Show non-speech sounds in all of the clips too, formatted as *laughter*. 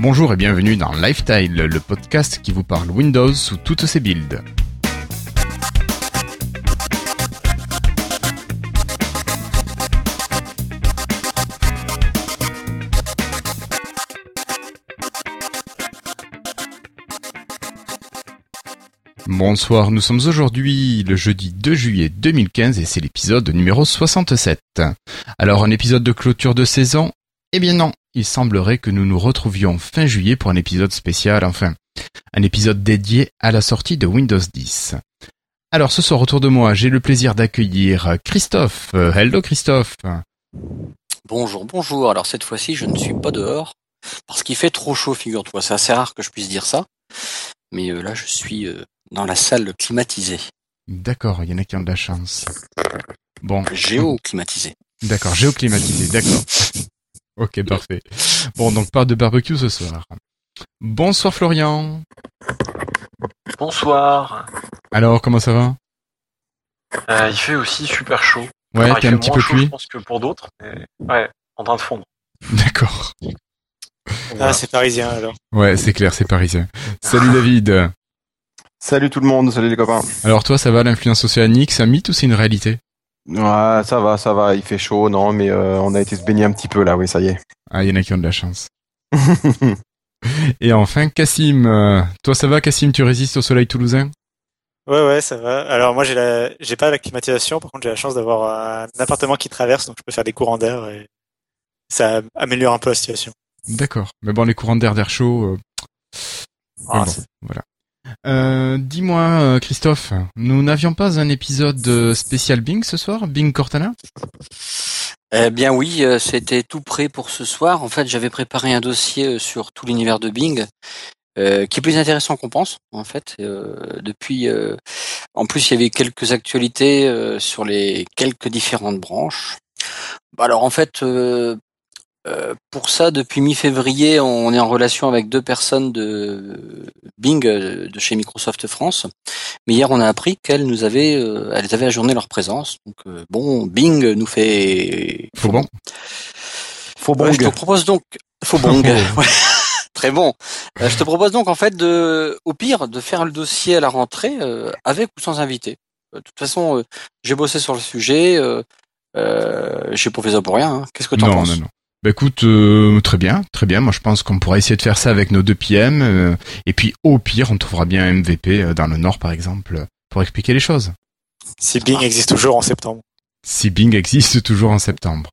Bonjour et bienvenue dans Lifestyle, le podcast qui vous parle Windows sous toutes ses builds. Bonsoir, nous sommes aujourd'hui le jeudi 2 juillet 2015 et c'est l'épisode numéro 67. Alors un épisode de clôture de saison? Eh bien non, il semblerait que nous nous retrouvions fin juillet pour un épisode spécial, enfin, un épisode dédié à la sortie de Windows 10. Alors ce soir autour de moi, j'ai le plaisir d'accueillir Christophe. Euh, hello Christophe. Bonjour, bonjour. Alors cette fois-ci, je ne suis pas dehors parce qu'il fait trop chaud, figure-toi. C'est assez rare que je puisse dire ça. Mais euh, là, je suis euh, dans la salle climatisée. D'accord, il y en a qui ont de la chance. Bon. Géoclimatisée. D'accord, géoclimatisé, d'accord. Ok, parfait. Bon, donc pas de barbecue ce soir. Bonsoir Florian. Bonsoir. Alors, comment ça va? Euh, Il fait aussi super chaud. Ouais, t'es un petit peu plus. Je pense que pour d'autres, mais ouais, en train de fondre. *laughs* D'accord. Ah, c'est parisien alors. Ouais, c'est clair, c'est parisien. Salut David. Salut tout le monde, salut les copains. Alors toi, ça va l'influence océanique, c'est un mythe ou c'est une réalité? Ouais, ça va, ça va, il fait chaud, non, mais euh, on a été se baigner un petit peu là, oui, ça y est. Ah, il y en a qui ont de la chance. *laughs* Et enfin, Cassim. Euh, toi, ça va, Cassim Tu résistes au soleil toulousain? Ouais, ouais, ça va. Alors moi, j'ai la, j'ai pas la climatisation. Par contre, j'ai la chance d'avoir un appartement qui traverse, donc je peux faire des courants d'air et ça améliore un peu la situation. D'accord. Mais bon, les courants d'air, d'air chaud. Euh... Ah, bon, voilà. Euh, Dis-moi, euh, Christophe, nous n'avions pas un épisode spécial Bing ce soir, Bing Cortana? Eh bien oui, euh, c'était tout prêt pour ce soir. En fait, j'avais préparé un dossier euh, sur tout l'univers de Bing, euh, qui est plus intéressant qu'on pense. En fait, depuis, en plus, il y avait quelques actualités sur les quelques différentes branches. Bah, alors en fait, euh, pour ça, depuis mi-février, on est en relation avec deux personnes de Bing euh, de chez Microsoft France. Mais hier, on a appris qu'elles nous avaient, euh, elles avaient ajourné leur présence. Donc bon, Bing nous fait faux bon. Faux bon. je te propose donc faux bon. *laughs* Très bon. je te propose donc en fait de, au pire, de faire le dossier à la rentrée avec ou sans invité. De toute façon, j'ai bossé sur le sujet. Euh, j'ai pas fait ça pour rien. Hein. Qu'est-ce que tu en penses? Non, non, non. Bah écoute, euh, très bien, très bien. Moi, je pense qu'on pourrait essayer de faire ça avec nos deux PM. Euh, et puis, au pire, on trouvera bien un MVP euh, dans le Nord, par exemple, pour expliquer les choses. Si Bing existe toujours en septembre. Si Bing existe toujours en septembre.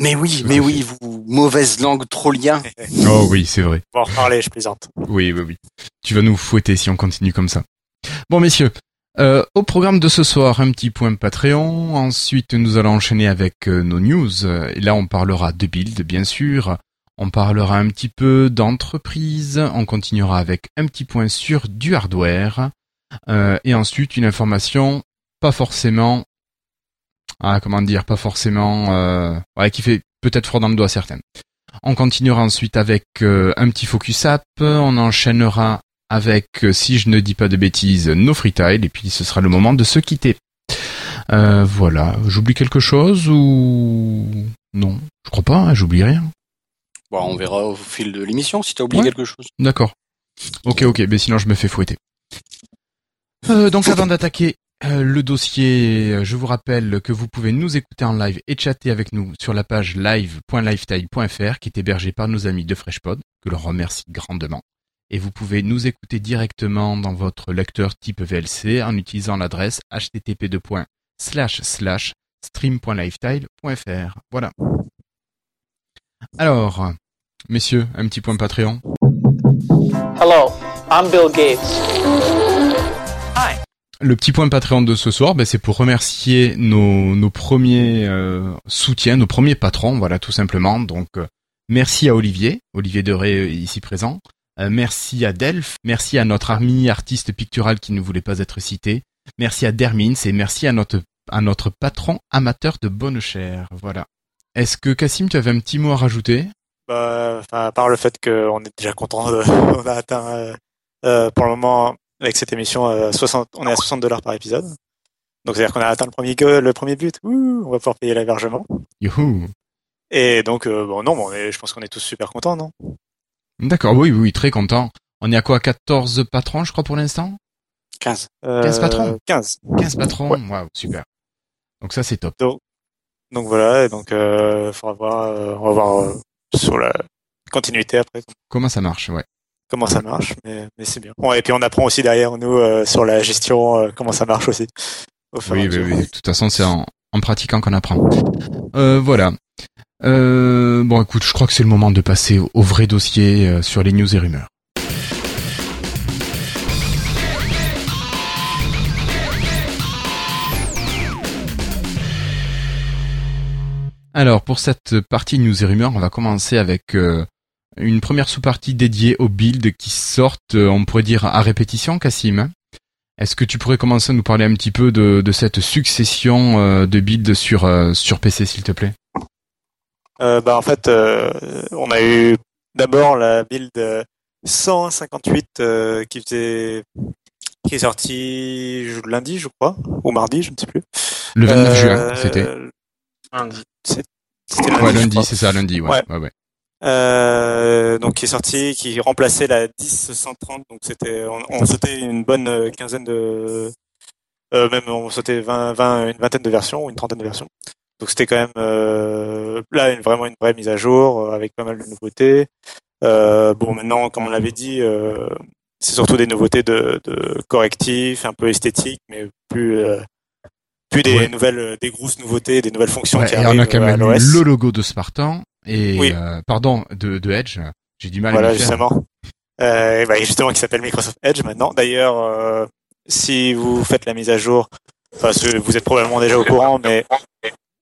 Mais oui, mais oui, *laughs* vous, mauvaise langue trollien. *laughs* oh oui, c'est vrai. On va en reparler, je plaisante. Oui, oui, oui. Tu vas nous fouetter si on continue comme ça. Bon, messieurs, euh, au programme de ce soir, un petit point Patreon. Ensuite, nous allons enchaîner avec euh, nos news. Et là, on parlera de build, bien sûr. On parlera un petit peu d'entreprise. On continuera avec un petit point sur du hardware. Euh, et ensuite, une information pas forcément... Ah, comment dire Pas forcément... ouais, qui fait peut-être froid dans le doigt certains. On continuera ensuite avec un petit focus app. On enchaînera avec, euh, si je ne dis pas de bêtises, No Free Tile, et puis ce sera le moment de se quitter. Euh, voilà, j'oublie quelque chose ou non? Je crois pas, hein, j'oublie rien. Bon, on verra au fil de l'émission si t'as oublié quelque chose. D'accord. Ok, ok, mais sinon je me fais fouetter. Euh, donc avant d'attaquer le dossier, je vous rappelle que vous pouvez nous écouter en live et chatter avec nous sur la page live.lifetile.fr qui est hébergée par nos amis de FreshPod, que l'on remercie grandement et vous pouvez nous écouter directement dans votre lecteur type VLC en utilisant l'adresse http://stream.lifetile.fr. Voilà. Alors, messieurs, un petit point Patreon. Hello, I'm Bill Gates. Hi. Le petit point Patreon de ce soir, ben, c'est pour remercier nos, premiers euh, soutiens, nos premiers patrons, voilà tout simplement. Donc, euh, merci à Olivier, Olivier Deré ici présent. Euh, merci à Delph, merci à notre ami artiste pictural qui ne voulait pas être cité, merci à Dermins et merci à notre, à notre patron amateur de bonne chair. Voilà. Est-ce que Cassim, tu avais un petit mot à rajouter? Bah, À part le fait qu'on est déjà content, de, *laughs* on a atteint euh, euh, pour le moment avec cette émission 60, on est à 60 dollars par épisode. Donc c'est-à-dire qu'on a atteint le premier le premier but. on va pouvoir payer l'hébergement. Youhou. Et donc bon non, bon, je pense qu'on est tous super contents, non? D'accord, oui, oui, très content. On est à quoi 14 patrons, je crois, pour l'instant? 15. 15 patrons? 15. 15 patrons Waouh, super. Donc ça, c'est top. Donc voilà, et donc euh, faudra voir, euh, on va voir euh, sur la continuité après Comment ça marche, ouais. comment ça marche, mais, mais c'est bien. Bon, et puis on apprend aussi derrière nous euh, sur la gestion euh, comment ça marche aussi. Au Oui, oui, oui. De toute façon, c'est en, en pratiquant qu'on apprend. Euh, voilà. Euh, bon, écoute, je crois que c'est le moment de passer au, vrai dossier euh, sur les news et rumeurs. Alors, pour cette partie news et rumeurs, on va commencer avec euh, une première sous-partie dédiée aux builds qui sortent, on pourrait dire, à répétition, Cassim. Est-ce que tu pourrais commencer à nous parler un petit peu de, cette succession de builds sur, sur PC, s'il te plaît? Bah en fait, euh, on a eu d'abord la build euh, 158 euh, qui faisait qui est sortie lundi, je crois, ou mardi, je ne sais plus. Le 29 Euh, juin, c'était. Lundi. C'était lundi. Ouais, lundi, c'est ça, lundi, ouais. Ouais. ouais, ouais. Euh, donc qui est sorti, qui remplaçait la 10 130. Donc c'était, on, on sautait une bonne euh, quinzaine de, euh, même on sautait 20, 20, une vingtaine de versions, ou une trentaine de versions. Donc c'était quand même euh, là une, vraiment une vraie mise à jour euh, avec pas mal de nouveautés. Euh, bon maintenant, comme on l'avait dit, euh, c'est surtout des nouveautés de, de correctifs, un peu esthétiques, mais plus euh, plus des Ouais. nouvelles, euh, des grosses nouveautés, des nouvelles fonctions Ouais, qui et on arrivent a quand même le logo de Spartan et Oui. euh, pardon de, de Edge. J'ai du mal Voilà, à justement. Euh, bah, justement, qui s'appelle Microsoft Edge maintenant. D'ailleurs, euh, si vous faites la mise à jour, enfin, vous êtes probablement déjà au courant, mais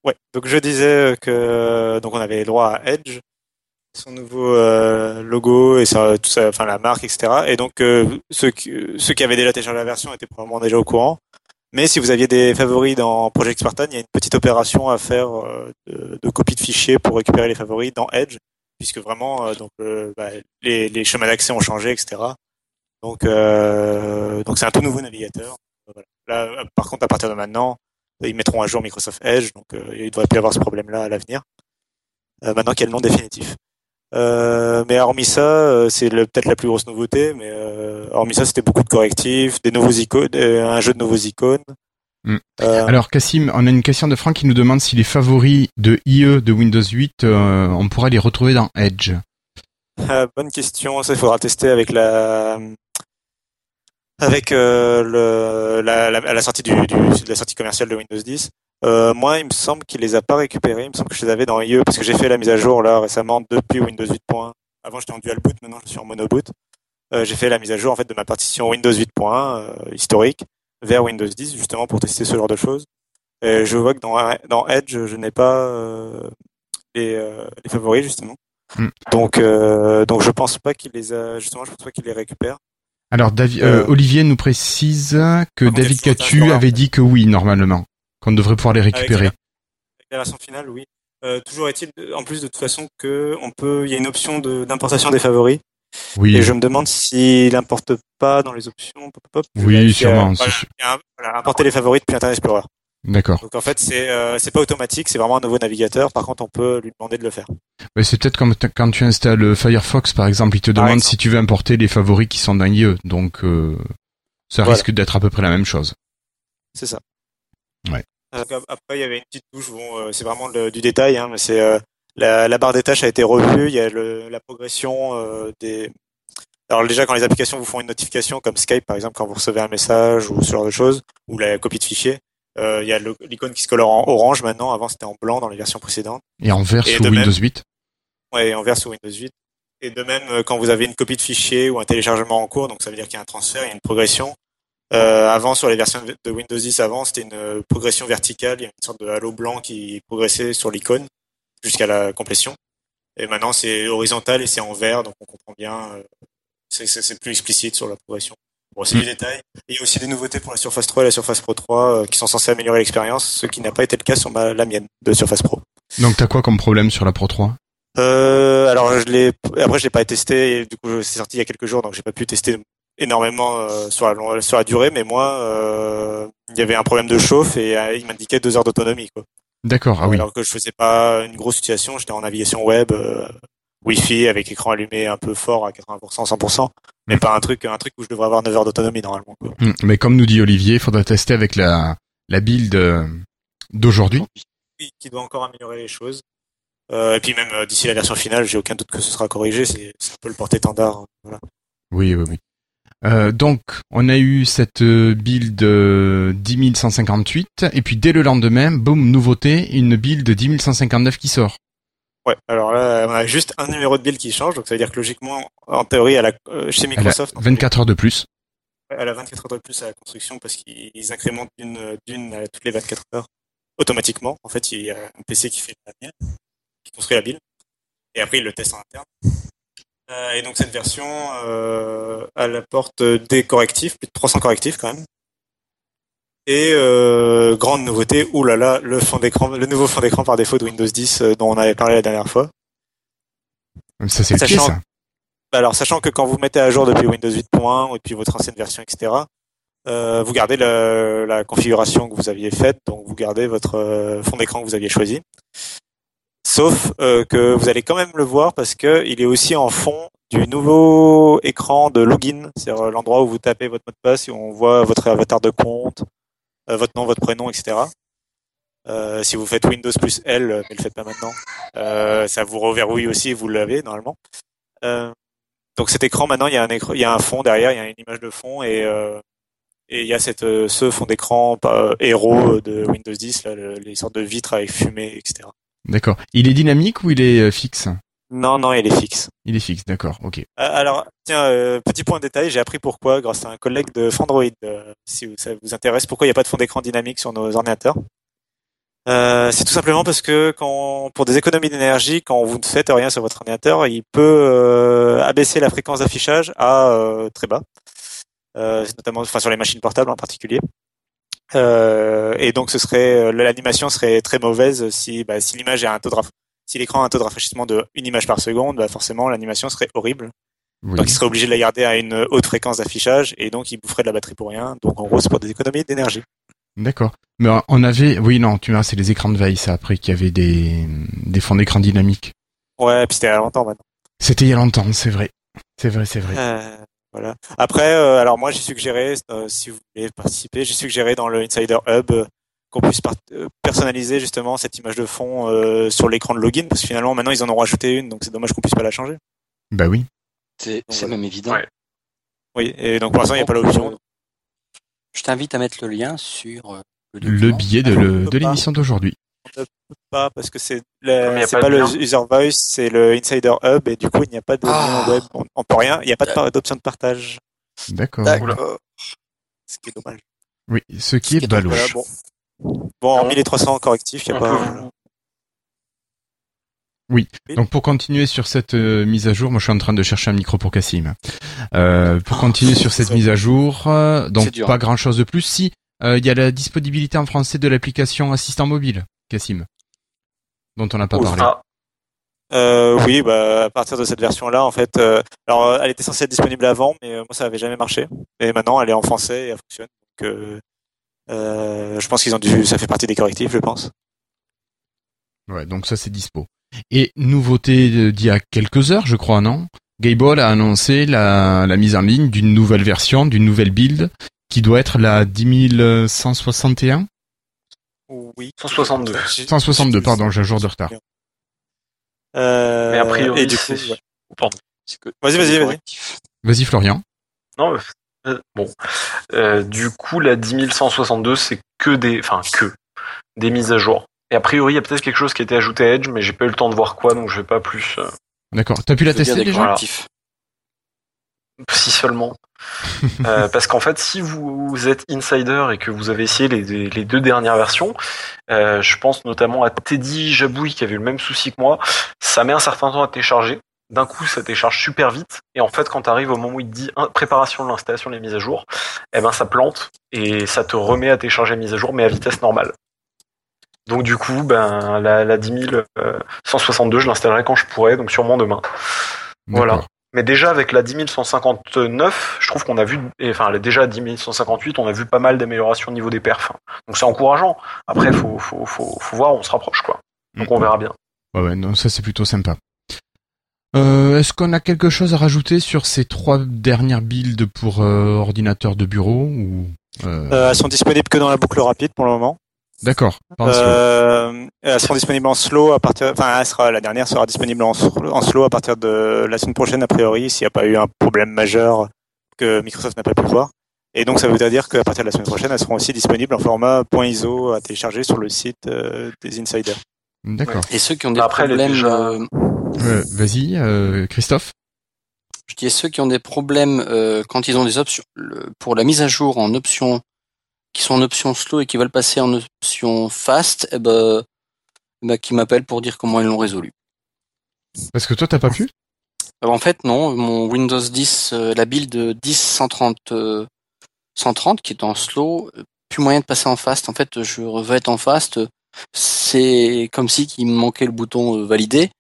ouais. Donc je disais que donc on avait droit à Edge, son nouveau euh, logo et ça, tout ça, enfin la marque, etc. Et donc euh, ceux qui ceux qui avaient déjà téléchargé la version étaient probablement déjà au courant. Mais si vous aviez des favoris dans Project Spartan, il y a une petite opération à faire euh, de, copie de fichiers pour récupérer les favoris dans Edge puisque vraiment euh, donc euh, bah, les, les chemins d'accès ont changé, etc. Donc euh, donc c'est un tout nouveau navigateur. Là, par contre, à partir de maintenant, ils mettront à jour Microsoft Edge, donc euh, il devrait plus y avoir ce problème-là à l'avenir. Euh, maintenant qu'il y a le nom définitif. Euh, mais hormis ça, c'est peut-être la plus grosse nouveauté. Mais hormis ça, c'était beaucoup de correctifs, des nouveaux icônes, un jeu de nouveaux icônes. Mm. Alors Cassim, on a une question de Franck qui nous demande si les favoris de IE de Windows 8, euh, on pourra les retrouver dans Edge. Ah, bonne question. Ça, il faudra tester avec la avec euh, le la, la, la sortie du, du de la sortie commerciale de Windows 10. Euh, moi, il me semble qu'il les a pas récupérés. Il me semble que je les avais dans IE parce que j'ai fait la mise à jour là récemment depuis Windows 8.1. Avant, j'étais en dual boot. Maintenant, je suis en mono boot. Euh, j'ai fait la mise à jour en fait de ma partition Windows 8.1 euh, historique vers Windows 10 justement pour tester ce genre de choses. Et je vois que dans dans Edge, je n'ai pas euh, les, euh, les favoris justement. Mm. Donc, euh, donc je pense pas qu'il les a, justement, je pense pas qu'il les récupère. Alors Davi- euh, Euh, Olivier nous précise que David Catu avait dit que oui, normalement, qu'on devrait pouvoir les récupérer. avec la version finale, oui. Euh, toujours est-il, en plus de toute façon, que on peut, il y a une option de- d'importation des favoris. Oui, Et je me demande s'il n'importe pas dans les options. Pop, pop, Oui, sûrement, voilà, importer les favoris depuis Internet Explorer. D'accord. Donc en fait, c'est euh, c'est pas automatique, c'est vraiment un nouveau navigateur. Par contre, on peut lui demander de le faire. Mais c'est peut-être comme quand tu installes Firefox, par exemple, il te demande exemple. si tu veux importer les favoris qui sont dans IE. Donc, euh, ça Voilà. risque d'être à peu près la même chose. C'est ça. Ouais. Euh, donc, après, il y avait une petite touche. Bon, euh, c'est vraiment le- du détail, hein, mais c'est euh, la, la barre des tâches a été revue. Il y a le, la progression euh, des. Alors déjà, quand les applications vous font une notification, comme Skype par exemple, quand vous recevez un message ou ce genre de choses, ou la copie de fichier, euh, il y a l'icône qui se colore en orange maintenant. Avant, c'était en blanc dans les versions précédentes. Et en vert Et sous Windows même- 8. Ouais, et en vert sur Windows 8. Et de même, euh, quand vous avez une copie de fichier ou un téléchargement en cours, donc ça veut dire qu'il y a un transfert, il y a une progression. Euh, avant, sur les versions de Windows 10 avant, c'était une euh, progression verticale, il y a une sorte de halo blanc qui progressait sur l'icône jusqu'à la complétion. Et maintenant, c'est horizontal et c'est en vert, donc on comprend bien, euh, c'est plus explicite sur la progression. Bon, c'est Mm. du détail. Et il y a aussi des nouveautés pour la Surface 3 et la Surface Pro 3 euh, qui sont censées améliorer l'expérience, ce qui n'a pas été le cas sur ma, la mienne de Surface Pro. Donc, t'as quoi comme problème sur la Pro 3 Euh, alors je l'ai après je l'ai pas testé et du coup c'est sorti il y a quelques jours donc j'ai pas pu tester énormément euh, sur la sur la durée mais moi euh, il y avait un problème de chauffe et euh, il m'indiquait deux heures d'autonomie quoi. D'accord, ah oui. Alors que je faisais pas une grosse situation, j'étais en navigation web euh, Wi-Fi avec écran allumé un peu fort à 80%, 100%, mais pas un truc, un truc où je devrais avoir 9 heures d'autonomie normalement. quoi. Hmm, Mais comme nous dit Olivier, il faudra tester avec la, la build euh, d'aujourd'hui. Oui, qui doit encore améliorer les choses. Euh, et puis même euh, d'ici la version finale, j'ai aucun doute que ce sera corrigé. C'est un peu le porte-étendard. Voilà. Oui, oui, oui. Euh, donc, on a eu cette euh, build euh, 10158, et puis dès le lendemain, boum, nouveauté, une build 10159 qui sort. Ouais. Alors là, on a juste un numéro de build qui change, donc ça veut dire que logiquement, en théorie, à la, euh, chez Microsoft, 24 heures de plus. elle a 24 heures de plus à la construction parce qu'ils incrémentent d'une d'une à toutes les 24 heures automatiquement. En fait, il y a un PC qui fait la mienne, qui construit la build, et après il le teste en interne. Euh, et donc cette version, euh, elle apporte des correctifs, plus de 300 correctifs quand même. Et euh, grande nouveauté, oulala, le fond d'écran, le nouveau fond d'écran par défaut de Windows 10 euh, dont on avait parlé la dernière fois. Ça, c'est pied, Sachant- ça. Alors, sachant que quand vous mettez à jour depuis Windows 8.1 ou depuis votre ancienne version, etc., euh, vous gardez le- la configuration que vous aviez faite, donc vous gardez votre euh, fond d'écran que vous aviez choisi. Sauf euh, que vous allez quand même le voir parce que il est aussi en fond du nouveau écran de login, c'est-à-dire l'endroit où vous tapez votre mot de passe et on voit votre avatar de compte, votre nom, votre prénom, etc. Euh, si vous faites Windows plus L, euh, mais le faites pas maintenant, euh, ça vous reverrouille aussi, vous l'avez normalement. Euh, donc cet écran maintenant il y a un écran, il y a un fond derrière, il y a une image de fond et euh, et il y a cette euh, ce fond d'écran euh, héros de Windows 10 là, le- les sortes de vitres avec fumée etc. D'accord. Il est dynamique ou il est euh, fixe? Non non il est fixe. Il est fixe, d'accord, ok. Euh, alors tiens euh, petit point de détail j'ai appris pourquoi grâce à un collègue de Fandroid euh, si ça vous intéresse pourquoi il n'y a pas de fond d'écran dynamique sur nos ordinateurs. Euh, c'est tout simplement parce que quand, pour des économies d'énergie, quand vous ne faites rien sur votre ordinateur, il peut euh, abaisser la fréquence d'affichage à euh, très bas, euh, notamment, enfin sur les machines portables en particulier. Euh, et donc, ce serait l'animation serait très mauvaise si, bah, si l'image a un taux de si l'écran a un taux de rafraîchissement de une image par seconde, bah, forcément l'animation serait horrible. Oui. Donc, il serait obligé de la garder à une haute fréquence d'affichage et donc il boufferait de la batterie pour rien. Donc, en gros, c'est pour des économies d'énergie. D'accord. Mais on avait, oui, non, tu vois, c'est les écrans de veille, ça, après, qui avaient des, des fonds d'écran dynamiques. Ouais, puis c'était il y a longtemps maintenant. C'était il y a longtemps, c'est vrai. C'est vrai, c'est vrai. Euh, voilà. Après, euh, alors moi j'ai suggéré, euh, si vous voulez participer, j'ai suggéré dans le Insider Hub qu'on puisse par- euh, personnaliser justement cette image de fond euh, sur l'écran de login, parce que finalement maintenant ils en ont rajouté une, donc c'est dommage qu'on puisse pas la changer. Bah oui. C'est c'est voilà. même évident. Ouais. Oui, et donc pour l'instant il n'y a pas l'option. Je t'invite à mettre le lien sur euh, le Le billet de Alors, on le- peut pas. l'émission d'aujourd'hui. Parce que c'est pas pas, le user voice, c'est le Insider Hub, et du coup il n'y a pas de Ah. lien web. On, on peut rien, il n'y a pas par- d'option de partage, D'accord. D'accord. ce qui est dommage. Oui, ce qui est. Voilà, bon. Bon, en Non. 1300 correctifs, il n'y a On pas. peut- Donc pour continuer sur cette euh, mise à jour, moi je suis en train de chercher un micro pour Cassim. Euh, pour continuer sur cette mise à jour, euh, donc dur. pas grand chose de plus. Si euh, il y a la disponibilité en français de l'application assistant mobile, Cassim, dont on n'a pas Ouf. parlé. Ah, Euh, oui, bah, à partir de cette version-là, en fait, euh, alors elle était censée être disponible avant, mais euh, moi ça avait jamais marché. Et maintenant, elle est en français et elle fonctionne. Donc, euh, euh, je pense qu'ils ont dû, ça fait partie des correctifs, je pense. Ouais, donc ça c'est dispo. Et nouveauté de- d'il y a quelques heures, je crois, non? Gayball a annoncé la, la mise en ligne d'une nouvelle version, d'une nouvelle build, qui doit être la 10161 Oui. 162. 162, pardon, j'ai un jour de retard. Euh, Mais a priori, et du coup, ouais. Vas-y, vas-y, vas-y. Vas-y Florian. Non, euh, bon. Euh, du coup, la 10162, c'est que des, enfin, que des mises à jour. Et a priori, il y a peut-être quelque chose qui a été ajouté à Edge, mais j'ai pas eu le temps de voir quoi, donc je vais pas plus, euh, D'accord. T'as pu la tester déjà si seulement. *laughs* Euh, parce qu'en fait, si vous êtes insider et que vous avez essayé les, les deux dernières versions, euh, je pense notamment à Teddy Jabouille qui avait eu le même souci que moi, ça met un certain temps à télécharger. D'un coup, ça télécharge super vite. Et en fait, quand tu arrives au moment où il te dit hein, préparation de l'installation des mises à jour, eh ben ça plante et ça te remet à télécharger la mise à jour, mais à vitesse normale. Donc du coup, ben la, la 10162, je l'installerai quand je pourrai, donc sûrement demain. Voilà. Mais déjà avec la 10159, je trouve qu'on a vu, et enfin déjà à 10158, on a vu pas mal d'améliorations au niveau des perfs. Donc c'est encourageant. Après, faut, faut, faut, faut voir, on se rapproche quoi. Donc on verra bien. Ouais, ouais, non, ça c'est plutôt sympa. Euh, Est-ce qu'on a quelque chose à rajouter sur ces trois dernières builds pour euh, ordinateur de bureau ou euh, Euh, elles sont disponibles que dans la boucle rapide pour le moment. D'accord. Euh, elles seront disponibles en slow à partir. Enfin, elle sera, la dernière sera disponible en, en slow à partir de la semaine prochaine a priori, s'il n'y a pas eu un problème majeur que Microsoft n'a pas pu voir. Et donc, ça voudrait dire qu'à partir de la semaine prochaine, elles seront aussi disponibles en format .iso à télécharger sur le site euh, des insiders. D'accord. Et ceux qui ont des Après, problèmes, déjà- euh, Euh, Vas-y, euh, Christophe. je dis ceux qui ont des problèmes euh, quand ils ont des options le- pour la mise à jour en option, qui sont en option slow et qui veulent passer en option fast, eh ben, eh ben, qui m'appellent pour dire comment ils l'ont résolu. Parce que toi, t'as pas pu? Euh, en fait, non, mon Windows 10, euh, la build 10 130, euh, 130 qui est en slow, plus moyen de passer en fast. En fait, je veux être en fast. C'est comme si il me manquait le bouton euh, valider.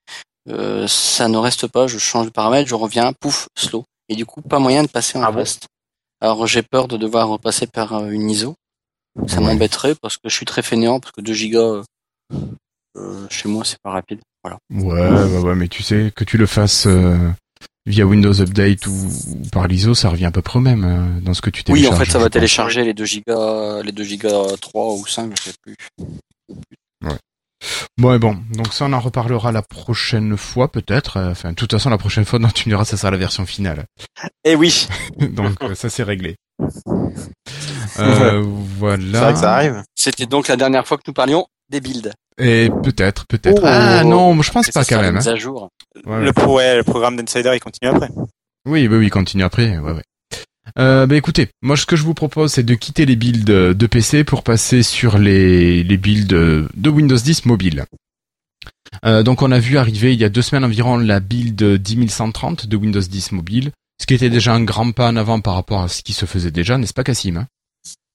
Euh, ça ne reste pas. Je change de paramètre, je reviens, pouf, slow. Et du coup, pas moyen de passer en Ah bon fast. Alors, j'ai peur de devoir repasser par euh, une ISO. Ça m'embêterait parce que je suis très fainéant parce que 2 gigas euh, chez moi c'est pas rapide. Voilà. Ouais, ouais, ouais, mais tu sais, que tu le fasses euh, via Windows Update ou, ou par l'ISO, ça revient à peu près au même euh, dans ce que tu Oui, télécharges. en fait, ça va télécharger les 2 gigas, les 2 gigas 3 ou 5, je sais plus. Bon, et bon, donc ça, on en reparlera la prochaine fois, peut-être. Euh, Enfin, de toute façon, la prochaine fois, *laughs* non, tu me diras, ça sera la version finale. Et oui. *laughs* donc, euh, ça, c'est réglé. *laughs* Euh, voilà. C'est vrai que ça arrive. C'était donc la dernière fois que nous parlions des builds. Et peut-être, peut-être. Oh. ah non, je pense pas quand même. hein. à jour. Ouais, Le, ouais. pro, ouais, le programme d'Insider, il continue après. Oui, oui, oui, continue après. Ouais, ouais. Euh, bah écoutez, moi ce que je vous propose c'est de quitter les builds euh, de PC pour passer sur les, les builds euh, de Windows 10 mobile. Euh, donc on a vu arriver il y a deux semaines environ la build 10130 de Windows 10 mobile, ce qui était déjà un grand pas en avant par rapport à ce qui se faisait déjà, n'est-ce pas Cassim hein?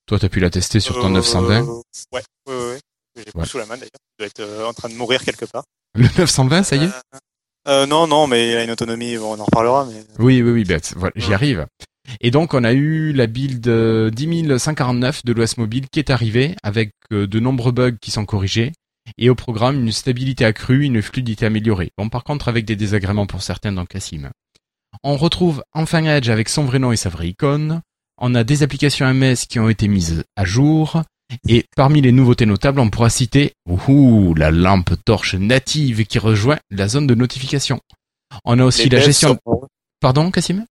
Toi t'as pu la tester sur ton Euh, 920 Ouais, ouais, ouais. ouais. J'ai Ouais. sous la main d'ailleurs. Il doit être euh, en train de mourir quelque part. Le 920 ça y est? Euh, euh, non, non, mais il a une autonomie, bon, on en reparlera, mais. Oui, oui, oui, bête. Voilà, j'y arrive. Et donc, on a eu la build euh, 10149 de l'OS mobile qui est arrivée avec euh, de nombreux bugs qui sont corrigés et au programme une stabilité accrue, une fluidité améliorée. Bon, par contre, avec des désagréments pour certains dans Cassim. On retrouve enfin Edge avec son vrai nom et sa vraie icône. On a des applications MS qui ont été mises à jour. Et parmi les nouveautés notables, on pourra citer ouhou, la lampe torche native qui rejoint la zone de notification. On a aussi Les la gestion... Pardon, Cassim?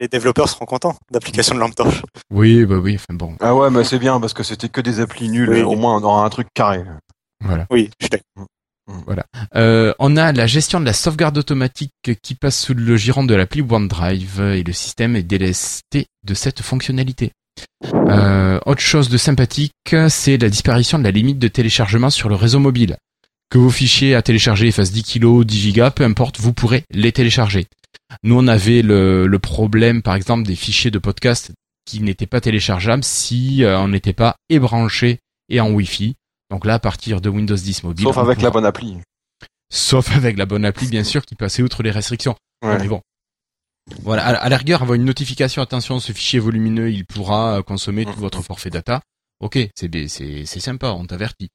Les développeurs seront contents d'applications de lampe torche. Oui, bah oui, enfin bon, Ah ouais, mais c'est bien parce que c'était que des applis nuls. Oui. Au moins, on aura un truc carré. voilà. Oui, je d'accord. Euh, on a la gestion de la sauvegarde automatique qui passe sous le giron de l'appli OneDrive et le système est délesté de cette fonctionnalité. Euh, autre chose de sympathique, c'est la disparition de la limite de téléchargement sur le réseau mobile. Que vos fichiers à télécharger fassent 10 kg, 10 gigas, peu importe, vous pourrez les télécharger. Nous, on avait le, le problème, par exemple, des fichiers de podcast qui n'étaient pas téléchargeables si euh, on n'était pas ébranché et en Wi-Fi. Donc là, à partir de Windows 10 mobile, Sauf avec la bonne appli. Sauf avec la bonne appli, bien sûr, qui passait outre les restrictions. Ouais. Mais bon. Voilà, à, à la rigueur, avoir une notification, attention, ce fichier volumineux, il pourra euh, consommer tout Mhm. votre forfait data. Ok, c'est c'est c'est sympa, on t'avertit.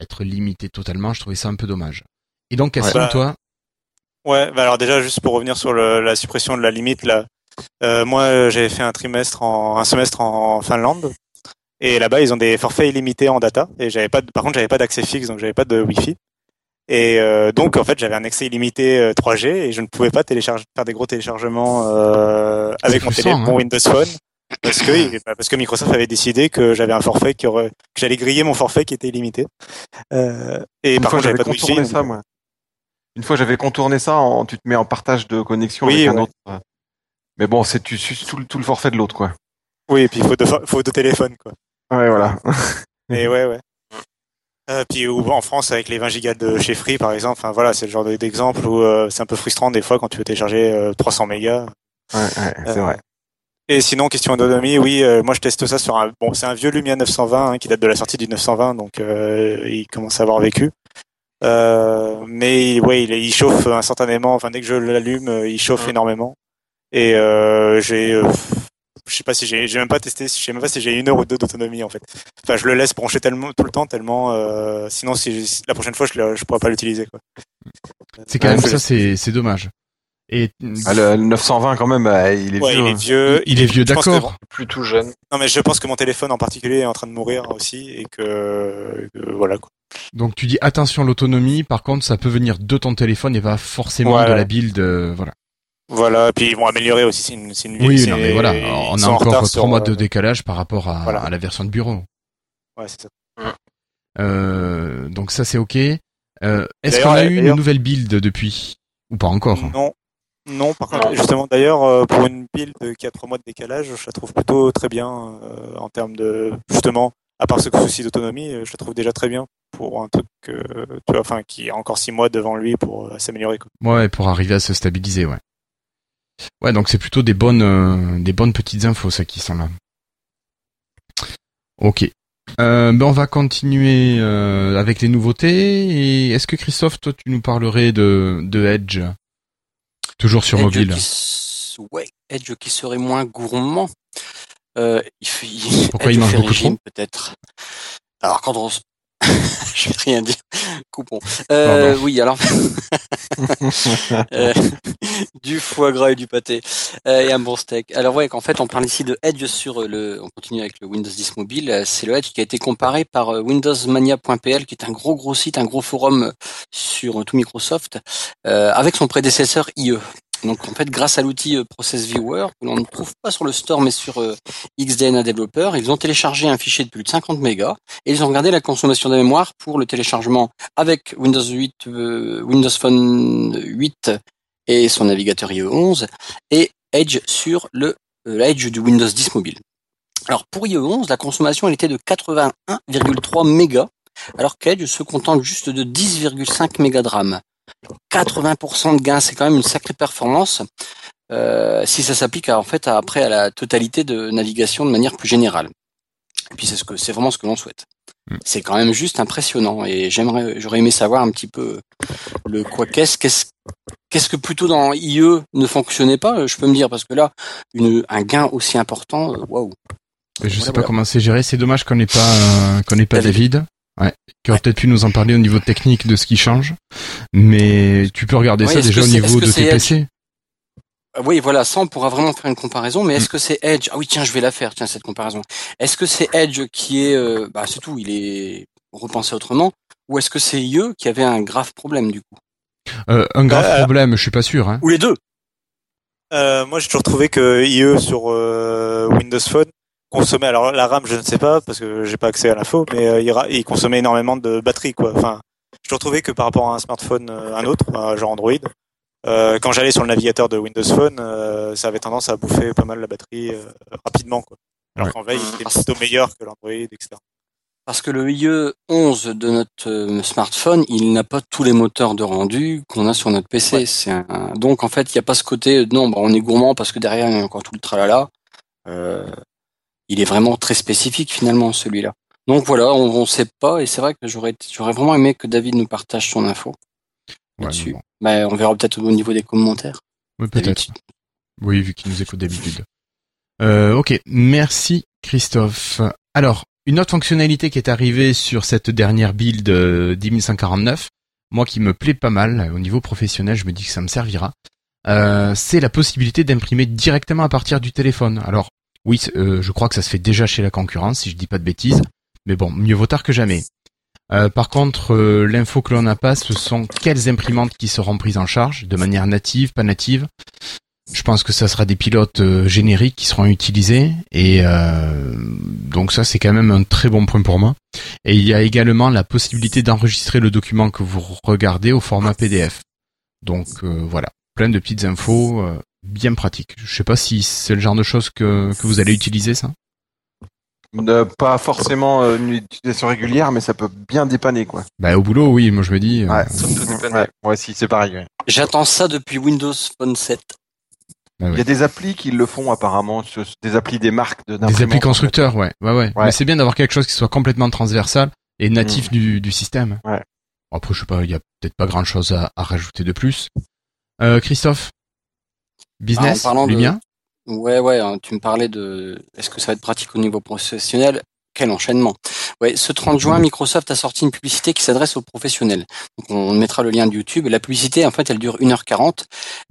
Être limité totalement, je trouvais ça un peu dommage. Et donc, Cassim, Bah, toi, Ouais, bah alors déjà juste pour revenir sur le, la suppression de la limite là, euh, moi euh, j'avais fait un trimestre en un semestre en Finlande. Et là-bas ils ont des forfaits illimités en data. Et j'avais pas de- par contre j'avais pas d'accès fixe donc j'avais pas de wifi. Et euh, donc en fait j'avais un accès illimité euh, 3G et je ne pouvais pas télécharger faire des gros téléchargements euh, avec mon, télé, frustrant, hein. mon Windows Phone. Parce que *laughs* bah, parce que Microsoft avait décidé que j'avais un forfait qui aurait, que j'allais griller mon forfait qui était illimité. Euh, et Une par contre j'avais pas de wifi ça, moi. Une fois, j'avais contourné ça en, tu te mets en partage de connexion Oui, avec un autre. euh. Mais bon, c'est, tu suces tout, le- tout le forfait de l'autre, quoi. oui et puis faut de faut de téléphone quoi Ouais, voilà. *laughs* Et ouais, ouais. Euh, puis ou en France avec les 20 gigas de chez Free par exemple, enfin voilà, c'est le genre de- d'exemple où euh, c'est un peu frustrant des fois quand tu veux télécharger euh, 300 mégas. Ouais, ouais, c'est Euh, vrai. Et sinon question d'autonomie, oui, euh, moi je teste ça sur un bon, c'est un vieux Lumia 920 hein, qui date de la sortie du 920 donc euh, il commence à avoir vécu. Euh, mais ouais, il, il chauffe instantanément, enfin dès que je l'allume, euh, il chauffe énormément. Et euh, j'ai euh, je sais pas si j'ai j'ai même pas testé, je sais même pas si j'ai une heure ou deux d'autonomie en fait. Enfin, je le laisse brancher tellement tout le temps tellement euh, sinon si la prochaine fois je je pourrais pas l'utiliser quoi. c'est quand même ça, c'est c'est dommage. Et Ah, le, le 920 quand même, il est Ouais, vieux. il est vieux. il est vieux, je pense que- d'accord. Plus tout jeune. Non, mais je pense que mon téléphone en particulier est en train de mourir aussi et que, que voilà quoi. Donc tu dis attention à l'autonomie. Par contre, ça peut venir de ton téléphone et pas forcément Voilà. de la build. euh, voilà. Voilà, puis ils vont améliorer aussi. C'est une, une Oui, non, mais voilà. On a encore trois sur, mois euh, de décalage par rapport à, voilà. à la version de bureau. Ouais, c'est ça. Euh, donc ça c'est ok. Euh, Est-ce qu'on a eu une nouvelle build depuis ou pas encore? Non, non. Par contre, Non. justement, d'ailleurs, euh, pour une build qui a trois mois de décalage, je la trouve plutôt très bien euh, en termes de justement, à part ce souci d'autonomie, euh, je la trouve déjà très bien pour un truc, tu vois, enfin, qui a encore six mois devant lui pour euh, s'améliorer. quoi. Ouais, pour arriver à se stabiliser, ouais. Ouais, donc c'est plutôt des bonnes, euh, des bonnes petites infos, ça qui sont là. Ok. Euh, ben on va continuer euh, avec les nouveautés. Et est-ce que Christophe, toi, tu nous parlerais de, de Edge, toujours sur Edge mobile qui Ouais, Edge qui serait moins gourmand. Euh, il fait, Pourquoi Edge il mange beaucoup régime, peut-être. Alors quand on... *laughs* Je vais rien dire. Coupons. Euh, oui, alors *laughs* Euh, du foie gras et du pâté euh, et un bon steak. Alors ouais, qu'en fait, on parle ici de Edge sur le. On continue avec le Windows 10 mobile. C'est le Edge qui a été comparé par WindowsMania.pl, qui est un gros gros site, un gros forum sur tout Microsoft, avec son prédécesseur IE. Donc en fait, grâce à l'outil euh, Process Viewer, que l'on ne trouve pas sur le store mais sur euh, XDNA Developer, ils ont téléchargé un fichier de plus de 50 mégas et ils ont regardé la consommation de mémoire pour le téléchargement avec Windows 8, euh, Windows Phone 8 et son navigateur IE11 et Edge sur le Edge du Windows 10 mobile. Alors pour IE11, la consommation était de 81,3 mégas, alors qu'Edge se contente juste de 10,5 mégas de RAM. 80% de gain, c'est quand même une sacrée performance. euh, si ça s'applique en fait à- après à la totalité de navigation de manière plus générale. Et puis c'est ce que c'est vraiment ce que l'on souhaite. Mm. C'est quand même juste impressionnant et j'aimerais j'aurais aimé savoir un petit peu le quoi qu'est-ce qu'est-ce qu'est-ce que plutôt dans IE ne fonctionnait pas, je peux me dire parce que là une un gain aussi important, euh, waouh. Je sais Voilà, pas voilà. comment c'est géré. C'est dommage qu'on n'ait pas, euh, qu'on n'ait pas David. David. Ouais. Qui aurait peut-être pu nous en parler au niveau technique de ce qui change. Mais tu peux regarder ça déjà au niveau de tes PC. Euh, Oui, voilà, ça on pourra vraiment faire une comparaison, Mm. mais est-ce que c'est Edge? Ah oui, tiens, je vais la faire, tiens, cette comparaison. Est-ce que c'est Edge qui est, euh, bah c'est tout, il est repensé autrement, ou est-ce que c'est IE qui avait un grave problème du coup? Euh, un grave Euh, problème, je suis pas sûr. Hein. Ou les deux Euh, moi, j'ai toujours trouvé que IE sur euh, Windows Phone consommait. Alors la RAM, je ne sais pas parce que j'ai pas accès à l'info, mais euh, il, ra- il consommait énormément de batterie, quoi. Enfin, toujours trouvé que par rapport à un smartphone, euh, un autre, euh, genre Android, euh, quand j'allais sur le navigateur de Windows Phone, euh, ça avait tendance à bouffer pas mal la batterie euh, rapidement, quoi. Alors Ouais. qu'en veille, il était plutôt meilleur que l'Android, etc. Parce que le IE 11 de notre smartphone, il n'a pas tous les moteurs de rendu qu'on a sur notre PC. Ouais. C'est un... Donc en fait, il n'y a pas ce côté, non, bah, on est gourmand parce que derrière, il y a encore tout le tralala. Euh, il est vraiment très spécifique finalement, celui-là. Donc voilà, on ne sait pas, et c'est vrai que j'aurais j'aurais vraiment aimé que David nous partage son info Ouais, là-dessus. mais bon. Bah, on verra peut-être au niveau des commentaires. Oui, peut-être. Oui, vu qu'il nous écoute d'habitude. Euh, ok, merci Christophe. Alors, une autre fonctionnalité qui est arrivée sur cette dernière build euh, 10149, moi qui me plaît pas mal au niveau professionnel, je me dis que ça me servira. Euh, c'est la possibilité d'imprimer directement à partir du téléphone. Alors, oui, euh, je crois que ça se fait déjà chez la concurrence, si je dis pas de bêtises, mais bon, mieux vaut tard que jamais. Euh, par contre, euh, l'info que l'on n'a pas, ce sont quelles imprimantes qui seront prises en charge, de manière native, pas native. Je pense que ça sera des pilotes génériques qui seront utilisés et donc ça c'est quand même un très bon point pour moi. Et il y a également la possibilité d'enregistrer le document que vous regardez au format PDF. Donc voilà, plein de petites infos bien pratiques. Je sais pas si c'est le genre de choses que, que vous allez utiliser ça. Euh, pas forcément euh, une utilisation régulière, mais ça peut bien dépanner, quoi. Bah au boulot oui, moi je me dis. euh, Ouais. Ça peut dépanner. Ouais, moi aussi, c'est pareil. ouais. J'attends ça depuis Windows Phone 7. bah Il y a des applis qui le font apparemment, des applis des marques de Des applis en fait. constructeurs, ouais, ouais, ouais. Ouais. Mais c'est bien d'avoir quelque chose qui soit complètement transversal et natif du, du système. Ouais. Après, je sais pas, il y a peut-être pas grand chose à, à rajouter de plus. Euh, Christophe, business, Ah, en parlant de- Ouais, ouais, hein, tu me parlais de est-ce que ça va être pratique au niveau professionnel? Quel enchaînement Ouais, ce 30 juin, Microsoft a sorti une publicité qui s'adresse aux professionnels. Donc, on mettra le lien de YouTube. La publicité, en fait, elle dure 1h40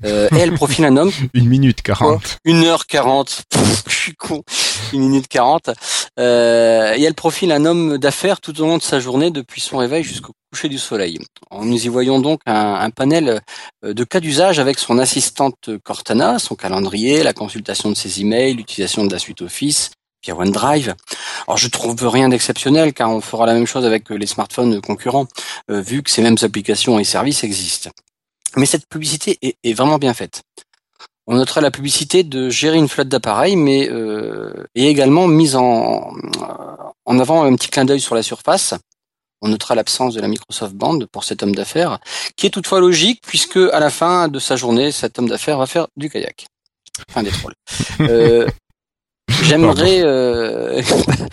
euh, et elle profile un homme. *laughs* Une minute 40. 1h40. Pff, je suis con. 1 minute 40. Euh, et elle profile un homme d'affaires tout au long de sa journée depuis son réveil jusqu'au coucher du soleil. Nous y voyons donc un, un panel euh, de cas d'usage avec son assistante Cortana, son calendrier, la consultation de ses emails, l'utilisation de la suite Office via OneDrive. Alors je trouve rien d'exceptionnel car on fera la même chose avec les smartphones concurrents euh, vu que ces mêmes applications et services existent. Mais cette publicité est, est vraiment bien faite. On notera la publicité de gérer une flotte d'appareils, mais euh, est également mise en, en avant un petit clin d'œil sur la surface. On notera l'absence de la Microsoft Band pour cet homme d'affaires, qui est toutefois logique puisque à la fin de sa journée, cet homme d'affaires va faire du kayak. Fin des trolls. Euh, J'aimerais euh,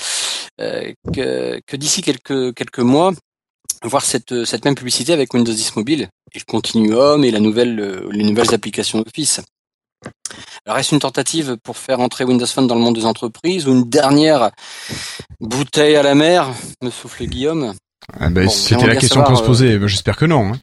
*laughs* euh, que, que d'ici quelques quelques mois voir cette cette même publicité avec Windows 10 mobile et le Continuum et la nouvelle euh, les nouvelles applications Office. Alors est-ce une tentative pour faire entrer Windows Phone dans le monde des entreprises ou une dernière bouteille à la mer, me souffle Guillaume? Ah ben, Bon, C'était la question qu'on se posait. J'espère que non. hein.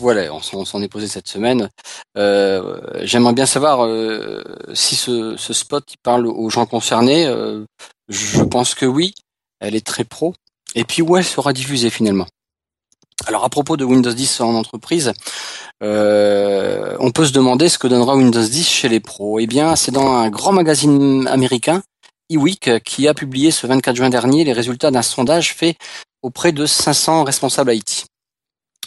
Voilà, on s'en est posé cette semaine. Euh, J'aimerais bien savoir euh, si ce, spot parle aux gens concernés. Euh, je pense que oui, elle est très pro. Et puis où elle sera diffusée finalement? Alors à propos de Windows 10 en entreprise, on peut se demander ce que donnera Windows 10 chez les pros. Eh bien, c'est dans un grand magazine américain, eWeek, qui a publié ce 24 juin dernier les résultats d'un sondage fait auprès de 500 responsables IT.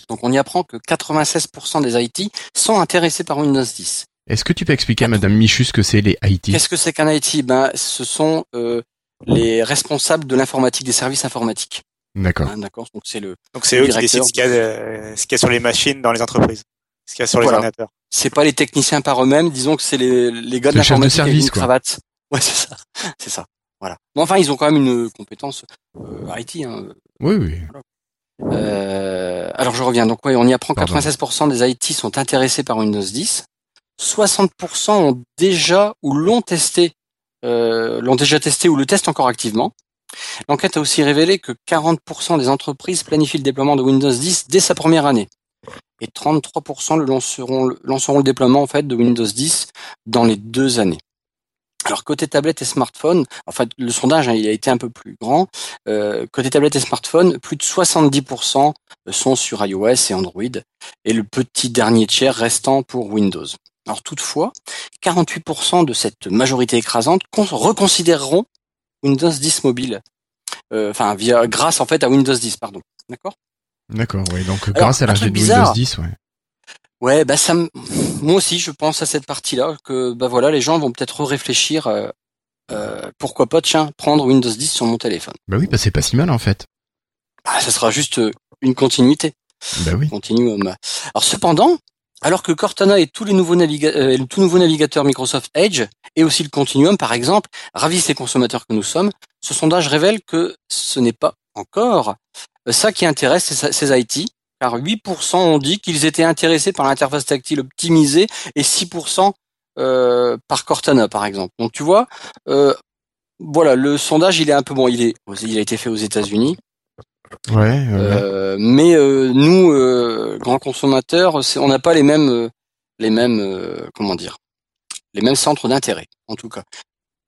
Donc on y apprend que 96% des IT sont intéressés par Windows 10. Est-ce que tu peux expliquer à Madame Michu ce que c'est les IT Qu'est-ce que c'est qu'un IT Ben, ce sont euh, les responsables de l'informatique, des services informatiques. D'accord. Hein, D'accord. Donc c'est le, Donc c'est eux qui décident ce qu'il y, a de- ce qu'il y a sur les machines dans les entreprises, ce qu'il y a sur les Voilà. ordinateurs. c'est pas les techniciens par eux-mêmes. Disons que c'est les, les gars de l'informatique avec service, une quoi. cravate. *laughs* Ouais, c'est ça. C'est ça. Voilà. Bon, enfin, ils ont quand même une compétence euh, IT. Hein. Oui, oui. Euh, alors je reviens. Donc ouais, on y apprend que Pardon. 96% des IT sont intéressés par Windows 10. 60% ont déjà ou l'ont testé, euh, l'ont déjà testé ou le testent encore activement. L'enquête a aussi révélé que 40% des entreprises planifient le déploiement de Windows 10 dès sa première année. Et 33% le lanceront, lanceront le déploiement en fait de Windows 10 dans les deux années. Alors côté tablette et smartphone, en fait le sondage hein, il a été un peu plus grand. Euh, côté tablette et smartphone, plus de 70% sont sur iOS et Android, et le petit dernier tiers restant pour Windows. Alors toutefois, 48% de cette majorité écrasante con- reconsidéreront Windows 10 mobile, Euh, enfin via grâce en fait à Windows 10, pardon. D'accord? D'accord, oui. Donc, grâce à l'arrivée de. Windows 10, ouais. Ouais, bah ça, me- moi aussi, je pense à cette partie-là que bah voilà, les gens vont peut-être réfléchir. Euh, euh, pourquoi pas, tiens, prendre Windows 10 sur mon téléphone. Bah oui, bah c'est pas si mal en fait. Bah, ça sera juste euh, une continuité. Bah oui. Continuum. Alors cependant, alors que Cortana et tous les nouveaux naviga- euh, le tout nouveau navigateur Microsoft Edge et aussi le Continuum par exemple ravissent les consommateurs que nous sommes, ce sondage révèle que ce n'est pas encore euh, ça qui intéresse ces, ces IT, car 8% ont dit qu'ils étaient intéressés par l'interface tactile optimisée et 6% euh, par Cortana par exemple. Donc tu vois, euh, voilà, le sondage il est un peu bon, il est, il a été fait aux États-Unis. Ouais, ouais. Euh, mais euh, nous, euh, grands consommateurs, on n'a pas les mêmes, les mêmes, euh, comment dire, les mêmes centres d'intérêt, en tout cas.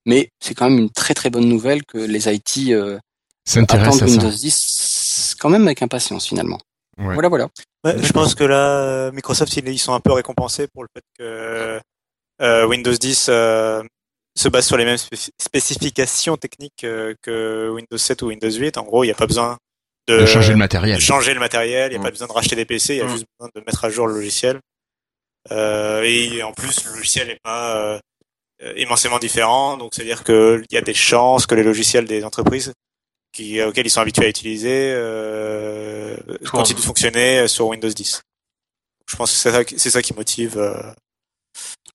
Mais c'est quand même une très très bonne nouvelle que les IT euh, s'intéresse attendent à ça. Windows 10 quand même avec impatience finalement. Ouais. Voilà, voilà. Ouais, je pense que là, euh, Microsoft, ils, sont un peu récompensés pour le fait que euh, Windows 10 euh, se base sur les mêmes spécif- spécifications techniques euh, que Windows 7 ou Windows 8. En gros, il n'y a pas besoin de, De changer le de matériel. changer le matériel, il n'y a Mm. pas besoin de racheter des PC, il y a Mm. juste besoin de mettre à jour le logiciel. Euh, et en plus, le logiciel n'est pas euh, immensément différent, donc c'est-à-dire qu'il y a des chances que les logiciels des entreprises qui, auxquels ils sont habitués à utiliser euh, continuent de fonctionner sur Windows 10. Je pense que c'est ça, qui- c'est ça qui motive. euh,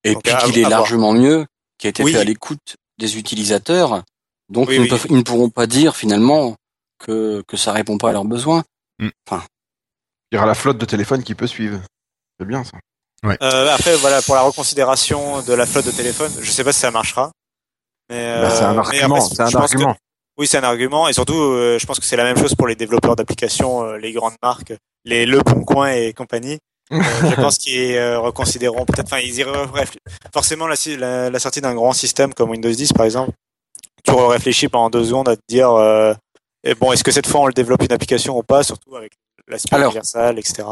Et puis à- qu'il est à voir. largement mieux, qui a été Oui. fait à l'écoute des utilisateurs. Donc Oui, ils, ne oui. peuvent- ils ne pourront pas dire finalement que que ça répond pas à leurs besoins. Il y aura la flotte de téléphones qui peut suivre. C'est bien ça. Euh, après, voilà, pour la reconsidération de la flotte de téléphone, je sais pas si ça marchera. Mais, Bah, c'est un euh, mais argument. après, C'est un argument. Oui, c'est un argument, et surtout, euh, je pense que c'est la même chose pour les développeurs d'applications, euh, les grandes marques, les Le Bon Coin et compagnie. Euh, je *laughs* pense qu'ils euh, reconsidéreront peut-être, enfin, ils y réfléchissent. Forcément, la, la, la sortie d'un grand système comme Windows 10, par exemple, tu réfléchis pendant deux secondes à te dire, euh, et bon, est-ce que cette fois on le développe une application ou pas, surtout avec l'aspect universal, etc.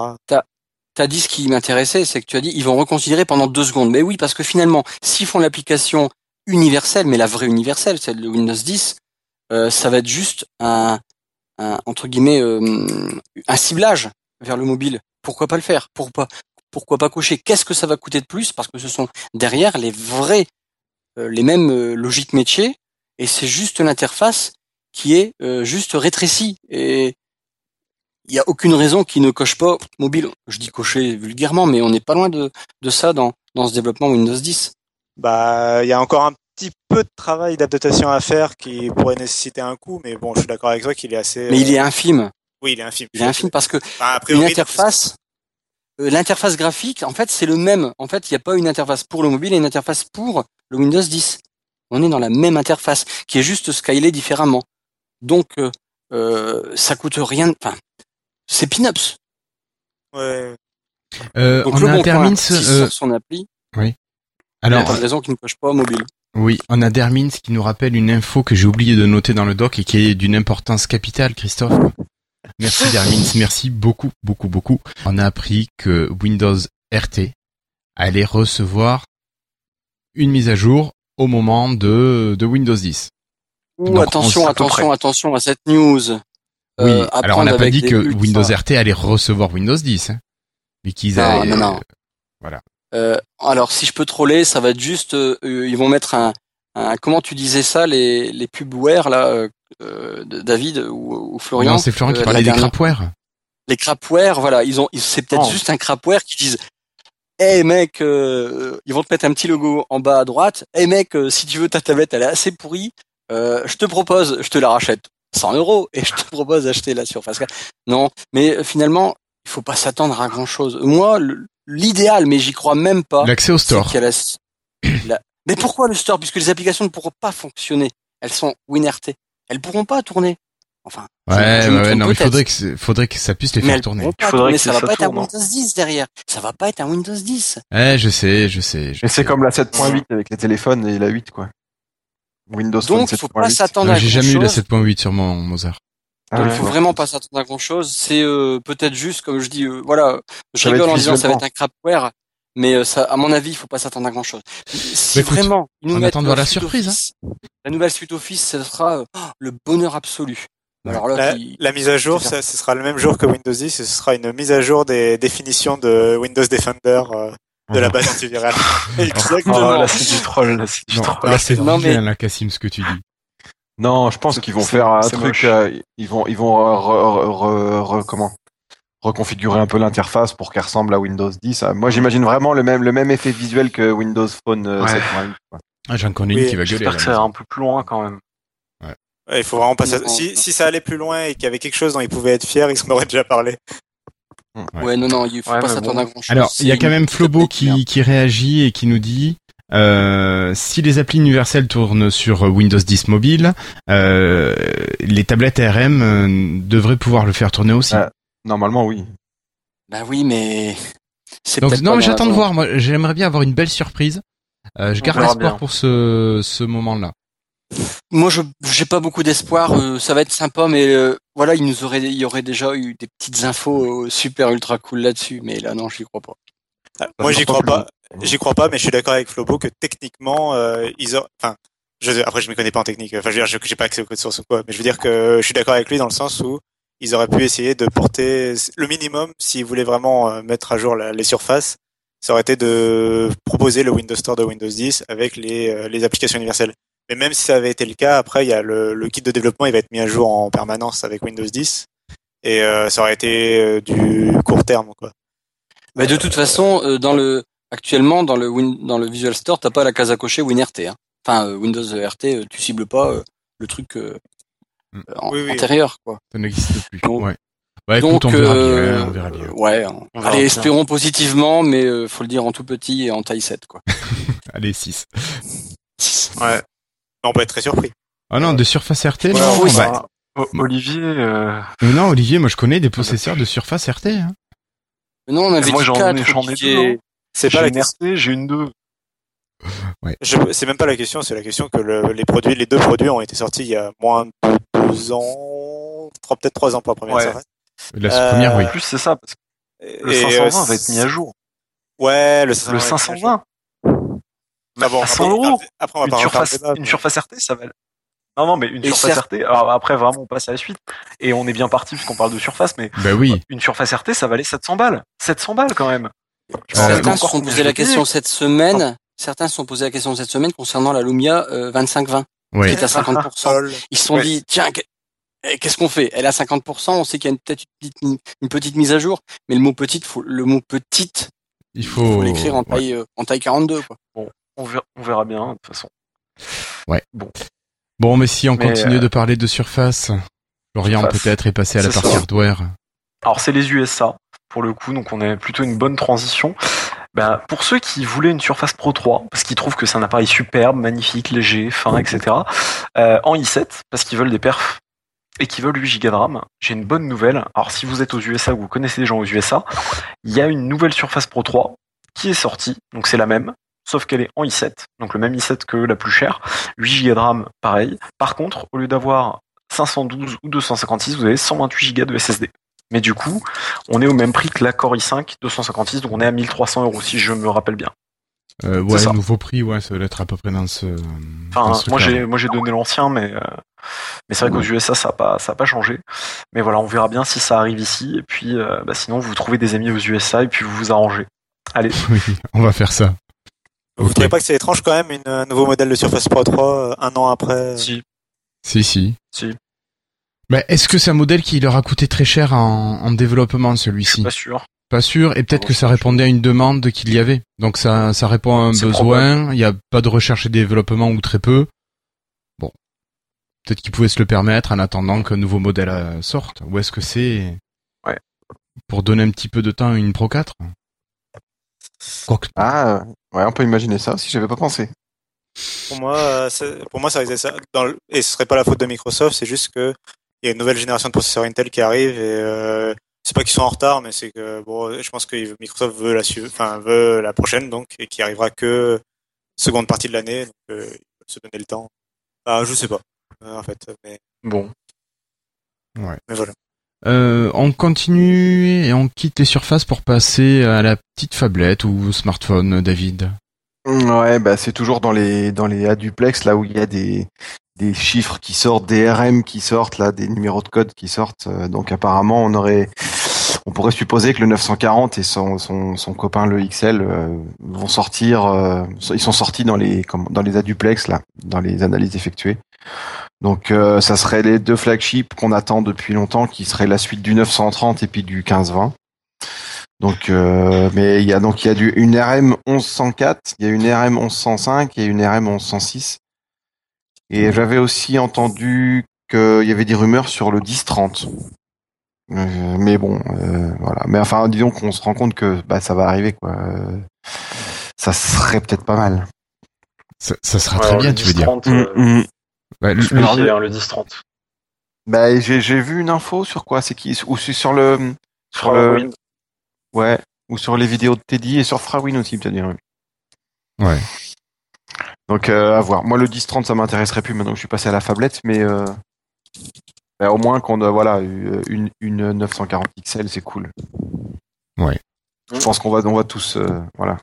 T'as dit ce qui m'intéressait, c'est que tu as dit ils vont reconsidérer pendant deux secondes. Mais oui, parce que finalement, s'ils font l'application universelle, mais la vraie universelle, celle de Windows 10, euh, ça va être juste un, entre guillemets euh, un ciblage vers le mobile. Pourquoi pas le faire? Pourquoi pas Pourquoi pas cocher? Qu'est-ce que ça va coûter de plus? Parce que ce sont derrière les vrais, euh, les mêmes euh, logiques métiers, et c'est juste l'interface qui est euh, juste rétrécie. Et il n'y a aucune raison qui ne coche pas mobile. Je dis cocher vulgairement, mais on n'est pas loin de, de ça dans, dans ce développement Windows 10. Bah, il y a encore un petit peu de travail d'adaptation à faire qui pourrait nécessiter un coût, mais bon, je suis d'accord avec toi qu'il est assez. Mais il est infime. Oui, il est infime. Il est infime parce que Enfin, a une priori, interface, euh, l'interface graphique, en fait, c'est le même. En fait, il n'y a pas une interface pour le mobile et une interface pour le Windows 10. On est dans la même interface qui est juste scalée différemment. Donc, euh, euh, ça coûte rien. Enfin, c'est peanuts. Ouais. Euh, Donc, on le a bon Dermins, coin, si euh, sur son appli, il a alors, pas de raison qu'il ne coche pas mobile. Oui, on a Dermins qui nous rappelle une info que j'ai oublié de noter dans le doc et qui est d'une importance capitale, Christophe. Merci Dermins, merci beaucoup, beaucoup, beaucoup. On a appris que Windows RT allait recevoir une mise à jour au moment de, de Windows 10. Ouh, Donc, on attention, à attention, attention à cette news. Oui, Euh, alors on n'a pas dit que Windows RT allait recevoir Windows 10, hein, mais qu'ils Non, allaient- non, non. Euh, alors, si je peux troller, ça va être juste, euh, euh, ils vont mettre un, un- comment tu disais ça, les, les pubware là, euh, euh, de David ou, ou Florian? Non, c'est Florian qui euh, parlait la des crapware. Les crapware, voilà, ils ont, ils- c'est peut-être Oh. juste un crapware qui disent, hey mec, euh, ils vont te mettre un petit logo en bas à droite. Hey mec, euh, si tu veux ta tablette, elle est assez pourrie, euh, je te propose, je te la rachète 100 euros et je te propose d'acheter la Surface 4. Non, mais euh, finalement, il faut pas s'attendre à grand chose. Moi, le- l'idéal, mais j'y crois même pas. L'accès au store. la- *coughs* la- Mais pourquoi le store? Puisque les applications ne pourront pas fonctionner. Elles sont WinRT. Elles pourront pas tourner. Enfin. je- Ouais, je me ouais, ouais, non, mais faudrait que, c'est- faudrait que ça puisse les Mais faire tourner. pas faudrait tourner. que Ça va ça pas être un. Windows 10 derrière. Ça va pas être un Windows 10. Eh, je sais, je sais. je Et c'est comme la 7.8 avec les téléphones et la 8, quoi. Windows Donc, il faut pas 7.8. s'attendre à J'ai jamais eu la chose. 7.8 sur mon Mozart. Ah Donc, il faut ouais. vraiment pas s'attendre à grand chose. C'est euh, peut-être juste, comme je dis, euh, voilà, je Ça rigole en disant ça va être un crapware, mais euh, ça, à mon avis, il faut pas s'attendre à grand chose. Si Bah, écoute, vraiment, ils nous on mettent attend de voir la suite surprise, hein. Office, La nouvelle suite Office, ce sera euh, oh, le bonheur absolu. Alors là, La, qui- la mise à jour, ça, ce sera le même jour que Windows 10, et ce sera une mise à jour des définitions de Windows Defender euh, de la base antivirale. exactement. *laughs* Oh, là, c'est du troll, là, c'est du Non, troll. là c'est Non, mais- là, Cassim, ce que tu dis. Non, je pense qu'ils vont faire un truc. euh, ils vont, ils vont re- re- re- re- comment reconfigurer un peu l'interface pour qu'elle ressemble à Windows 10. Euh, Moi, j'imagine vraiment le même, le même effet visuel que Windows Phone euh, Ouais. 7.8. quoi. Ah, j'en connais Oui, une qui va gueuler. J'espère que ça va un peu plus loin quand même. Ouais, il faut vraiment pas. Non, s'att- Si, si ça allait plus loin et qu'il y avait quelque chose dont ils pouvaient être fiers, ils en auraient déjà parlé. Ouais. Ouais, non, non, il faut Ouais, pas s'attendre bon. à grand chose. Alors, il y a quand même Flobo qui, qui réagit et qui nous dit euh, si les applis universelles tournent sur Windows 10 mobile, euh, les tablettes ARM euh, devraient pouvoir le faire tourner aussi. Normalement, oui. Bah oui, mais c'est Donc peut-être non, mais j'attends de voir. Moi, j'aimerais bien avoir une belle surprise. Euh, je garde verra espoir bien. pour ce ce moment-là. Moi, je j'ai pas beaucoup d'espoir. euh, ça va être sympa, mais euh, voilà, il nous aurait, il y aurait déjà eu des petites infos euh, super ultra cool là-dessus. Mais là, non, j'y crois pas. Ah, Moi, j'y crois pas. J'y crois pas, mais je suis d'accord avec Flobo que techniquement, euh, ils ont. Enfin, je... après, je me connais pas en technique. Enfin, je veux dire, j'ai pas accès au code source ou quoi. Mais je veux dire que je suis d'accord avec lui dans le sens où ils auraient pu essayer de porter le minimum s'ils voulaient vraiment euh, mettre à jour les surfaces. Ça aurait été de proposer le Windows Store de Windows 10 avec les, euh, les applications universelles. Mais même si ça avait été le cas, après, il y a le, le kit de développement, il va être mis à jour en permanence avec Windows 10. Et euh, ça aurait été euh, du court terme, quoi. Mais de toute façon, dans le actuellement dans le Win- dans le Visual Store, t'as pas la case à cocher WinRT. Hein. Enfin, euh, Windows RT, euh, tu cibles pas euh, le truc euh, Mm. en- Oui, oui. antérieur, quoi. Ça n'existe plus. Donc- ouais. Bah écoute, on verra euh, bien. On verra bien. ouais. on- On verra Allez, bien. espérons positivement, mais euh, faut le dire en tout petit et en taille 7, quoi. *laughs* Allez, 6. Ouais. Mais on peut être très surpris. Ah non, de Surface RT, Ouais, non. oui, bah, O- Olivier, non, Olivier, moi je connais des possesseurs de Surface RT. Hein. Non, on avait Moi, dit j'en ai- 4. j'en ai deux, hein. C'est pas la une question. RT, j'ai une 2. je- C'est même pas la question, c'est la question que le- les produits, les deux produits ont été sortis il y a moins de deux ans, trois- peut-être trois ans pour la première. Ouais. La Euh, première, oui. En plus, c'est ça, parce que le Et, 520 euh, va être mis à jour. Ouais, le 520. Le va être mis à jour. 520, Ah bon, à 100 après, euros. Après, on va une surface, débat, une surface RT, ça va. Non, non, mais une Et surface RT. Alors après, vraiment, on passe à la suite. Et on est bien parti puisqu'on parle de surface, mais Bah oui. une surface RT, ça valait 700 balles. 700 balles quand même. Euh, Certains se sont posé la question cette semaine. Certains se sont posé la question cette semaine concernant la Lumia euh, 2520, qui Oui. est à 50%. *laughs* Lol. Ils se sont Ouais. dit, tiens, eh, qu'est-ce qu'on fait? Elle est à 50%, on sait qu'il y a peut-être une petite, une petite mise à jour, mais le mot petite, faut, le mot petite, Il faut, l'écrire en ouais. taille, euh, en taille 42. Quoi. On verra, on verra bien, de toute façon. Bon, mais si on Mais, continue euh, de parler de Surface, Florian Surface. peut-être est passé à la partie ça. hardware. Alors c'est les USA pour le coup, donc on est plutôt une bonne transition. Ben, pour ceux qui voulaient une Surface Pro 3, parce qu'ils trouvent que c'est un appareil superbe, magnifique, léger, fin, etc., euh, en i7, parce qu'ils veulent des perfs et qu'ils veulent 8 Go de RAM, j'ai une bonne nouvelle. Alors si vous êtes aux USA ou vous connaissez des gens aux USA, il y a une nouvelle Surface Pro 3 qui est sortie, donc c'est la même, sauf qu'elle est en i7, donc le même i7 que la plus chère, 8 Go de RAM, pareil. Par contre, au lieu d'avoir 512 ou 256, vous avez 128 Go de SSD. Mais du coup, on est au même prix que la Core i5 256, donc on est à 1300 euros si je me rappelle bien. Euh, C'est ouais, ça. nouveau prix, ouais, ça doit être à peu près dans ce. Enfin, dans ce moi j'ai moi j'ai donné l'ancien, mais euh, mais c'est vrai qu'aux USA ça a pas ça a pas changé. Mais voilà, on verra bien si ça arrive ici. Et puis, euh, bah, sinon vous trouvez des amis aux USA et puis vous vous arrangez. Allez, *laughs* Oui, on va faire ça. Vous Ok. trouvez pas que c'est étrange quand même, une, un nouveau modèle de Surface Pro 3 euh, un an après euh, si Si, si. si, Mais est-ce que c'est un modèle qui leur a coûté très cher en, en développement, celui-ci? Pas sûr. Pas sûr, et peut-être que ça répondait à une demande qu'il y avait. Donc ça, ça répond à un besoin, il n'y a pas de recherche et développement ou très peu. Bon. Peut-être qu'ils pouvaient se le permettre en attendant qu'un nouveau modèle euh, sorte. Ou est-ce que c'est Ouais. pour donner un petit peu de temps à une Pro 4 Quoique- Ah, euh, ouais, on peut imaginer ça aussi, j'avais pas pensé. Pour moi, euh, pour moi, ça risque ça. Dans le- Et ce serait pas la faute de Microsoft, c'est juste que il y a une nouvelle génération de processeurs Intel qui arrive et euh, c'est pas qu'ils sont en retard, mais c'est que bon, je pense que Microsoft veut la suivre, enfin veut la prochaine donc et qui arrivera que seconde partie de l'année, donc euh, ils veulent se donner le temps. Ah, je sais pas, euh, en fait, mais, Bon, mais voilà. Euh, on continue et on quitte les surfaces pour passer à la petite tablette ou smartphone, David. Ouais, bah c'est toujours dans les dans les A-duplex là où il y a des des chiffres qui sortent, des RM qui sortent là, des numéros de code qui sortent. Euh, donc apparemment, on aurait on pourrait supposer que le 940 et son son, son copain le XL euh, vont sortir euh, ils sont sortis dans les dans les A-duplex là, dans les analyses effectuées. Donc euh, ça serait les deux flagships qu'on attend depuis longtemps qui seraient la suite du 930 et puis du 1520. Donc, euh, mais il y a donc il y a du une RM 1104, il y a une RM 1105 et une RM 1106. Et j'avais aussi entendu qu'il y avait des rumeurs sur le 1030. Euh, mais bon, euh, voilà. Mais enfin, disons qu'on se rend compte que bah, ça va arriver, quoi. Euh, ça serait peut-être pas mal. Ça, ça sera Alors, très bien, tu veux dire. 10-30, euh, Mm, mm. Ouais, le- je le- hein, le 10-30. Bah, j'ai j'ai vu une info sur quoi? C'est qui? Ou c'est sur le sur le ouais ou sur les vidéos de Teddy et sur Frawin aussi peut-être. dire. Ouais. Donc euh, à voir. Moi le 10-30 ça m'intéresserait plus maintenant que je suis passé à la fablette, mais euh, bah, au moins qu'on a voilà une, une 940 XL c'est cool. Ouais. Je pense qu'on va on va tous euh, voilà.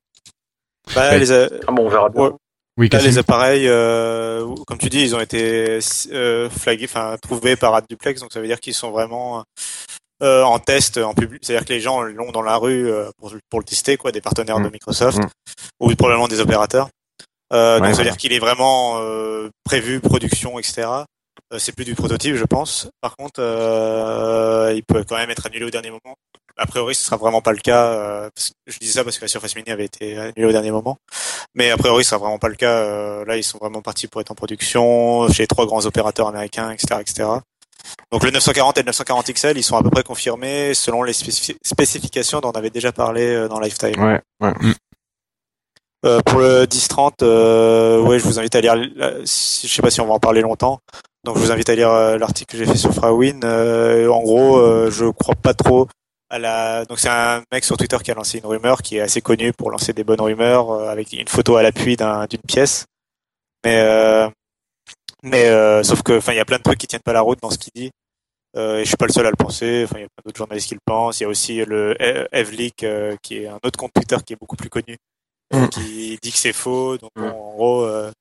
Bah, Ouais. les, a- Ah bon, on verra bien. Ouais. Oui, Là, Cassim les appareils, euh, comme tu dis, ils ont été euh, flagués, enfin trouvés par AdDuplex, donc ça veut dire qu'ils sont vraiment euh, en test en public. C'est-à-dire que les gens l'ont dans la rue euh, pour, pour le tester, quoi, des partenaires de Mm. Microsoft Mm. ou probablement des opérateurs. Euh, donc Ouais, ça veut voilà. dire qu'il est vraiment euh, prévu, production, etc. Euh, c'est plus du prototype, je pense. Par contre, euh, il peut quand même être annulé au dernier moment. A priori, ce sera vraiment pas le cas. euh, parce que je dis ça parce que la Surface Mini avait été annulée au dernier moment. Mais a priori, ce sera vraiment pas le cas. Euh, là, ils sont vraiment partis pour être en production chez les trois grands opérateurs américains, etc., etc. Donc le 940 et le 940 XL, ils sont à peu près confirmés selon les spécifi- spécifications dont on avait déjà parlé dans Lifetime. Ouais ouais. Euh, pour le 10-30, euh, ouais, je vous invite à lire. si- Je sais pas si on va en parler longtemps, donc je vous invite à lire euh, l'article que j'ai fait sur Frawin. Euh, en gros, euh, je crois pas trop à la. Donc c'est un mec sur Twitter qui a lancé une rumeur, qui est assez connu pour lancer des bonnes rumeurs euh, avec une photo à l'appui d'un- d'une pièce. Mais euh, mais euh, sauf que, enfin, il y a plein de trucs qui tiennent pas la route dans ce qu'il dit. Euh, et je suis pas le seul à le penser. Enfin, il y a plein d'autres journalistes qui le pensent. Il y a aussi le E- Evleak, euh, qui est un autre compte Twitter qui est beaucoup plus connu, euh. Qui dit que c'est faux. Donc Mm. bon, en gros, euh,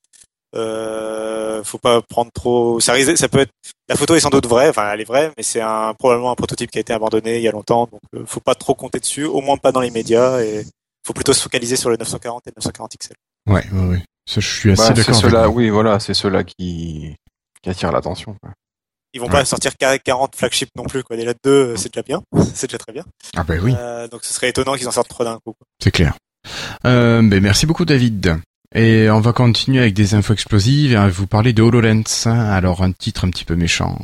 euh, faut pas prendre trop. Ça risque, ça peut être. La photo est sans doute vraie. Enfin, elle est vraie, mais c'est un probablement un prototype qui a été abandonné il y a longtemps. Donc, euh, faut pas trop compter dessus. Au moins pas dans les médias. Et faut plutôt se focaliser sur le 940 et le 940 XL. Ouais, ouais, ouais. Ça, je suis assez Bah, c'est d'accord. avec ceux-là, oui, voilà, c'est ceux-là qui, qui attirent l'attention. quoi. Ils vont Ouais. pas sortir 40 flagships non plus. Quoi. Déjà deux, c'est déjà bien. *laughs* c'est déjà très bien. Ah ben oui, Euh, donc ce serait étonnant qu'ils en sortent trois d'un coup. quoi. c'est clair. Euh, ben merci beaucoup David. Et on va continuer avec des infos explosives et vous parler de HoloLens. Alors un titre un petit peu méchant.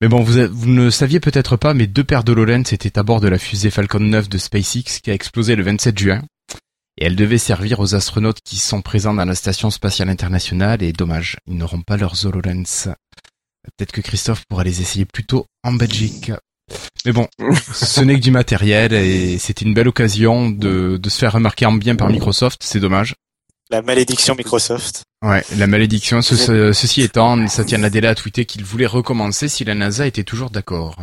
Mais bon, vous, ne saviez peut-être pas, mais deux paires d'HoloLens étaient à bord de la fusée Falcon 9 de SpaceX qui a explosé le 27 juin. Et elles devaient servir aux astronautes qui sont présents dans la station spatiale internationale et dommage, ils n'auront pas leurs HoloLens. Peut-être que Christophe pourra les essayer plutôt en Belgique. Mais bon, ce n'est que du matériel et c'était une belle occasion de, de se faire remarquer en bien par Microsoft, c'est dommage. La malédiction Microsoft. Ouais, la malédiction, ce- ce- ceci étant, Satya Nadella a tweeté qu'il voulait recommencer si la NASA était toujours d'accord.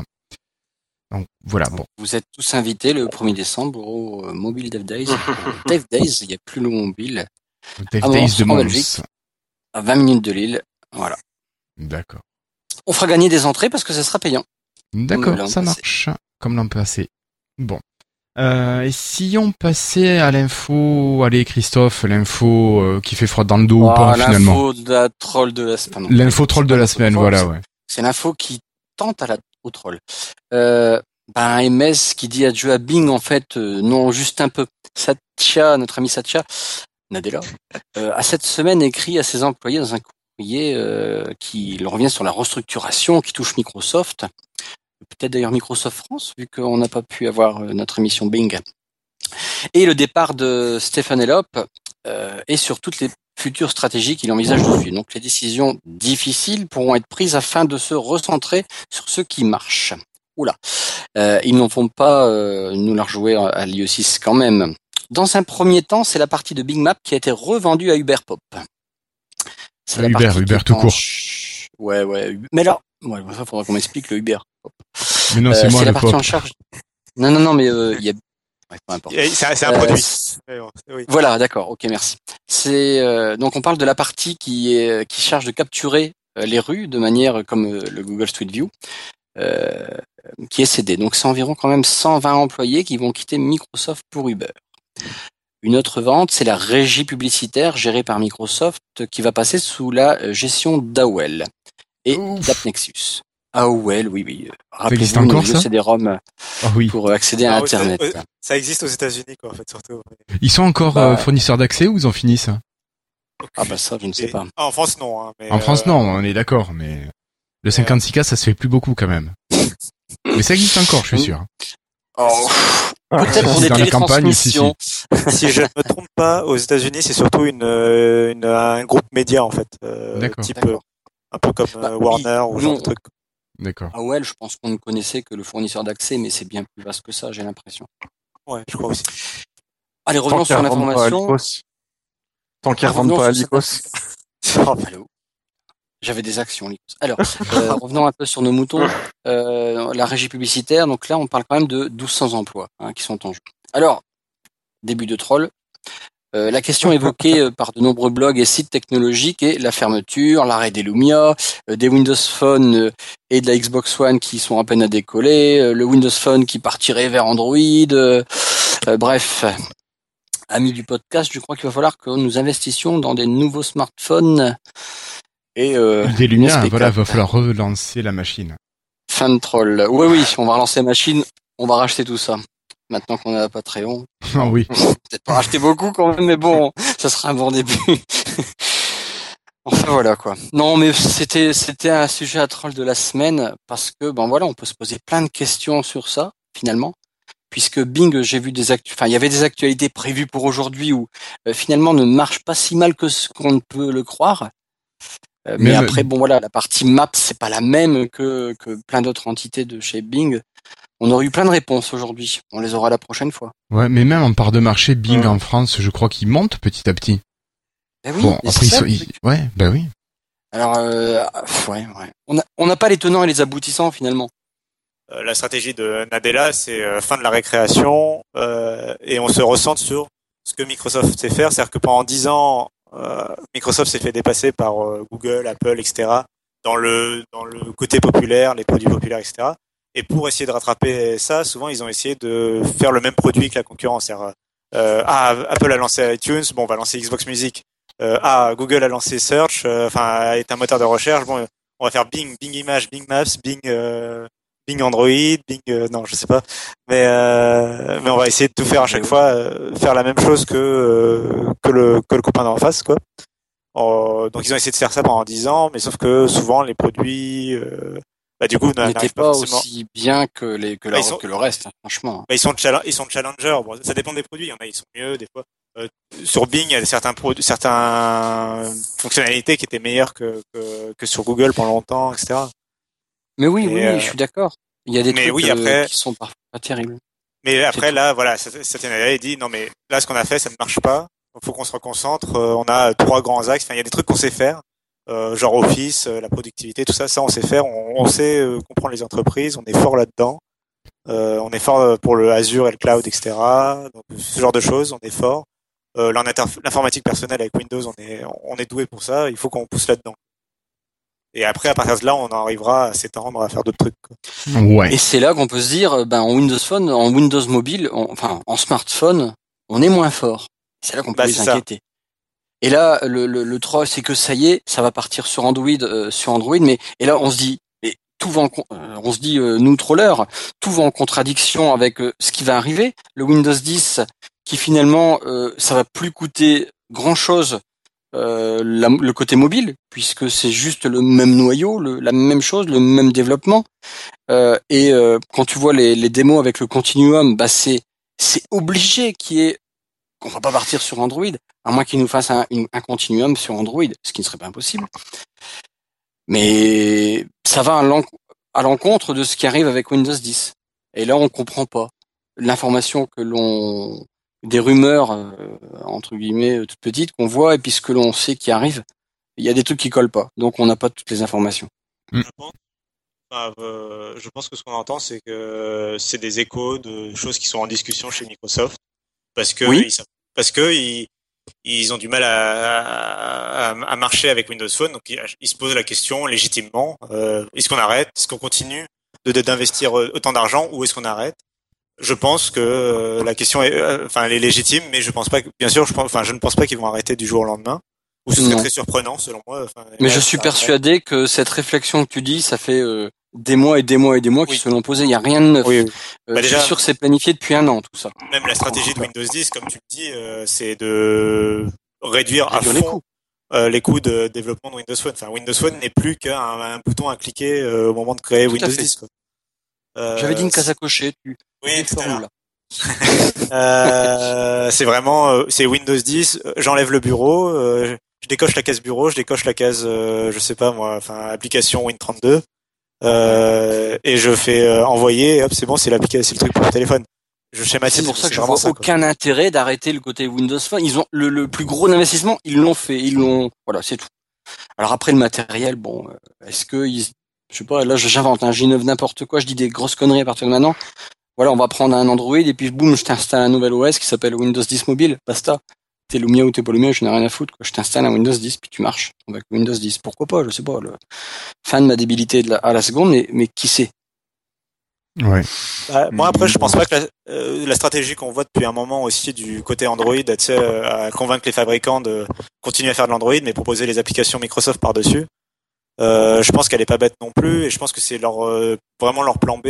Donc voilà, bon. Vous êtes tous invités le 1er décembre au euh, Mobile Dev Days. *laughs* Dev Days, il n'y a plus le mobile, Dave Ah bon, Days de Mons. Belgique. à 20 minutes de Lille. Voilà. D'accord. On fera gagner des entrées parce que ça sera payant. D'accord, ça passé. marche. Comme l'an passé. Bon. Euh, et si on passait à l'info, allez Christophe, l'info euh, qui fait froid dans le dos ou pas finalement. L'info de la troll de la semaine. L'info troll de la semaine, voilà, ouais. C'est l'info qui tente à la, au troll. Euh, ben, MS qui dit adieu à Bing, en fait, euh, non, juste un peu. Satya, notre ami Satya, Nadella, a cette semaine écrit à ses employés dans un courrier qui leur revient sur la restructuration qui touche Microsoft. Peut-être d'ailleurs Microsoft France, vu qu'on n'a pas pu avoir euh, notre émission Bing. Et le départ de Stephen Elop euh, et sur toutes les futures stratégies qu'il envisage de suivre. Donc les décisions difficiles pourront être prises afin de se recentrer sur ce qui marche. Oula, euh, ils n'en font pas euh, nous la rejouer à l'IE6 quand même. Dans un premier temps, c'est la partie de Big Map qui a été revendue à Uber Pop. C'est Uber, Uber tout court. Ouais, ouais. Mais là, ouais, ça faudra qu'on m'explique le Uber. Mais non, Euh, c'est moi la le partie pop. en charge. Non, non, non, mais euh, il y a. Ouais, peu importe. Et C'est un, Euh, produit. oui. voilà, d'accord, ok, merci. C'est euh, donc on parle de la partie qui est qui charge de capturer euh, les rues de manière comme euh, le Google Street View, euh, qui est cédé. Donc c'est environ quand même 120 employés qui vont quitter Microsoft pour Uber. Une autre vente, c'est la régie publicitaire gérée par Microsoft qui va passer sous la euh, gestion d'AOL et Ouf. d'AppNexus. AOL, oui, oui. existe Rappelez-vous encore, nos vieux ça? CD-ROM Ah oui. pour accéder à Ah, ouais, Internet. ça- Ça existe aux États-Unis, quoi, en fait, surtout. Ils sont encore Bah. euh, fournisseurs d'accès ou ils ont fini ça Ah bah ça, je ne sais pas. ah, en France, non. Hein, mais, En France, euh, non, on est d'accord, mais le 56K, ça se fait plus beaucoup quand même. Mais ça existe encore, je suis sûr. Oh, Ah, Peut-être pour si, des dans la campagne, si, télétransmissions. *laughs* si je ne me trompe pas, aux États-Unis, c'est surtout une, euh, une- un groupe média, en fait. euh. Type, euh, un peu comme euh, Bah, oui. Warner ou genre Non. de truc. D'accord. AOL, je pense qu'on ne connaissait que le fournisseur d'accès, mais c'est bien plus vaste que ça, j'ai l'impression. Ouais, je crois aussi. Allez, revenons sur l'information. Tant qu'ils Revenons revendent pas à Lycos. *laughs* Allô. J'avais des actions. Lycos. Alors, euh, *laughs* revenons un peu sur nos moutons. Euh, la régie publicitaire, donc là, on parle quand même de 1200 emplois hein, qui sont en jeu. Alors, début de troll. Euh, la question évoquée euh, par de nombreux blogs et sites technologiques est la fermeture, l'arrêt des Lumia, euh, des Windows Phone et de la Xbox One qui sont à peine à décoller, le Windows Phone qui partirait vers Android. bref, amis du podcast, je crois qu'il va falloir que nous investissions dans des nouveaux smartphones et Des lumières, Nespeak, voilà, là. va falloir relancer la machine. fin de troll. Oui, oui, on va relancer machine, on va racheter tout ça. Maintenant qu'on a Patreon, *laughs* Ah oui. peut-être pas racheter beaucoup quand même, mais bon, ça sera un bon début. *laughs* enfin voilà quoi. Non, mais c'était c'était un sujet à troll de la semaine parce que ben voilà, on peut se poser plein de questions sur ça finalement. puisque Bing, j'ai vu des actu, enfin, il y avait des actualités prévues pour aujourd'hui où euh, finalement ne marche pas si mal que ce qu'on ne peut le croire. Euh, mais, après, bon voilà, la partie map, c'est pas la même que, que plein d'autres entités de chez Bing. On aurait eu plein de réponses aujourd'hui. On les aura la prochaine fois. Ouais, mais même en part de marché, Bing Ouais. en France, je crois qu'il monte petit à petit. Eh oui, bon, après, ça, ouais, bah oui. Alors, euh, ouais, ouais. On n'a on n'a pas les tenants et les aboutissants finalement. Euh, la stratégie de Nadella, c'est euh, fin de la récréation euh, et on se recentre sur ce que Microsoft sait faire. C'est-à-dire que pendant dix ans, euh, Microsoft s'est fait dépasser par euh, Google, Apple, etc. dans le dans le côté populaire, les produits populaires, etc. Et pour essayer de rattraper ça, souvent ils ont essayé de faire le même produit que la concurrence. Euh, ah, Apple a lancé iTunes, bon, on va lancer Xbox Music. Euh, ah, Google a lancé Search, euh, enfin, est un moteur de recherche. Bon, on va faire Bing, Bing Images, Bing Maps, Bing, euh, Bing Android, Bing, euh, non, je sais pas. Mais mais on va essayer de tout faire à chaque fois, faire la même chose que que le que le copain d'en face, quoi. Donc ils ont essayé de faire ça pendant 10 ans, mais sauf que souvent les produits, euh, bah, du coup, n'était pas forcément. aussi bien que les que, Bah, sont- que le reste, hein, franchement. Bah, ils sont ils sont challengers. Bon, ça dépend des produits. Il y en a, ils sont mieux des fois. Euh, sur Bing, il y a certains produits, certaines fonctionnalités qui étaient meilleures que, que que sur Google pendant longtemps, etc. Mais oui, Et, oui, euh, je suis d'accord. Il y a des mais trucs oui, euh, après- qui sont parfois pas terribles. Mais après, là, voilà, Satya Nadella il dit non, mais là, ce qu'on a fait, ça ne marche pas. Il faut qu'on se reconcentre. Euh, on a trois grands axes. Enfin, il y a des trucs qu'on sait faire, euh, genre Office, euh, la productivité, tout ça. Ça, on sait faire. On, on sait euh, comprendre les entreprises. On est fort là-dedans. Euh, on est fort euh, pour le Azure et le cloud, etc. Donc, ce genre de choses, on est fort. Euh, l'informatique personnelle avec Windows, on est, on est doué pour ça. Il faut qu'on pousse là-dedans. Et après, à partir de là, on arrivera à s'étendre à faire d'autres trucs. quoi. Ouais. Et c'est là qu'on peut se dire, euh, ben en Windows Phone, en Windows mobile, en- enfin en smartphone, on est moins fort. C'est là qu'on peut Bah, les ça. inquiéter. Et là, le, le, le troll, c'est que ça y est, ça va partir sur Android, euh, sur Android, mais et là on se dit, mais tout va en, euh, on se dit, euh, nous trollers, tout va en contradiction avec euh, ce qui va arriver. Le Windows 10, qui finalement, euh, ça va plus coûter grand chose. le côté mobile, puisque c'est juste le même noyau, le- la même chose, le même développement. Et quand tu vois les, les démos avec le continuum, bah c'est c'est obligé qu'il y ait qu'on va pas partir sur Android, à moins qu'ils nous fassent un, une- un continuum sur Android, ce qui ne serait pas impossible. Mais ça va à l'en- à l'encontre de ce qui arrive avec Windows 10. Et là, on comprend pas l'information que l'on des rumeurs euh, entre guillemets euh, toutes petites qu'on voit et puis ce que l'on sait qui arrive. Il y a des trucs qui collent pas, donc on n'a pas toutes les informations. Mm. Je pense, enfin, euh, je pense que ce qu'on entend, c'est que c'est des échos de choses qui sont en discussion chez Microsoft, parce que Oui. ils, savent- parce que ils, ils ont du mal à, à, à marcher avec Windows Phone, donc ils, se posent la question légitimement euh, est-ce qu'on arrête, est-ce qu'on continue d'investir autant d'argent ou est-ce qu'on arrête? Je pense que euh, la question est, euh, enfin, elle est légitime, mais je pense pas que, bien sûr, je pense, enfin, je ne pense pas qu'ils vont arrêter du jour au lendemain. Ou ce serait Non. très surprenant, selon moi. Enfin, Mais là, je suis persuadé que cette réflexion que tu dis, ça fait euh, des mois et des mois et des mois qu'ils Oui. se l'ont posé. Il y a rien de neuf. Oui, oui. Euh, Bah, je suis sûr que c'est planifié depuis un an tout ça. même la stratégie de Windows 10, comme tu le dis, euh, c'est de réduire à Réduire les fond coûts. euh, les coûts de développement de Windows Phone. Enfin, Windows Phone n'est plus qu'un un bouton à cliquer euh, au moment de créer Tout Windows fait. 10. Quoi. Euh, J'avais dit une case à cocher. Tu Oui, tout à. *laughs* Euh, c'est vraiment, c'est Windows 10. euh, J'enlève le bureau, euh, je décoche la case bureau, je décoche la case, euh, je sais pas moi, enfin application Win32, euh, et je fais euh, envoyer. Et hop, c'est bon, c'est l'application, c'est le truc pour le téléphone. Je schématise. C'est pour ça que je vois ça, aucun intérêt d'arrêter le côté Windows Phone. Ils ont le, le plus gros investissement, ils l'ont fait, ils l'ont. Voilà, c'est tout. Alors après le matériel, bon, euh, est-ce que ils, je sais pas, là j'invente, un j'innove n'importe quoi, je dis des grosses conneries à partir de maintenant. Voilà, on va prendre un Android et puis boum, je t'installe un nouvel OS qui s'appelle Windows 10 Mobile, basta. T'es Lumia ou t'es pas Lumia, je n'ai rien à foutre. Quoi. Je t'installe un Windows 10 puis tu marches avec Windows 10. Pourquoi pas, je sais pas. Le... Fin de ma débilité de la, à la seconde, mais, mais qui sait? Ouais. Bah, moi après, je pense Mm. pas que la, euh, la stratégie qu'on voit depuis un moment aussi du côté Android, tu sais, euh, à convaincre les fabricants de continuer à faire de l'Android, mais proposer les applications Microsoft par dessus. Euh, je pense qu'elle est pas bête non plus, et je pense que c'est leur euh, vraiment leur plan B.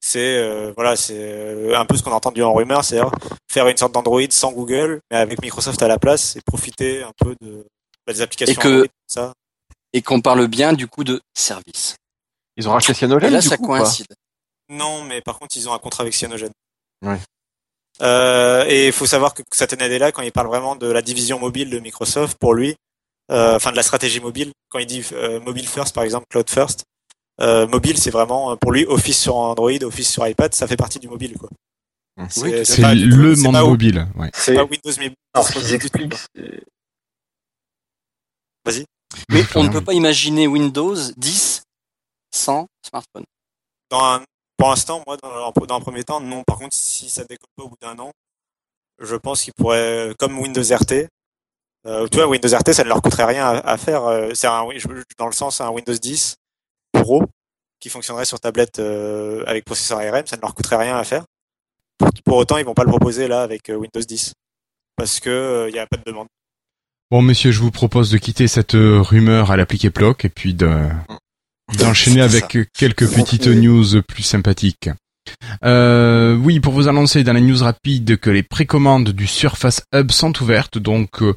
c'est euh, voilà, c'est euh, un peu ce qu'on a entendu en rumeur, c'est faire une sorte d'Android sans Google, mais avec Microsoft à la place, et profiter un peu de bah, des applications Et que- Android, ça. Et qu'on parle bien du coup de service. Ils ont racheté Et Cyanogen là, du ça coup, coïncide. Non, mais par contre, ils ont un contrat avec Cyanogen. Ouais. Euh, et il faut savoir que Satya Nadella, quand il parle vraiment de la division mobile de Microsoft, pour lui, euh, enfin de la stratégie mobile, quand il dit euh, mobile first par exemple, cloud first, euh, mobile c'est vraiment pour lui Office sur Android, Office sur iPad, ça fait partie du mobile quoi. Oui, C'est- tout- le c'est monde pas- mobile. Ouais. C'est pas Windows mais alors ce qu'ils expliquent. c'est- Mais on ne peut pas imaginer Windows 10 sans smartphone. dans un- pour l'instant, moi, dans, dans un premier temps, non. Par contre, si ça décolle pas au bout d'un an, je pense qu'ils pourraient, comme Windows RT, euh, tu vois, Windows RT, ça ne leur coûterait rien à, à faire. euh, C'est un, je- dans le sens, un Windows 10 Pro qui fonctionnerait sur tablette euh, avec processeur ARM, ça ne leur coûterait rien à faire. Pour, pour autant, ils vont pas le proposer là avec euh, Windows 10 parce que il y a pas de demande. Bon, monsieur, je vous propose de quitter cette euh, rumeur à l'appliquer bloc et puis de d'enchaîner avec quelques petites Continuez. news plus sympathiques. Euh, oui, pour vous annoncer dans les news rapides que les précommandes du Surface Hub sont ouvertes, donc euh,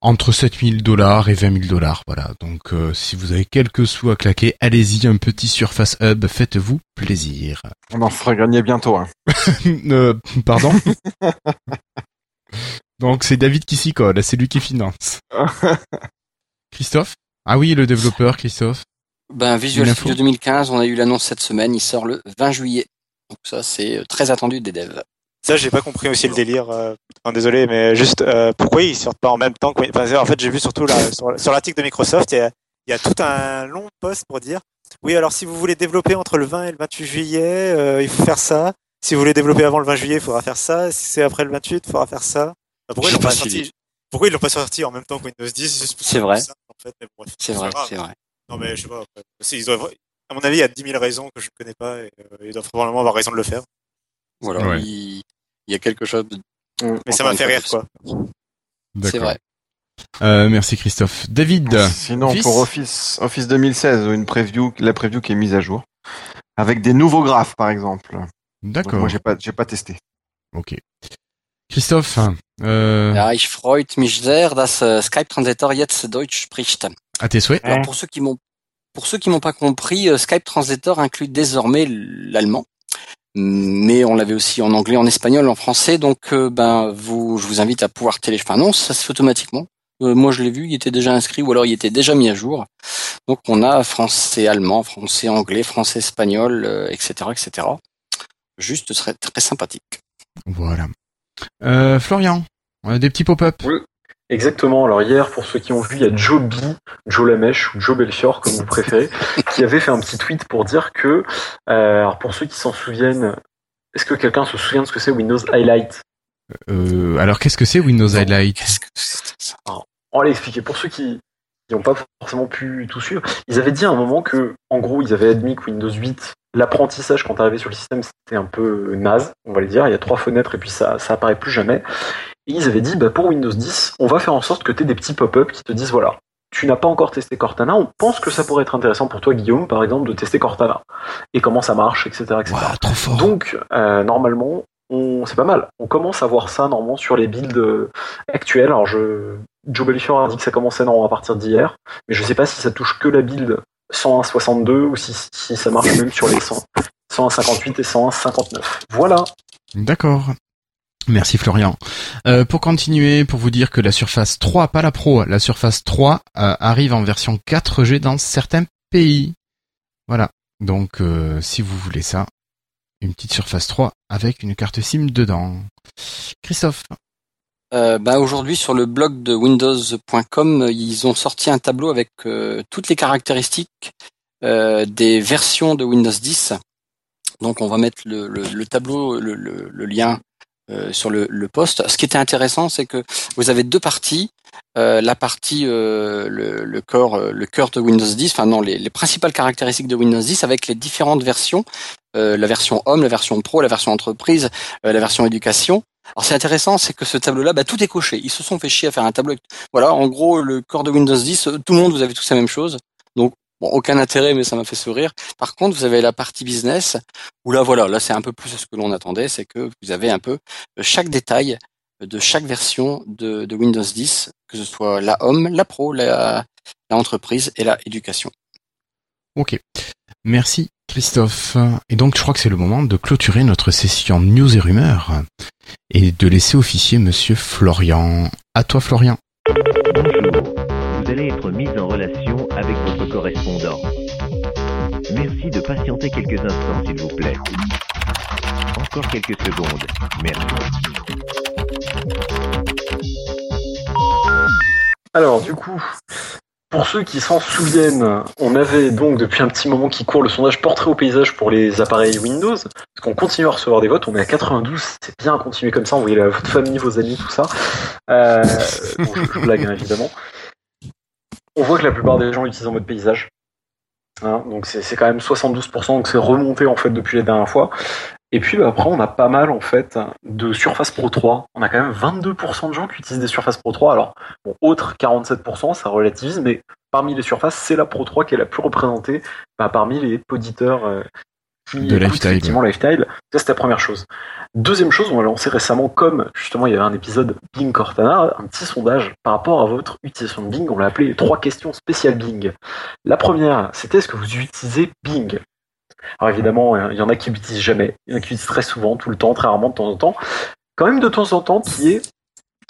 entre 7000 dollars et 20 000 dollars. Voilà, donc euh, si vous avez quelques sous à claquer, allez-y, un petit Surface Hub, faites-vous plaisir. On en fera gagner bientôt. Hein. *laughs* Euh, pardon? *laughs* Donc c'est David qui s'y colle, c'est lui qui finance. *laughs* Christophe? Ah oui, le développeur Christophe. Ben, Visual Studio 2015, on a eu l'annonce cette semaine, il sort le 20 juillet. Donc ça, c'est euh, très attendu des devs. Ça, j'ai pas compris aussi le délire. Euh, enfin, désolé, mais juste euh, pourquoi ils sortent pas en même temps que... enfin, En fait, j'ai vu surtout là, sur, sur l'article de Microsoft, il y, a, il y a tout un long post pour dire oui, alors si vous voulez développer entre le 20 et le 28 juillet, euh, il faut faire ça. Si vous voulez développer avant le 20 juillet, il faudra faire ça. Si c'est après le 28, il faudra faire ça. Enfin, pourquoi, ils l'ont pas sorti? Pourquoi ils l'ont pas sorti en même temps que Windows 10 juste pour C'est vrai. en fait, bref, C'est vrai, c'est vrai. Non, mais je sais pas. après. Si, ils doivent... À mon avis, il y a 10 000 raisons que je ne connais pas et euh, ils doivent probablement avoir raison de le faire. Voilà, Ouais. il, il y a quelque chose de... Mais ça m'a fait rire, quoi. C'est vrai. Euh, merci Christophe. David. Sinon, Office pour Office, Office 2016, une preview, la preview qui est mise à jour. Avec des nouveaux graphes, par exemple. D'accord. moi, j'ai pas, j'ai pas testé. Ok. Christophe. Euh, Ja, ich freut mich sehr, dass äh, Skype Translator jetzt Deutsch spricht. à tes souhaits. Alors pour ceux qui m'ont pour ceux qui m'ont pas compris, euh, Skype Translator inclut désormais l'allemand, mais on l'avait aussi en anglais, en espagnol, en français. Donc euh, ben vous, je vous invite à pouvoir télécharger. Enfin non, ça se fait automatiquement. Euh, moi je l'ai vu, il était déjà inscrit ou alors il était déjà mis à jour. Donc on a français allemand, français anglais, français espagnol, euh, etc., etc. Juste très très sympathique. Voilà. Euh, Florian. des petits pop-up. Oui. Exactement. Alors hier, pour ceux qui ont vu, il y a Joe B, Joe Lamèche ou Joe Belfior, comme vous préférez, *laughs* qui avait fait un petit tweet pour dire que, euh, alors pour ceux qui s'en souviennent, est-ce que quelqu'un se souvient de ce que c'est Windows Highlight? Euh, alors qu'est-ce que c'est Windows Non. Highlight? que ça? On va l'expliquer. Pour ceux qui n'ont pas forcément pu tout suivre, ils avaient dit à un moment que, en gros, ils avaient admis que Windows 8, l'apprentissage quand arrivé sur le système, c'était un peu naze, on va le dire. Il y a trois fenêtres et puis ça, ça apparaît plus jamais. Et ils avaient dit, bah, pour Windows 10, on va faire en sorte que tu aies des petits pop-up qui te disent, voilà, tu n'as pas encore testé Cortana, on pense que ça pourrait être intéressant pour toi, Guillaume, par exemple, de tester Cortana. Et comment ça marche, etc. etc. Ouah, trop fort. Donc, euh, normalement, on, c'est pas mal. On commence à voir ça normalement sur les builds euh, actuelles. Alors, je, Joe Belfior a dit que ça commençait normalement à partir d'hier, mais je sais pas si ça touche que la build 101.62 ou si, si ça marche même sur les 100, 101.58 et 101.59. Voilà. D'accord. Merci Florian. Euh, pour continuer, pour vous dire que la Surface 3, pas la Pro, la Surface 3 euh, arrive en version 4G dans certains pays. Voilà. Donc euh, si vous voulez ça, une petite Surface 3 avec une carte SIM dedans. Christophe. Bah, aujourd'hui sur le blog de Windows.com, ils ont sorti un tableau avec toutes les caractéristiques des versions de Windows 10. Donc on va mettre le, le- le tableau, le, le- le lien euh, sur le, le post. Ce qui était intéressant, c'est que vous avez deux parties. Euh, la partie euh, le, le corps euh, le cœur de Windows 10, enfin non les, les principales caractéristiques de Windows 10 avec les différentes versions, euh, la version Home, la version Pro, la version Entreprise, la version Éducation. Alors c'est intéressant, c'est que ce tableau-là, bah, tout est coché. Ils se sont fait chier à faire un tableau. Voilà, en gros, le corps de Windows 10, euh, tout le monde, vous avez tous la même chose. Donc, bon, aucun intérêt, mais ça m'a fait sourire. Par contre, vous avez la partie business, où là, voilà, là, c'est un peu plus ce que l'on attendait, c'est que vous avez un peu euh, chaque détail de chaque version de, de Windows 10, que ce soit la Home, la Pro, la, la Entreprise et la Éducation. Ok. Merci Christophe. Et donc je crois que c'est le moment de clôturer notre session news et rumeurs et de laisser officier monsieur Florian. À toi Florian. Bonjour, vous allez être mis en relation correspondant. Merci de patienter quelques instants, s'il vous plaît. Encore quelques secondes. Merci. Alors, du coup, pour ceux qui s'en souviennent, on avait donc depuis un petit moment qui court le sondage portrait au paysage pour les appareils Windows, parce qu'on continue à recevoir des votes, on est à 92, c'est bien continuer comme ça, envoyez à votre famille, vos amis, tout ça. Euh, bon, je, je blague hein, évidemment. On voit que la plupart des gens l'utilisent en mode paysage. Hein, donc c'est quand même 72%, donc c'est remonté en fait depuis la dernière fois. Et puis bah, après on a pas mal en fait de Surface Pro 3. On a quand même 22% de gens qui utilisent des Surface Pro 3. Alors bon, autre 47%, ça relativise, mais parmi les surfaces, c'est la Pro 3 qui est la plus représentée bah, parmi les auditeurs euh, qui De Lifestyle, effectivement Lifestyle. Ça c'était la première chose. Deuxième chose, on a lancé récemment, comme justement il y avait un épisode Bing Cortana, un petit sondage par rapport à votre utilisation de Bing. On l'a appelé trois questions spéciales Bing. La première, c'était est-ce que vous utilisez Bing? Alors évidemment, il y en a qui l'utilisent jamais, il y en a qui l'utilisent très souvent, tout le temps, très rarement, de temps en temps. Quand même de temps en temps, qui est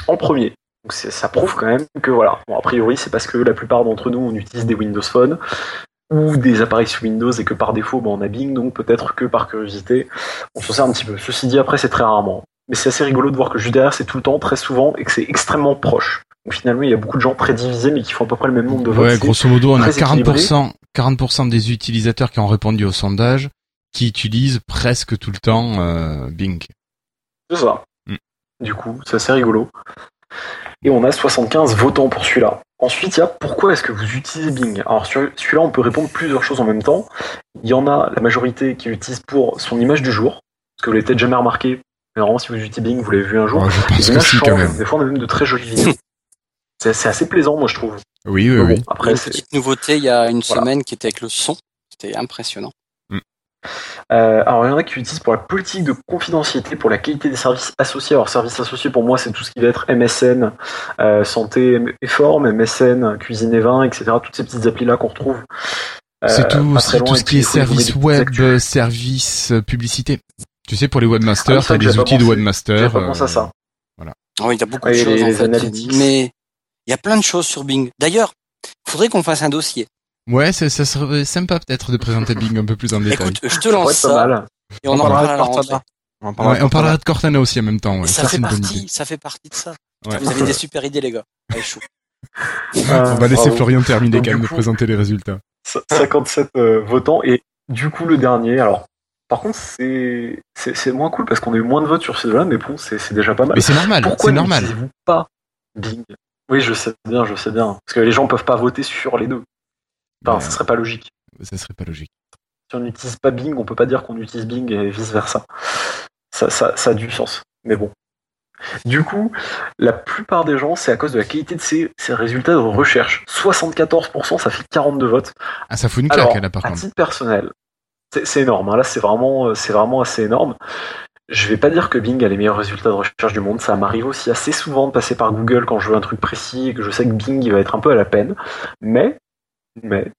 en premier. Donc c'est- ça prouve quand même que voilà. Bon, a priori, c'est parce que la plupart d'entre nous, on utilise des Windows Phone ou des appareils sous Windows et que par défaut, ben, on a Bing, donc peut-être que par curiosité, on s'en sert un petit peu. Ceci dit, après, c'est très rarement. Mais c'est assez rigolo de voir que juste derrière, c'est tout le temps, très souvent, et que c'est extrêmement proche. Donc finalement, il y a beaucoup de gens très divisés, mais qui font à peu près le même nombre de votes. Ouais, grosso modo, on a très équilibré. 40%, 40% des utilisateurs qui ont répondu au sondage qui utilisent presque tout le temps euh, Bing. C'est ça. Mm. Du coup, c'est assez rigolo. Et on a 75 votants pour celui-là. Ensuite, il y a pourquoi est-ce que vous utilisez Bing? Alors sur celui-là, on peut répondre plusieurs choses en même temps. Il y en a la majorité qui l'utilise pour son image du jour, parce que vous l'avez peut-être jamais remarqué. Mais normalement, si vous utilisez Bing, vous l'avez vu un jour. Ouais, je pense Les que images si quand changent. même. Des fois, on a même de très jolies vidéos. c'est assez plaisant, moi, je trouve. Oui, oui, oui. bon, Il y a après, une petite nouveauté il y a une Voilà. semaine qui était avec le son. C'était impressionnant. Euh, alors, il y en a qui utilisent pour la politique de confidentialité, pour la qualité des services associés. Alors, services associés, pour moi, c'est tout ce qui va être MSN, euh, santé et forme, MSN, cuisine et vin, etc. Toutes ces petites applis-là qu'on retrouve. euh, C'est tout, c'est tout ce qui est service web, service publicité. Tu sais, pour les Ah webmasters, ça, t'as des outils de webmaster. Pas pensé à euh, ça. Ah oui, il y a beaucoup Ouais, de choses les- en les fait. analytics. Mais il y a plein de choses sur Bing. D'ailleurs, il faudrait qu'on fasse un dossier. Ouais, ça, ça serait sympa peut-être de présenter Bing un peu plus en détail. Écoute, je te lance pas ça mal. et on, en parlera parle à de la Cortana. rentrée. On parlera Ouais, on parlera de Cortana aussi en même temps. Ouais. Ça, Ça, fait partie, ça fait partie de ça. Ouais. Vous avez des super idées, les gars. Allez, chaud. On va laisser Bravo. Florian terminer Donc, quand même de présenter les résultats. 57 euh, votants. Et du coup, le dernier, alors. Par contre, c'est c'est c'est moins cool parce qu'on a eu moins de votes sur ces deux-là, mais bon, c'est c'est déjà pas mal. Mais c'est normal, Pourquoi c'est normal. n'utilisez-vous pas Bing? Oui, je sais bien, je sais bien. Parce que les gens peuvent pas voter sur les deux. Enfin, ça serait pas logique. euh, ça serait pas logique. Si on n'utilise pas Bing, on peut pas dire qu'on utilise Bing et vice versa. Ça, ça, ça a du sens. Mais bon. Du coup, la plupart des gens, c'est à cause de la qualité de ces, ces résultats de recherche. 74%, ça fait 42 votes. Ah, ça fout une claque Alors, là par à contre. titre personnel, c'est énorme. hein. Là, c'est vraiment, c'est vraiment assez énorme. Je vais pas dire que Bing a les meilleurs résultats de recherche du monde. Ça m'arrive aussi assez souvent de passer par Google quand je veux un truc précis et que je sais que Bing il va être un peu à la peine. Mais, mais,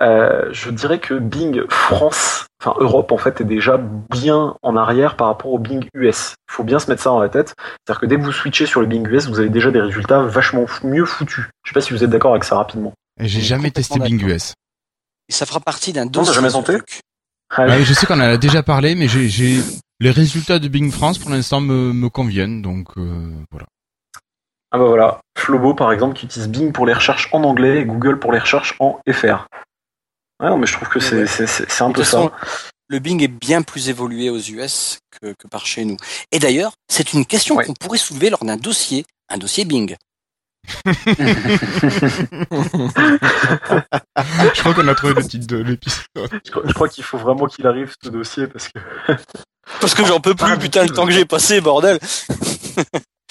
euh, je dirais que Bing France, enfin Europe en fait, est déjà bien en arrière par rapport au Bing US. Il faut bien se mettre ça dans la tête. C'est-à-dire que dès que vous switchez sur le Bing US, vous avez déjà des résultats vachement mieux foutus. Je sais pas si vous êtes d'accord avec ça rapidement. J'ai jamais testé Bing. US. Et ça fera partie d'un dossier. jamais tenté truc. Allez. Ouais, je sais qu'on en a déjà parlé, mais j'ai, j'ai les résultats de Bing France pour l'instant me, me conviennent, donc euh, voilà. Ah bah voilà, Flobo par exemple qui utilise Bing pour les recherches en anglais et Google pour les recherches en FR. Ouais, non, mais je trouve que c'est Ouais. un peu ça. façon, le Bing est bien plus évolué aux US que, que par chez nous. Et d'ailleurs, c'est une question Ouais. qu'on pourrait soulever lors d'un dossier, un dossier Bing. *laughs* Je crois qu'on a trouvé le titre de l'épisode. Je, crois- je crois qu'il faut vraiment qu'il arrive ce dossier parce que Parce que j'en peux plus, Ah, putain, le temps que j'ai passé, bordel.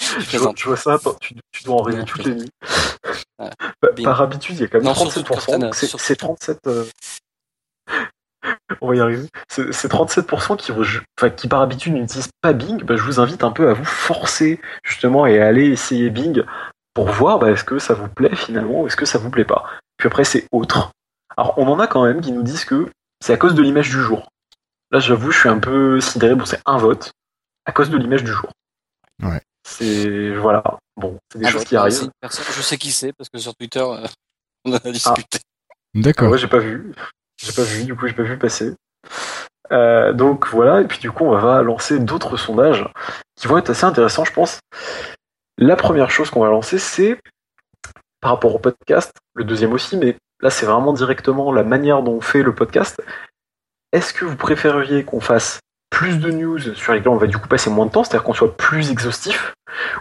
Je vois- plaisante. je vois ça, tu, tu dois en rêver toutes les nuits. Par habitude, il y a quand même Non, surtout 37%. Cortana, donc C'est surtout. c'est 37. euh, *laughs* On va y arriver. C'est c'est 37% qui, re- enfin, qui par habitude n'utilisent pas Bing. Bah, je vous invite un peu à vous forcer justement et à aller essayer Bing pour voir bah, est-ce que ça vous plaît finalement ou est-ce que ça vous plaît pas. Puis après c'est autre. Alors on en a quand même qui nous disent que c'est à cause de l'image du jour. Là, j'avoue, je suis un peu sidéré. Bon, c'est un vote à cause de l'image du jour. Ouais. C'est voilà. Bon, c'est des Ah, choses qui arrivent. personne- je sais qui c'est parce que sur Twitter, euh, *laughs* on en a discuté. Ah D'accord. ouais, j'ai pas vu. J'ai pas vu, du coup, j'ai pas vu passer. Euh, donc voilà, et puis du coup, on va lancer d'autres sondages qui vont être assez intéressants, je pense. La première chose qu'on va lancer, c'est par rapport au podcast, le deuxième aussi, mais là, c'est vraiment directement la manière dont on fait le podcast. Est-ce que vous préfériez qu'on fasse plus de news sur lesquelles on va du coup passer moins de temps, c'est-à-dire qu'on soit plus exhaustif,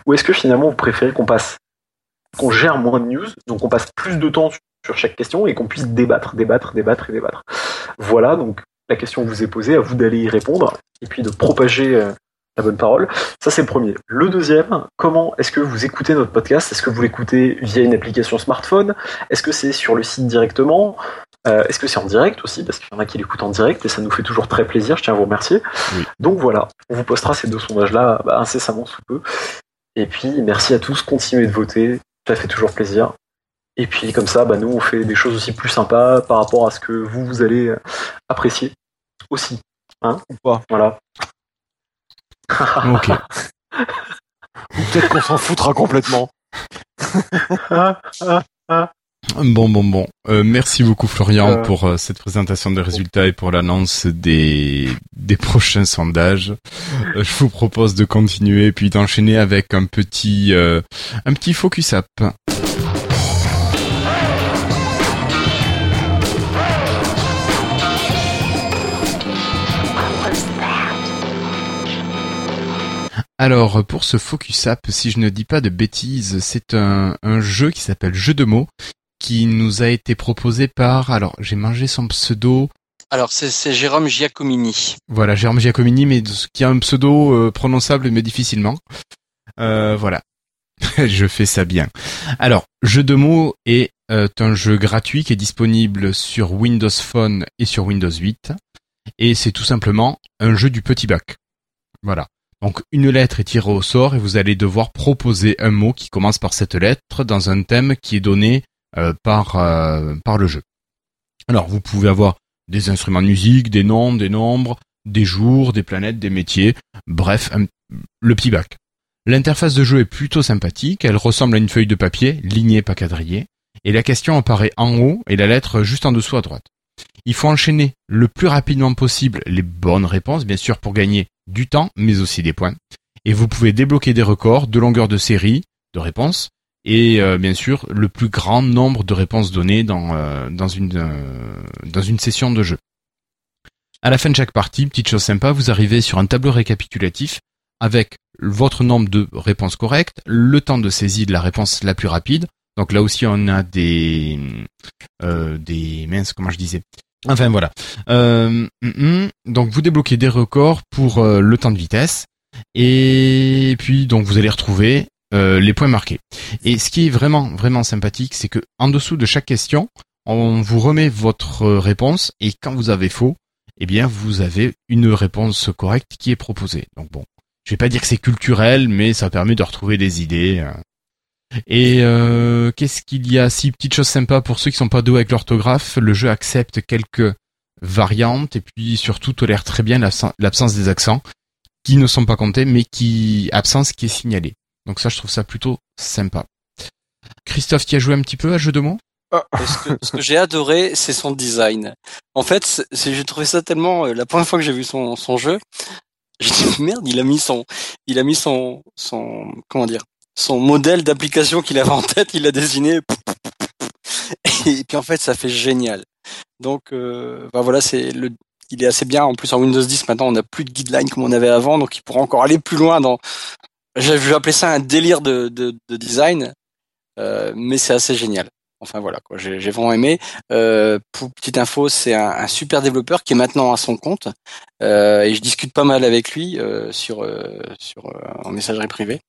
ou est-ce que finalement vous préférez qu'on passe, qu'on gère moins de news, donc on passe plus de temps sur chaque question et qu'on puisse débattre, débattre, débattre et débattre? Voilà, donc la question vous est posée, à vous d'aller y répondre et puis de propager euh, la bonne parole. Ça, c'est le premier. Le deuxième, comment est-ce que vous écoutez notre podcast? Est-ce que vous l'écoutez via une application smartphone? Est-ce que c'est sur le site directement? Euh, Est-ce que c'est en direct aussi? Parce qu'il y en a qui l'écoutent en direct et ça nous fait toujours très plaisir. Je tiens à vous remercier. Oui. Donc voilà, on vous postera ces deux sondages-là bah, incessamment sous peu. Et puis, merci à tous. Continuez de voter. Ça fait toujours plaisir. Et puis comme ça, bah, nous, on fait des choses aussi plus sympas par rapport à ce que vous, vous allez apprécier aussi. Hein? Ou pas. Voilà. *laughs* Ok. Ou peut-être qu'on s'en foutra complètement. Bon, bon, bon. Euh, merci beaucoup Florian Euh. pour euh, cette présentation des résultats et pour l'annonce des, des prochains sondages. Je vous propose de continuer puis d'enchaîner avec un petit, un petit focus up. Alors, pour ce focus up, si je ne dis pas de bêtises, c'est un, un jeu qui s'appelle Jeu de mots, qui nous a été proposé par, alors j'ai mangé son pseudo, Alors, c'est c'est Jérôme Giacomini. voilà, Jérôme Giacomini, mais qui a un pseudo euh, prononçable mais difficilement. Euh, voilà, *laughs* je fais ça bien. Alors, Jeu de mots est euh, un jeu gratuit qui est disponible sur Windows Phone et sur Windows 8, et c'est tout simplement un jeu du petit bac. Voilà. Donc une lettre est tirée au sort et vous allez devoir proposer un mot qui commence par cette lettre dans un thème qui est donné euh, par euh, par le jeu. Alors vous pouvez avoir des instruments de musique, des noms, des nombres, des jours, des planètes, des métiers, bref, le petit bac. L'interface de jeu est plutôt sympathique, elle ressemble à une feuille de papier, lignée pas quadrillée, et la question apparaît en haut et la lettre juste en dessous à droite. Il faut enchaîner le plus rapidement possible les bonnes réponses, bien sûr pour gagner du temps, mais aussi des points. Et vous pouvez débloquer des records de longueur de série, de réponses, et euh, bien sûr le plus grand nombre de réponses données dans, euh, dans, une, euh, dans une session de jeu. À la fin de chaque partie, petite chose sympa, vous arrivez sur un tableau récapitulatif avec votre nombre de réponses correctes, le temps de saisie de la réponse la plus rapide. Donc là aussi, on a des des minces, comment je disais? Enfin voilà. Euh, hum, hum. donc vous débloquez des records pour euh, le temps de vitesse et puis donc vous allez retrouver euh, les points marqués. Et ce qui est vraiment vraiment sympathique, c'est que en dessous de chaque question, on vous remet votre réponse et quand vous avez faux, eh bien vous avez une réponse correcte qui est proposée. Donc bon, je vais pas dire que c'est culturel, mais ça permet de retrouver des idées. euh. Et euh, qu'est-ce qu'il y a Si petite chose sympa pour ceux qui sont pas doués avec l'orthographe, le jeu accepte quelques variantes et puis surtout tolère très bien l'absen- l'absence des accents qui ne sont pas comptés, mais qui absence qui est signalée. Donc ça, je trouve ça plutôt sympa. Christophe, tu as joué un petit peu à jeu de mots? Et ce que, j'ai adoré, c'est son design. En fait, j'ai trouvé ça tellement. euh, la première fois que j'ai vu son, son jeu, j'ai dit merde, il a mis son, il a mis son, son, comment dire, son modèle d'application qu'il avait en tête, il l'a dessiné. Et puis en fait, ça fait génial. Donc, euh, bah voilà, c'est le, il est assez bien. En plus, en Windows 10, maintenant, on n'a plus de guideline comme on avait avant, donc il pourra encore aller plus loin dans. Je vais appeler ça un délire de, de, de design, euh, mais c'est assez génial. Enfin voilà, quoi, j'ai vraiment aimé. Euh, pour petite info, c'est un, super développeur qui est maintenant à son compte et je discute pas mal avec lui sur sur en messagerie privée.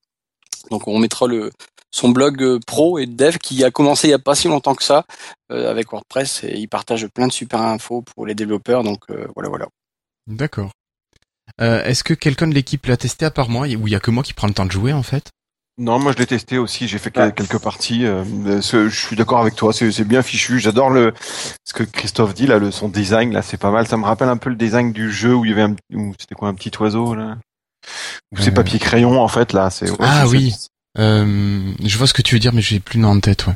Donc on mettra le son blog euh, pro et dev qui a commencé il y a pas si longtemps que ça euh, avec WordPress et il partage plein de super infos pour les développeurs. Donc euh, voilà voilà. D'accord. Euh, Est-ce que quelqu'un de l'équipe l'a testé à part moi, ou il y a que moi qui prend le temps de jouer en fait? Non, moi je l'ai testé aussi. J'ai fait Ouais. quelques parties. euh, je suis d'accord avec toi. C'est bien fichu. J'adore le ce que Christophe dit là, le son design là, c'est pas mal. Ça me rappelle un peu le design du jeu où il y avait un où c'était quoi un petit oiseau là? Où c'est Euh. papier crayon en fait là. C'est ouais, Ah c'est- oui. Euh, je vois ce que tu veux dire, mais j'ai plus le nom en tête, ouais.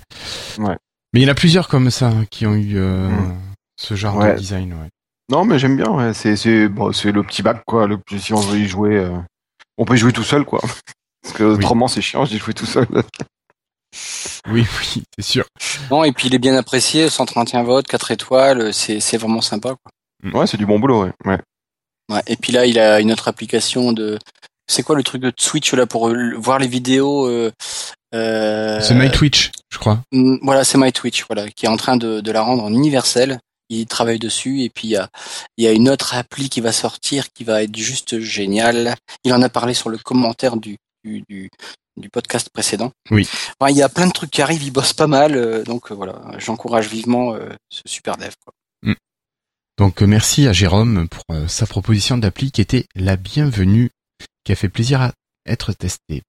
Ouais. Mais il y en a plusieurs comme ça hein, qui ont eu euh, Mm. ce genre Ouais. de design, ouais. Non, mais j'aime bien. Ouais. C'est c'est bon, c'est le petit bac quoi. Le, si on veut y jouer, euh, on peut y jouer tout seul quoi. *laughs* Parce que autrement c'est chiant d'y jouer tout seul. *laughs* Oui, oui, c'est sûr. Non, et puis il est bien apprécié, 131 votes, 4 étoiles, c'est c'est vraiment sympa. Quoi. Ouais, c'est du bon boulot. Ouais. ouais. Ouais. Et puis là, il a une autre application de. C'est quoi le truc de Switch là pour euh, voir les vidéos euh, euh, C'est My Twitch, je crois. Mm, Voilà, c'est My Twitch, voilà, qui est en train de, de la rendre en universelle. Il travaille dessus et puis il y a, il y a une autre appli qui va sortir qui va être juste géniale. Il en a parlé sur le commentaire du, du, du, du podcast précédent. Oui. Enfin, il y a plein de trucs qui arrivent, il bosse pas mal, euh, donc voilà, j'encourage vivement ce super dev. Quoi. Donc euh, merci à Jérôme pour euh, sa proposition d'appli qui était la bienvenue, qui a fait plaisir à être testée.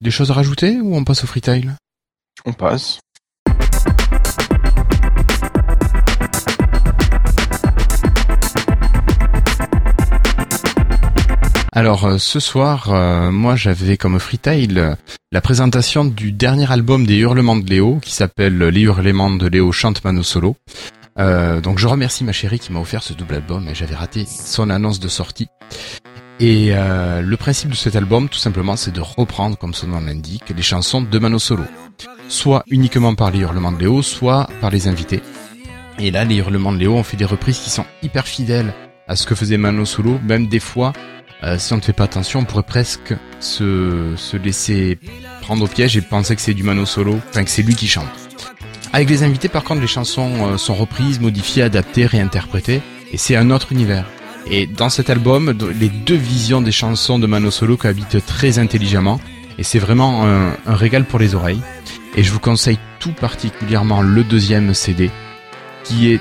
Des choses à rajouter ou on passe au freetail On passe. Alors euh, ce soir, euh, moi j'avais comme freetail la présentation du dernier album des Hurlements de Léo qui s'appelle Les Hurlements de Léo chante Mano Solo. Euh, donc je remercie ma chérie qui m'a offert ce double album et j'avais raté son annonce de sortie. Et euh, le principe de cet album, tout simplement, c'est de reprendre, comme son nom l'indique, les chansons de Mano Solo. Soit uniquement par les Hurlements de Léo, soit par les invités. Et là, les Hurlements de Léo ont fait des reprises qui sont hyper fidèles à ce que faisait Mano Solo, même des fois euh, si on ne fait pas attention, on pourrait presque se, se laisser prendre au piège et penser que c'est du Mano Solo, enfin que c'est lui qui chante. Avec les invités, par contre, les chansons euh, sont reprises, modifiées, adaptées, réinterprétées, et c'est un autre univers. Et dans cet album, les deux visions des chansons de Mano Solo cohabitent très intelligemment, et c'est vraiment un, régal pour les oreilles. Et je vous conseille tout particulièrement le deuxième CD, qui est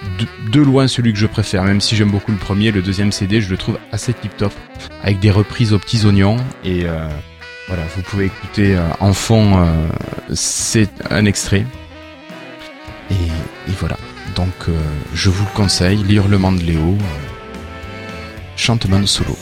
de, loin celui que je préfère, même si j'aime beaucoup le premier, le deuxième CD, je le trouve assez tip-top avec des reprises aux petits oignons et euh, voilà vous pouvez écouter euh, en fond c'est un extrait et, voilà. Donc euh, je vous le conseille les hurlements de Léo euh, chante Mano solo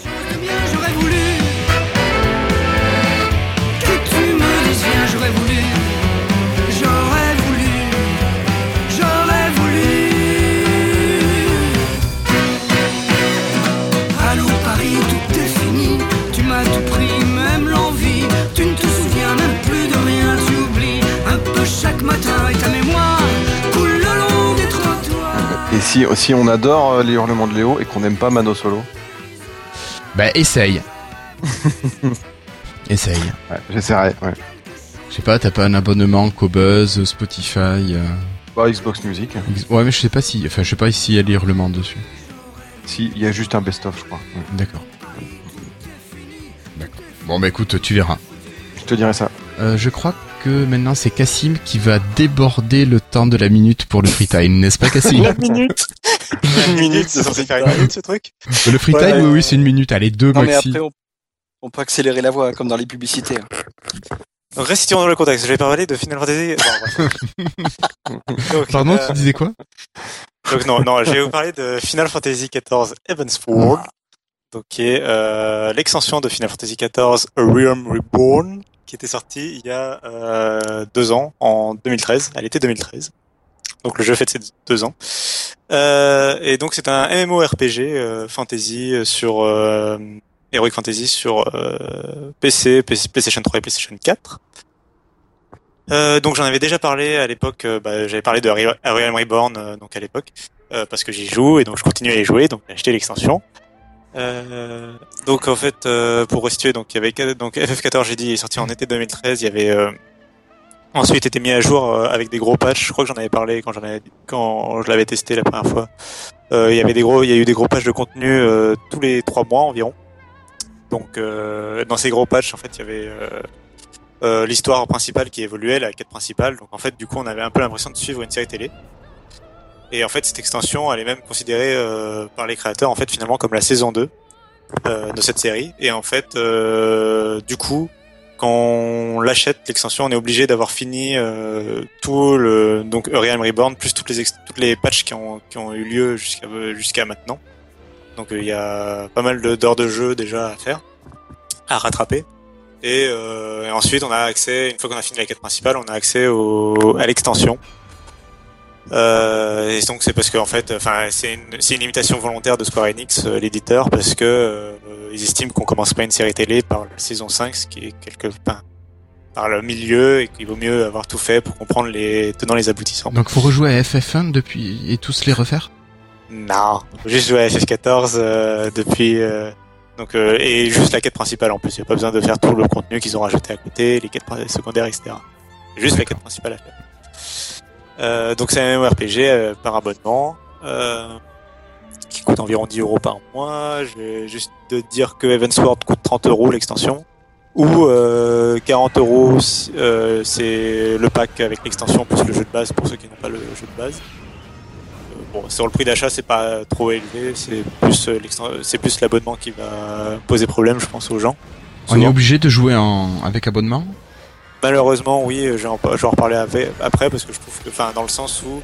si, si on adore euh, les hurlements de Léo et qu'on n'aime pas Mano Solo, bah essaye *laughs* essaye ouais, j'essaierai. Ouais. je sais pas t'as pas un abonnement Cobuzz Spotify euh, Pas Xbox Music. Ouais mais je sais pas si enfin je sais pas s'il y a les hurlements dessus Si, il y a juste un best-of, je crois. D'accord d'accord bon bah écoute tu verras Je te dirai ça. Euh, je crois que maintenant c'est Cassim qui va déborder le temps de la minute pour le free time, n'est-ce pas Cassim La minute. Une minute, c'est censé faire une minute ce truc? Le free time, Ouais. oui, oui, c'est une minute, allez, deux Non mais maxi. après on, on peut accélérer la voix comme dans les publicités. hein. Donc restons dans le contexte, je vais parler de Final Fantasy... *laughs* Donc, Pardon, euh, tu disais quoi? Donc non, non, je vais vous parler de Final Fantasy XIV Evansford, donc qui est euh, l'extension de Final Fantasy XIV A Realm Reborn, qui était sortie il y a euh, deux ans, en 2013, à l'été 2013. Donc le jeu fête ses deux ans. Euh, et donc c'est un MMORPG fantasy sur Heroic Fantasy sur PC, PlayStation 3 et PlayStation 4. Euh, donc j'en avais déjà parlé à l'époque. bah, J'avais parlé de Re- Realm Reborn donc à l'époque parce que j'y joue et donc je continue à y jouer. Donc j'ai acheté l'extension. Euh, donc en fait euh, pour resituer donc il y avait donc FF14 j'ai dit est sorti en été 2013. Il y avait euh, ensuite été mis à jour avec des gros patchs. Je crois que j'en avais parlé quand j'en avais quand je l'avais testé la première fois. Il y avait des gros, il y a eu des gros patchs de contenu tous les trois mois environ. Donc dans ces gros patchs en fait il y avait l'histoire principale qui évoluait, la quête principale. Donc en fait, du coup, on avait un peu l'impression de suivre une série télé. Et en fait, cette extension, elle est même considérée euh, par les créateurs, en fait, finalement, comme la saison 2 euh, de cette série. Et en fait, euh, du coup, quand on l'achète l'extension, on est obligé d'avoir fini euh, tout le donc Realm Reborn plus toutes les toutes les patchs qui ont qui ont eu lieu jusqu'à jusqu'à maintenant. Donc euh, il y a pas mal d'heures de jeu déjà à faire, à rattraper. Et, euh, et ensuite on a accès une fois qu'on a fini la quête principale, on a accès au à l'extension. Euh, et donc c'est parce que en fait, enfin c'est une c'est une limitation volontaire de Square Enix, euh, l'éditeur, parce que euh, ils estiment qu'on commence pas une série télé par la saison 5, ce qui est quelque enfin, par le milieu et qu'il vaut mieux avoir tout fait pour comprendre les tenants les aboutissants. Donc faut rejouer à FF1 depuis et tous les refaire? Non, faut juste jouer à FF14 euh, depuis euh, donc euh, et juste la quête principale en plus. Il y a pas besoin de faire tout le contenu qu'ils ont rajouté à côté, les quêtes secondaires, etc. Juste la quête principale à faire. Euh, donc c'est un MMORPG euh, par abonnement euh, qui coûte environ 10 euros par mois. Je vais juste de dire que Evansward coûte 30 euros l'extension ou euh, 40 euros si- euh, c'est le pack avec l'extension plus le jeu de base pour ceux qui n'ont pas le jeu de base. Euh, Bon, sur le prix d'achat, c'est pas trop élevé, c'est plus euh, l'exten- c'est plus l'abonnement qui va poser problème, je pense, aux gens. On est obligé de jouer en avec abonnement? Malheureusement, oui, je vais en, je vais en reparler après parce que je trouve que, enfin, dans le sens où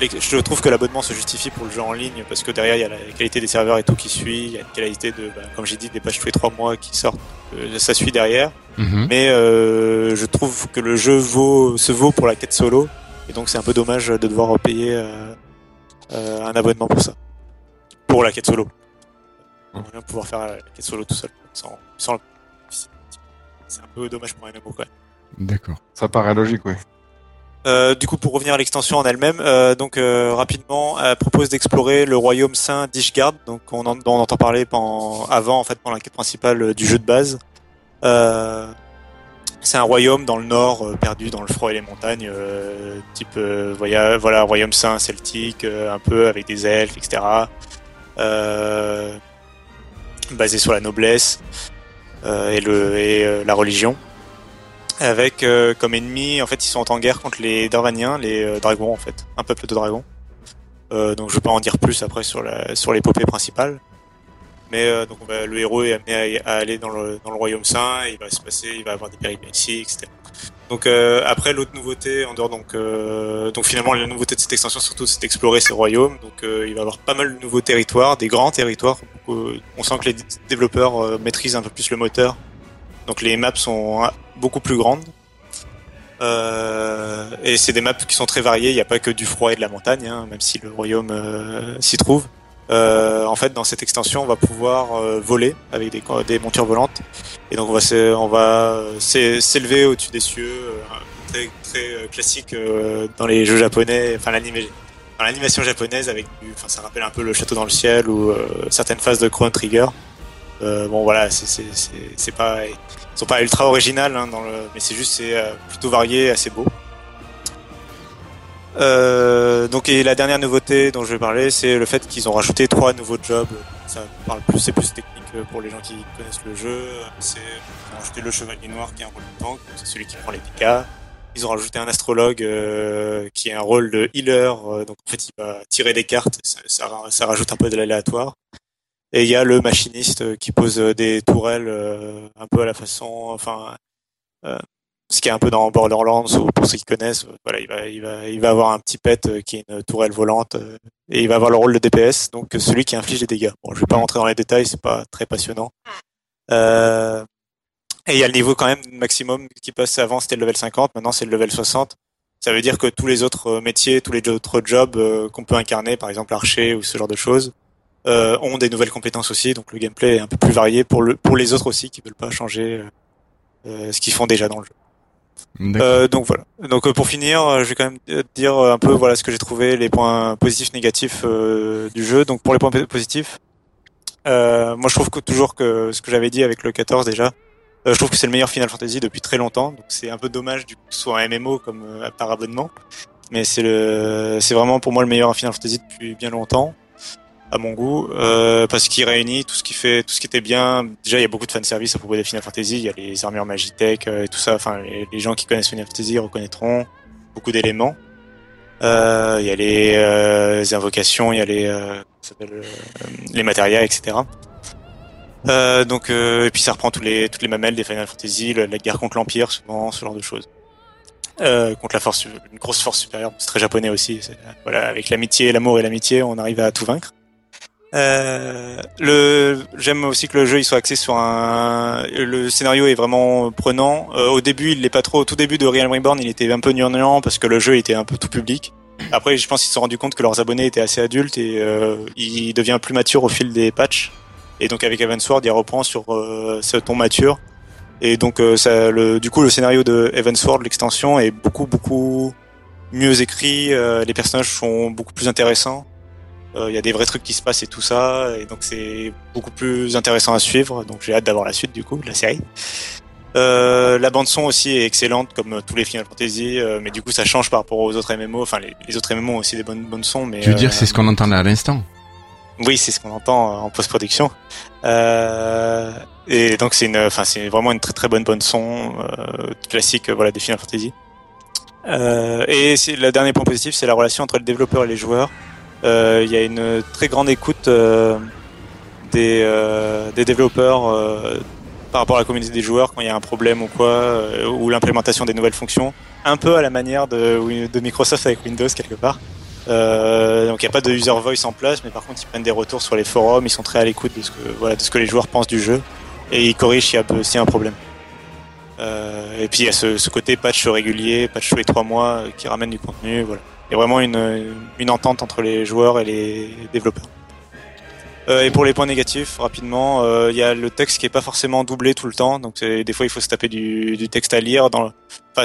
je trouve que l'abonnement se justifie pour le jeu en ligne parce que derrière il y a la qualité des serveurs et tout qui suit, il y a une qualité de, bah, comme j'ai dit, des pages tous les trois mois qui sortent, euh, ça suit derrière. Mhm. Mais euh, je trouve que le jeu vaut, se vaut pour la quête solo et donc c'est un peu dommage de devoir payer euh, euh, un abonnement pour ça, pour la quête solo. On va pouvoir faire la quête solo tout seul, sans, sans le... C'est un peu dommage pour un MMO quoi. D'accord. Ça paraît logique, oui. Euh, du coup, pour revenir à l'extension en elle-même, euh, donc euh, rapidement, elle propose d'explorer le royaume saint d'Ishgard, donc on, en, dont on entend parler pendant, avant en fait pendant la quête principale du jeu de base. Euh, c'est un royaume dans le nord, euh, perdu dans le froid et les montagnes, euh, type euh, voilà, voilà royaume saint celtique, euh, un peu avec des elfes, etc. Euh, basé sur la noblesse euh, et, le, et euh, la religion avec euh, comme ennemi en fait ils sont en guerre contre les Darvaniens, les euh, dragons en fait, un peuple de dragons. Euh, donc je vais pas en dire plus après sur la sur l'épopée principale. Mais euh, donc on va- le héros est amené à, aller dans le dans le royaume saint, et il va se passer, il va avoir des péripéties, etc. Donc euh, après l'autre nouveauté en dehors donc euh, donc finalement la nouveauté de cette extension surtout c'est d'explorer ces royaumes. Donc il va y avoir pas mal de nouveaux territoires, des grands territoires. Euh, on sent que les développeurs maîtrisent un peu plus le moteur. Donc les maps sont beaucoup plus grandes. Euh, et c'est des maps qui sont très variées. Il n'y a pas que du froid et de la montagne, hein, même si le royaume euh, s'y trouve. Euh, en fait, dans cette extension, on va pouvoir euh, voler avec des, montures volantes. Et donc, on va s'élever au-dessus des cieux, très très classique dans les jeux japonais. Enfin, l'animation japonaise avec, du, enfin, ça rappelle un peu le château dans le ciel ou certaines phases de Chrono Trigger. Euh, bon, voilà, c'est pas ils sont pas ultra originales hein, dans le mais c'est juste c'est euh, plutôt varié assez beau. Euh, donc et la dernière nouveauté dont je vais parler c'est le fait qu'ils ont rajouté trois nouveaux jobs. Ça parle plus c'est plus technique pour les gens qui connaissent le jeu. C'est ils ont rajouté le chevalier noir qui est un rôle de tank c'est celui qui prend les dégâts. Ils ont rajouté un astrologue euh, qui est un rôle de healer euh, donc en fait il va tirer des cartes ça, ça rajoute un peu de l'aléatoire et il y a le machiniste euh, qui pose euh, des tourelles euh, un peu à la façon, enfin, ce qui est un peu dans Borderlands ou pour ceux qui connaissent, voilà, il va, il va, il va avoir un petit pet qui est une tourelle volante et il va avoir le rôle de DPS, donc celui qui inflige les dégâts. Bon, je vais pas rentrer dans les détails, c'est pas très passionnant. Euh, et il y a le niveau quand même maximum qui passe avant, c'était le level 50, maintenant c'est le level 60. Ça veut dire que tous les autres métiers, tous les autres jobs qu'on peut incarner, par exemple archer ou ce genre de choses, euh, ont des nouvelles compétences aussi, donc le gameplay est un peu plus varié pour le pour les autres aussi qui veulent pas changer euh, euh, ce qu'ils font déjà dans le jeu. Euh, donc voilà. Donc euh, pour finir, euh, je vais quand même dire un peu voilà ce que j'ai trouvé, les points positifs, négatifs euh, du jeu. Donc pour les points po- positifs, euh, moi je trouve que toujours que ce que j'avais dit avec le 14 déjà, euh, je trouve que c'est le meilleur Final Fantasy depuis très longtemps. Donc c'est un peu dommage du coup que ce soit un MMO comme euh, par abonnement, mais c'est le c'est vraiment pour moi le meilleur Final Fantasy depuis bien longtemps à mon goût euh, parce qu'il réunit tout ce qui fait tout ce qui était bien déjà il y a beaucoup de fanservice à propos des Final Fantasy il y a les armures Magitech euh, et tout ça enfin les, gens qui connaissent Final Fantasy reconnaîtront beaucoup d'éléments euh, il y a les, euh, invocations il y a les ça les matérias etc donc et puis ça reprend tous les toutes les mamelles des Final Fantasy, la guerre contre l'Empire souvent, ce genre de choses. Contre la force, une grosse force supérieure. C'est très japonais aussi. Voilà, avec l'amitié, l'amour et l'amitié, on arrive à tout vaincre. Euh, le, j'aime aussi que le jeu il soit axé sur un, le scénario est vraiment prenant. Euh, au début, il l'est pas trop. Au tout début de Realm Reborn, il était un peu gnangnan parce que le jeu était un peu tout public. Après, je pense qu'ils se sont rendus compte que leurs abonnés étaient assez adultes et euh, il devient plus mature au fil des patchs. Et donc avec Evansward, il reprend sur euh, ce ton mature. Et donc euh, ça, le, du coup, le scénario de Evansward, l'extension, est beaucoup beaucoup mieux écrit. les personnages sont beaucoup plus intéressants. Euh, Il y a des vrais trucs qui se passent et tout ça, et donc c'est beaucoup plus intéressant à suivre. Donc j'ai hâte d'avoir la suite du coup de la série. Euh, la bande son aussi est excellente comme tous les Final Fantasy, euh, mais du coup ça change par rapport aux autres MMO. Enfin les, les autres MMO ont aussi des bonnes bonnes sons, mais Tu veux dire euh, c'est ce qu'on entend là à l'instant? Oui, c'est ce qu'on entend euh, en post-production. Euh, et donc c'est une, enfin c'est vraiment une très très bonne bonne son euh, classique, euh, voilà des Final Fantasy. Euh, et c'est le dernier point positif, c'est la relation entre le développeur et les joueurs. Euh, Il y a une très grande écoute euh, des euh, des développeurs par rapport à la communauté des joueurs quand il y a un problème ou quoi, ou l'implémentation des nouvelles fonctions, un peu à la manière de, Microsoft avec Windows quelque part. Donc il n'y a pas de user voice en place, mais par contre ils prennent des retours sur les forums, ils sont très à l'écoute de ce que les joueurs pensent du jeu et ils corrigent s'il y a un problème. Euh, et puis il y a ce, ce côté patch régulier, patch tous les trois mois euh, qui ramène du contenu. Voilà, il y a vraiment une, une entente entre les joueurs et les développeurs. Euh, et pour les points négatifs, rapidement, euh, il y a le texte qui est pas forcément doublé tout le temps, donc des fois il faut se taper du, texte à lire. Enfin,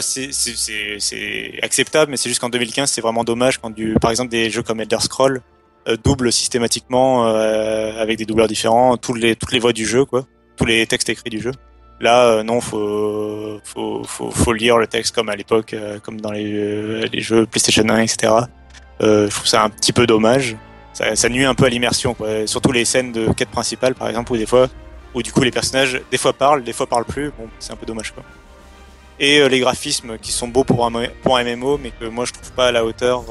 c'est- acceptable, mais c'est juste qu'en 2015 c'est vraiment dommage quand par exemple des jeux comme Elder Scroll euh, doublent systématiquement euh, avec des doubleurs différents toutes les toutes les voix du jeu, quoi, tous les textes écrits du jeu. Là, euh, non, faut, faut faut lire le texte comme à l'époque, euh, comme dans les, euh, jeux PlayStation 1, etc. Je trouve ça un petit peu dommage ça, ça nuit un peu à l'immersion. Surtout les scènes de quête principale, par exemple, où des fois, où du coup les personnages, des fois parlent, des fois parlent plus. Bon, c'est un peu dommage, quoi. Et les graphismes qui sont beaux pour un, pour un MMO, mais que moi je trouve pas à la hauteur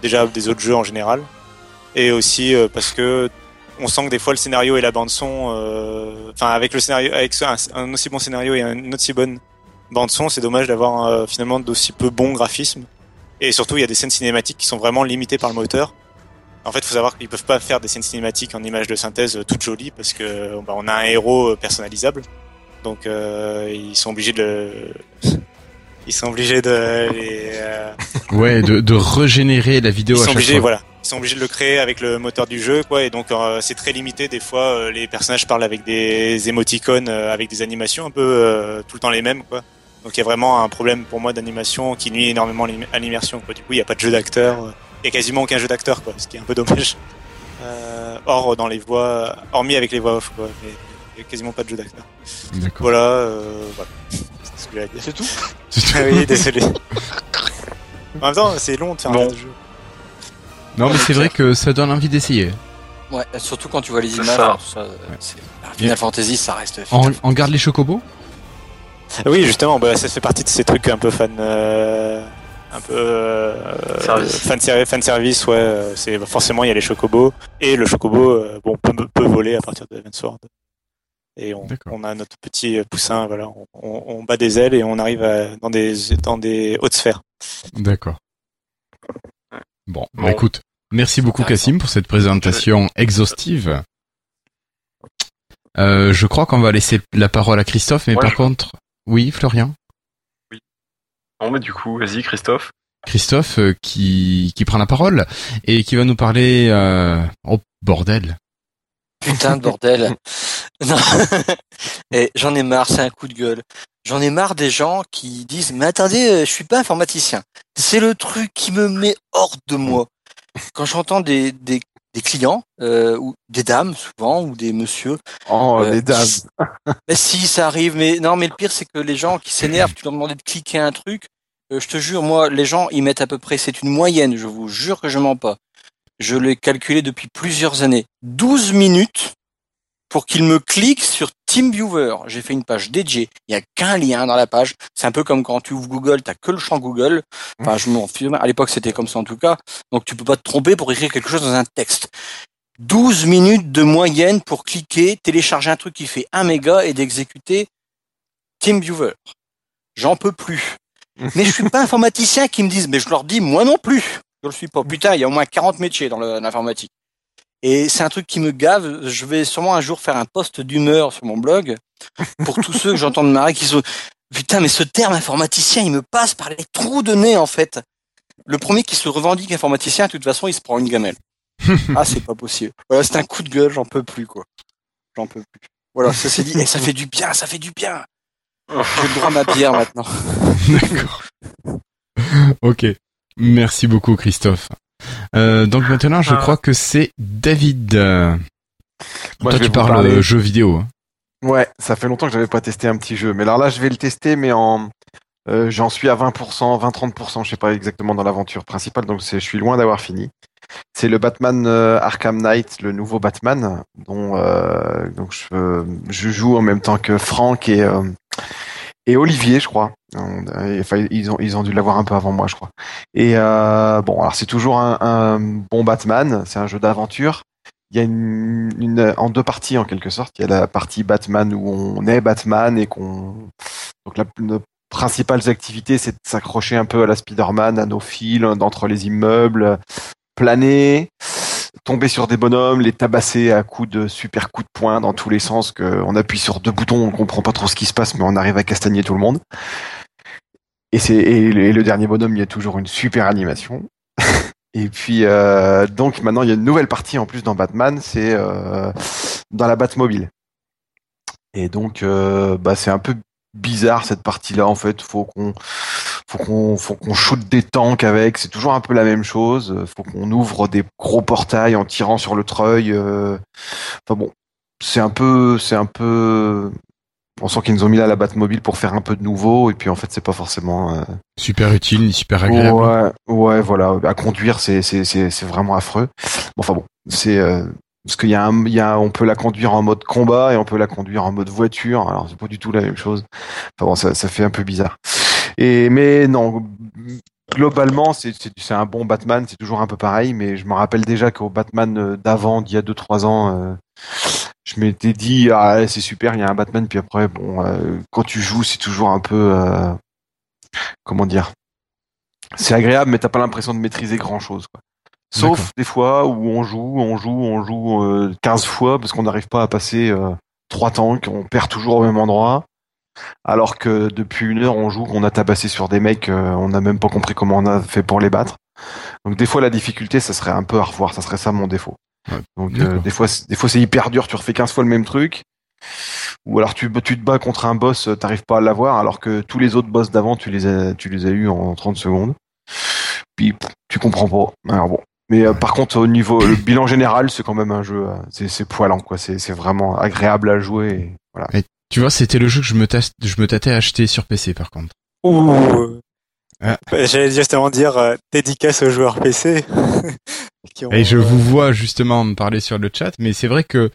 déjà des autres jeux en général. Et aussi parce que on sent que des fois le scénario et la bande son, euh, enfin avec le scénario, avec un, un aussi bon scénario et une aussi bonne bande son, c'est dommage d'avoir euh, finalement d'aussi peu bons graphismes. Et surtout, il y a des scènes cinématiques qui sont vraiment limitées par le moteur. En fait, il faut savoir qu'ils peuvent pas faire des scènes cinématiques en images de synthèse euh, toutes jolies parce que bah, on a un héros personnalisable. Donc euh, ils sont obligés de *laughs* ils sont obligés de les, euh, Ouais, de, de régénérer la vidéo ils à sont chaque obligés fois. voilà ils sont obligés de le créer avec le moteur du jeu quoi. Et donc euh, c'est très limité. Des fois euh, les personnages parlent avec des émoticônes euh, avec des animations un peu euh, tout le temps les mêmes quoi. Donc il y a vraiment un problème pour moi d'animation qui nuit énormément à l'im- à l'immersion quoi. Du coup il y a pas de jeu d'acteur il y a quasiment aucun jeu d'acteur quoi ce qui est un peu dommage. *laughs* Euh, or dans les voix hormis avec les voix off quoi mais il y a quasiment pas de jeu d'acteur. Voilà euh, voilà. C'est ce que j'ai à dire. C'est tout. C'est tout. ah oui désolé. En même temps c'est long de faire Bon. un jeu Non, mais c'est vrai que ça donne envie d'essayer. Ouais, surtout quand tu vois les images. ça. tout ça, c'est- Final Fantasy, ça reste. On, on garde les chocobos Oui, justement, bah, ça fait partie de ces trucs un peu fan, euh, un peu euh, Service. fan, ser- fan service, ouais. euh, C'est forcément il y a les chocobos et le chocobo, euh, bon, peut, peut voler à partir de Sword. Et on, a notre petit poussin, voilà, on, on, on bat des ailes et on arrive à- dans des dans des hautes sphères. D'accord. Bon, bah Bon. écoute, merci beaucoup. Cassim pour cette présentation exhaustive. Euh, je crois qu'on va laisser la parole à Christophe, mais Ouais, par je- contre, oui, Florian, Non, mais du coup, vas-y, Christophe. Christophe euh, qui qui prend la parole et qui va nous parler. Euh... Oh bordel. Putain de bordel. *laughs* Non. *laughs* Et j'en ai marre, c'est un coup de gueule. J'en ai marre des gens qui disent mais attendez, euh, je suis pas informaticien. C'est le truc qui me met hors de moi. Quand j'entends des, des, des clients euh, ou des dames souvent ou des messieurs. Oh, euh, les dames. Mais si ça arrive, mais non, mais le pire c'est que les gens qui s'énervent, tu leur demandais de cliquer un truc. euh, je te jure, moi, les gens ils mettent à peu près, c'est une moyenne. Je vous jure que je mens pas. Je l'ai calculé depuis plusieurs années. 12 minutes pour qu'il me clique sur TeamViewer. J'ai fait une page dédiée. Il y a qu'un lien dans la page. C'est un peu comme quand tu ouvres Google, t'as que le champ Google. Enfin, je m'en fiche. À l'époque, c'était comme ça en tout cas. Donc, tu peux pas te tromper pour écrire quelque chose dans un texte. 12 minutes de moyenne pour cliquer, télécharger un truc qui fait 1 méga et d'exécuter TeamViewer. J'en peux plus. Mais je suis pas informaticien qui me disent, mais je leur dis, moi non plus. Je le suis pas. Putain, il y a au moins 40 métiers dans l'informatique. Et c'est un truc qui me gave. Je vais sûrement un jour faire un post d'humeur sur mon blog pour tous ceux que j'entends de marrer qui sont, putain, mais ce terme informaticien, il me passe par les trous de nez, en fait. Le premier qui se revendique informaticien, de toute façon, il se prend une gamelle. *laughs* ah, c'est pas possible. Voilà, c'est un coup de gueule, j'en peux plus, quoi. J'en peux plus. Voilà, ça s'est dit, et ça fait du bien, ça fait du bien. J'ai le droit à ma bière maintenant. *laughs* D'accord. ok. Merci beaucoup, Christophe. Euh, donc maintenant, je Ah. crois que c'est David. Euh, Moi, Toi, tu parles parler- jeux vidéo. hein. Ouais, ça fait longtemps que j'avais pas testé un petit jeu. Mais alors là, je vais le tester, mais en, euh, j'en suis à 20%, 20-30%, je sais pas exactement dans l'aventure principale, donc je suis loin d'avoir fini. C'est le Batman euh, Arkham Knight, le nouveau Batman, dont euh, donc je, je joue en même temps que Franck et euh, et Olivier, je crois. Ils ont ils ont dû l'avoir un peu avant moi, je crois. Et euh, bon, alors c'est toujours un, un bon Batman. C'est un jeu d'aventure. Il y a une, une en deux parties en quelque sorte. Il y a la partie Batman où on est Batman et qu'on donc la, nos principales activités c'est de s'accrocher un peu à la Spider-Man, à nos fils d'entre les immeubles, planer, tomber sur des bonhommes, les tabasser à coups de super coups de poing dans tous les sens. Que on appuie sur deux boutons, on comprend pas trop ce qui se passe, mais on arrive à castagner tout le monde. Et c'est et, le- dernier bonhomme, il y a toujours une super animation. *laughs* Et puis euh, donc maintenant il y a une nouvelle partie en plus dans Batman, c'est euh, dans la Batmobile. Et donc euh, bah c'est un peu bizarre cette partie-là en fait. Faut qu'on faut qu'on faut qu'on shoot des tanks avec. C'est toujours un peu la même chose. Faut qu'on ouvre des gros portails en tirant sur le treuil. euh. Enfin bon, c'est un peu c'est un peu. On sent qu'ils nous ont mis là la Batmobile pour faire un peu de nouveau et puis en fait c'est pas forcément. euh, Super utile, ni super agréable. Ouais, ouais, voilà. À conduire, c'est c'est c'est c'est vraiment affreux. Bon, enfin bon, c'est euh, parce qu'il y a un, il y a, on peut la conduire en mode combat et on peut la conduire en mode voiture. Alors c'est pas du tout la même chose. Enfin bon, ça ça fait un peu bizarre. Et mais non, globalement, c'est c'est c'est un bon Batman. C'est toujours un peu pareil, mais je me rappelle déjà qu'au Batman d'avant, d'il y a deux trois ans. euh, je m'étais dit ah ouais, c'est super il y a un Batman puis après bon euh, quand tu joues c'est toujours un peu euh, comment dire c'est agréable, mais t'as pas l'impression de maîtriser grand chose. Quoi. Sauf des fois où on joue, on joue, on joue euh, 15 fois parce qu'on n'arrive pas à passer euh, trois tanks, on perd toujours au même endroit. Alors que depuis une heure, on joue, on a tabassé sur des mecs, euh, on n'a même pas compris comment on a fait pour les battre. Donc des fois, la difficulté, ça serait un peu à revoir, ça serait ça mon défaut. Ouais, Donc euh, des fois, c'est- des fois c'est hyper dur, tu refais 15 fois le même truc. Ou alors tu, tu te bats contre un boss, euh, t'arrives pas à l'avoir, alors que tous les autres boss d'avant, tu les as, tu les as eu en 30 secondes. Puis tu comprends pas. Alors bon. Mais euh, par contre, au niveau le bilan général, c'est quand même un jeu, c'est c'est poilant quoi. C'est c'est vraiment agréable à jouer. Et voilà. Tu vois, c'était le jeu que je me, tâche- je me tâtais à acheter sur PC par contre. Ouh. Ah. Bah, J'allais justement dire euh, dédicace aux joueurs *laughs* PC. Qui ont, Et je euh, vous vois justement me parler sur le chat, mais c'est vrai que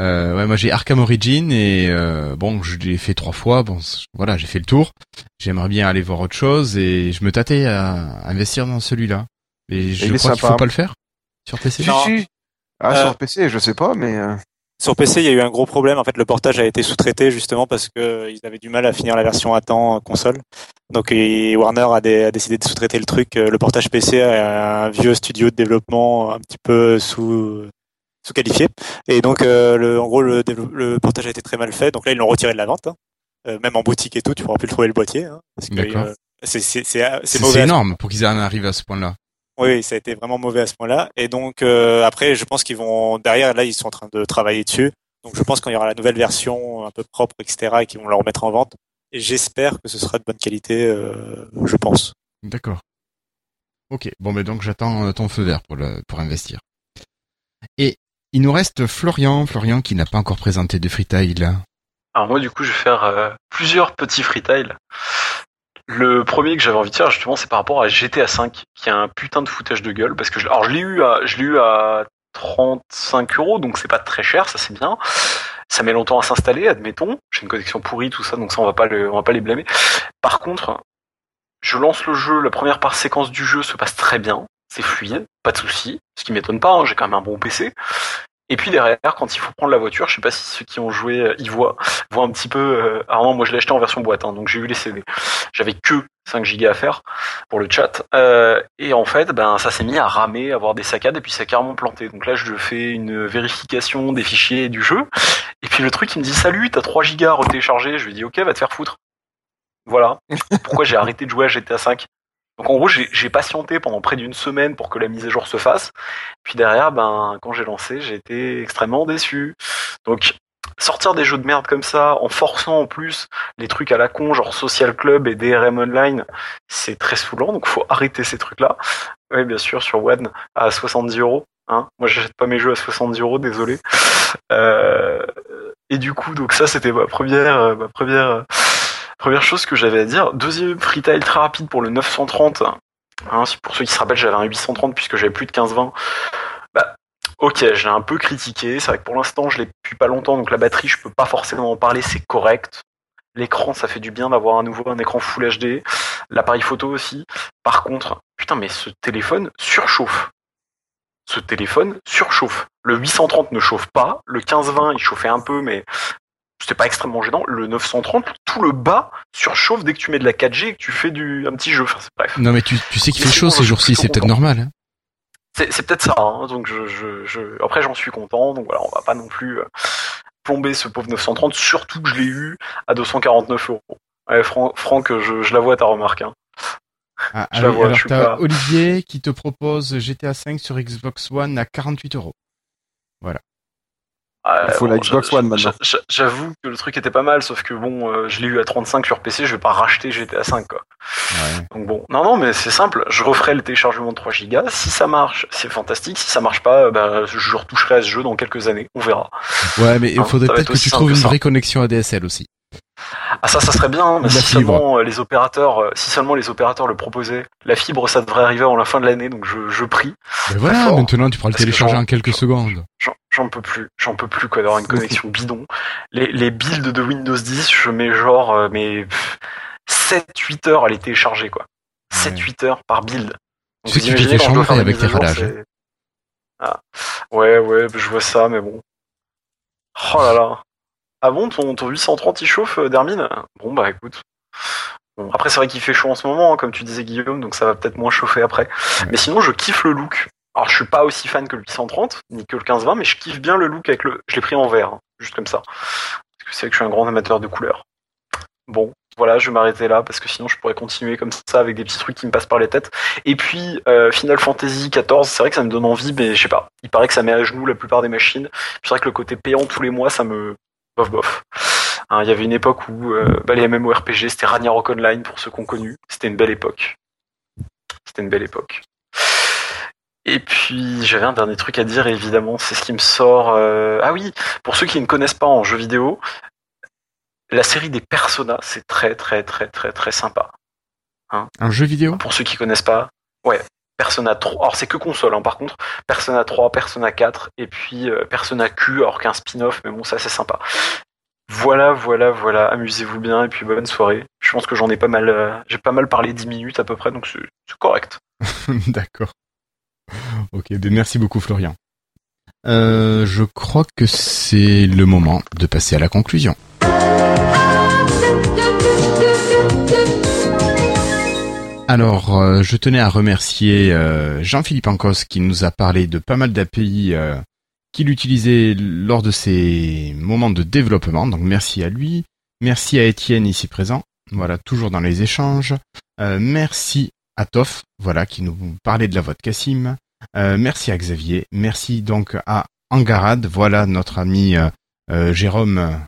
euh, ouais, moi j'ai Arkham Origin et euh, bon, je l'ai fait trois fois. Bon, voilà, j'ai fait le tour. J'aimerais bien aller voir autre chose et je me tâtais à investir dans celui-là. Mais je crois qu'il faut pas le faire sur PC. Non. Ah, Euh, sur PC, je sais pas, mais euh, Sur PC, il y a eu un gros problème. En fait, le portage a été sous-traité justement parce que ils avaient du mal à finir la version à temps console. Donc, et Warner a, dé- a décidé de sous-traiter le truc. Euh, Le portage PC a un vieux studio de développement un petit peu sous sous-qualifié. Et donc, euh, le, en gros, le, le portage a été très mal fait. Donc là, ils l'ont retiré de la vente. hein. Euh, même en boutique et tout, tu pourras plus le trouver le boîtier. hein, parce que D'accord. euh, c'est c'est c'est à énorme pour qu'ils en arrivent à ce point-là. oui, oui, ça a été vraiment mauvais à ce point-là. Et donc euh, après, je pense qu'ils vont derrière là, ils sont en train de travailler dessus. Donc je pense qu'il y aura la nouvelle version un peu propre, etc., et qu'ils vont la remettre en vente. Et j'espère que ce sera de bonne qualité, euh, je pense. D'accord. Ok. Bon, mais donc j'attends euh, ton feu vert pour le pour investir. Et il nous reste Florian, Florian qui n'a pas encore présenté de freetail là. Alors moi du coup je vais faire euh, plusieurs petits freetiles. Le premier que j'avais envie de faire justement c'est par rapport à GTA V qui a un putain de foutage de gueule parce que je, alors je l'ai eu à je l'ai eu à 35 euros donc c'est pas très cher ça c'est bien. Ça met longtemps à s'installer admettons. J'ai une connexion pourrie tout ça donc ça on va pas le va pas les blâmer. Par contre je lance le jeu la première part séquence du jeu se passe très bien. c'est fluide, pas de souci, ce qui m'étonne pas, hein, j'ai quand même un bon PC. Et puis derrière, quand il faut prendre la voiture, je sais pas si ceux qui ont joué euh, y voient, voient un petit peu. Euh, alors non, moi je l'ai acheté en version boîte, hein, donc j'ai eu les CD. J'avais que 5 gigas à faire pour le chat, euh, et en fait, ben ça s'est mis à ramer, à avoir des saccades, et puis ça a carrément planté. Donc là, je fais une vérification des fichiers du jeu, et puis le truc il me dit salut, t'as 3 gigas à retélécharger. Je lui dis ok, va te faire foutre. Voilà. Pourquoi j'ai arrêté de jouer à GTA 5 donc en gros, j'ai patienté pendant près d'une semaine pour que la mise à jour se fasse. Puis derrière, ben quand j'ai lancé, j'ai été extrêmement déçu. Donc sortir des jeux de merde comme ça, en forçant en plus les trucs à la con, genre Social Club et DRM Online, c'est très saoulant. Donc faut arrêter ces trucs-là. Oui, bien sûr, sur One à 70 euros. Hein Moi, j'achète pas mes jeux à 70 euros, désolé. Euh, et du coup, donc ça, c'était ma première, ma première Première chose que j'avais à dire. Deuxième freetail très rapide pour le 930. Hein, pour ceux qui se rappellent, j'avais un 830 puisque j'avais plus de 15-20. Bah, ok, j'ai un peu critiqué. C'est vrai que pour l'instant, je l'ai depuis pas longtemps, donc la batterie, je peux pas forcément en parler, c'est correct. L'écran, ça fait du bien d'avoir à nouveau un écran Full HD. L'appareil photo aussi. Par contre, putain, mais ce téléphone surchauffe. Ce téléphone surchauffe. Le 830 ne chauffe pas. Le 1520, il chauffait un peu, mais c'était pas extrêmement gênant. Le 930, tout le bas surchauffe dès que tu mets de la 4G et que tu fais du un petit jeu. Enfin, bref. Non mais tu, tu sais qu'il fait chaud ces jours-ci, c'est peut-être normal. Hein c'est peut-être ça. Hein. donc je, je, je... après j'en suis content. Donc voilà, on va pas non plus euh, plomber ce pauvre 930. Surtout que je l'ai eu à 249 euros. Ouais, Franck, je, je la vois ta remarque. Hein. Ah, je la vois, alors t'as Olivier qui te propose GTA 5 sur Xbox One à 48 euros. Voilà. Il faut la Xbox One maintenant. J'avoue que le truc était pas mal, sauf que bon, euh, je l'ai eu à 35 sur PC, je vais pas racheter GTA 5 quoi. Ouais. Donc bon, non non, mais c'est simple, je referai le téléchargement de 3 Go. Si ça marche, c'est fantastique. Si ça marche pas, bah, je retoucherai à ce jeu dans quelques années. On verra. Ouais, mais il hein, faudrait peut-être que tu trouves une vraie connexion ADSL aussi. Ah ça, ça serait bien, hein, mais si seulement euh, les opérateurs, euh, si seulement les opérateurs le proposaient. La fibre, ça devrait arriver avant la fin de l'année, donc je, je prie. Mais voilà, maintenant tu pourras le télécharger en quelques secondes. J'en peux plus, j'en peux plus quoi d'avoir une connexion bidon. Les, les builds de Windows 10, je mets genre euh, mais 7-8 heures à les télécharger quoi. 7-8 heures par build. Donc, tu sais que tu avec tes radages. Ah. Ouais, ouais, je vois ça, mais bon. Oh là là. Ah bon, ton, ton 830 il chauffe, euh, Dermine? Bon bah écoute. Après c'est vrai qu'il fait chaud en ce moment, hein, comme tu disais Guillaume, donc ça va peut-être moins chauffer après. Mais sinon je kiffe le look. Alors je suis pas aussi fan que le 830, ni que le 1520, mais je kiffe bien le look avec le. Je l'ai pris en vert, hein, juste comme ça. Parce que c'est vrai que je suis un grand amateur de couleurs. Bon, voilà, je vais m'arrêter là parce que sinon je pourrais continuer comme ça avec des petits trucs qui me passent par les têtes. Et puis euh, Final Fantasy XIV, c'est vrai que ça me donne envie, mais je sais pas. Il paraît que ça met à genoux la plupart des machines. C'est vrai que le côté payant tous les mois, ça me bof bof. Hein, il y avait une époque où euh, bah, les MMORPG, c'était Ragnarok Online pour ceux qu'on connu. C'était une belle époque. C'était une belle époque. Et puis j'avais un dernier truc à dire, évidemment, c'est ce qui me sort. Euh, ah oui, pour ceux qui ne connaissent pas en jeu vidéo, la série des Persona, c'est très très très très très sympa. Hein un jeu vidéo? Pour ceux qui connaissent pas, ouais. Persona 3, alors c'est que console hein, par contre, Persona 3, Persona 4 et puis euh, Persona Q, alors qu'un spin-off, mais bon ça c'est sympa. Voilà, voilà, voilà, amusez-vous bien et puis bonne soirée. Je pense que j'en ai pas mal, euh, j'ai pas mal parlé 10 minutes à peu près, donc c'est correct. *laughs* D'accord. Ok, ben, merci beaucoup Florian. Euh, je crois que c'est le moment de passer à la conclusion. Alors, euh, je tenais à remercier euh, Jean-Philippe Ancos qui nous a parlé de pas mal d'API qu'il utilisait lors de ses moments de développement. Donc, merci à lui. Merci à Étienne ici présent. Voilà, toujours dans les échanges. merci à Toff, voilà, qui nous parlait de la voix de Cassim. Euh, merci à Xavier. Merci donc à Angarad. Voilà notre ami euh, euh, Jérôme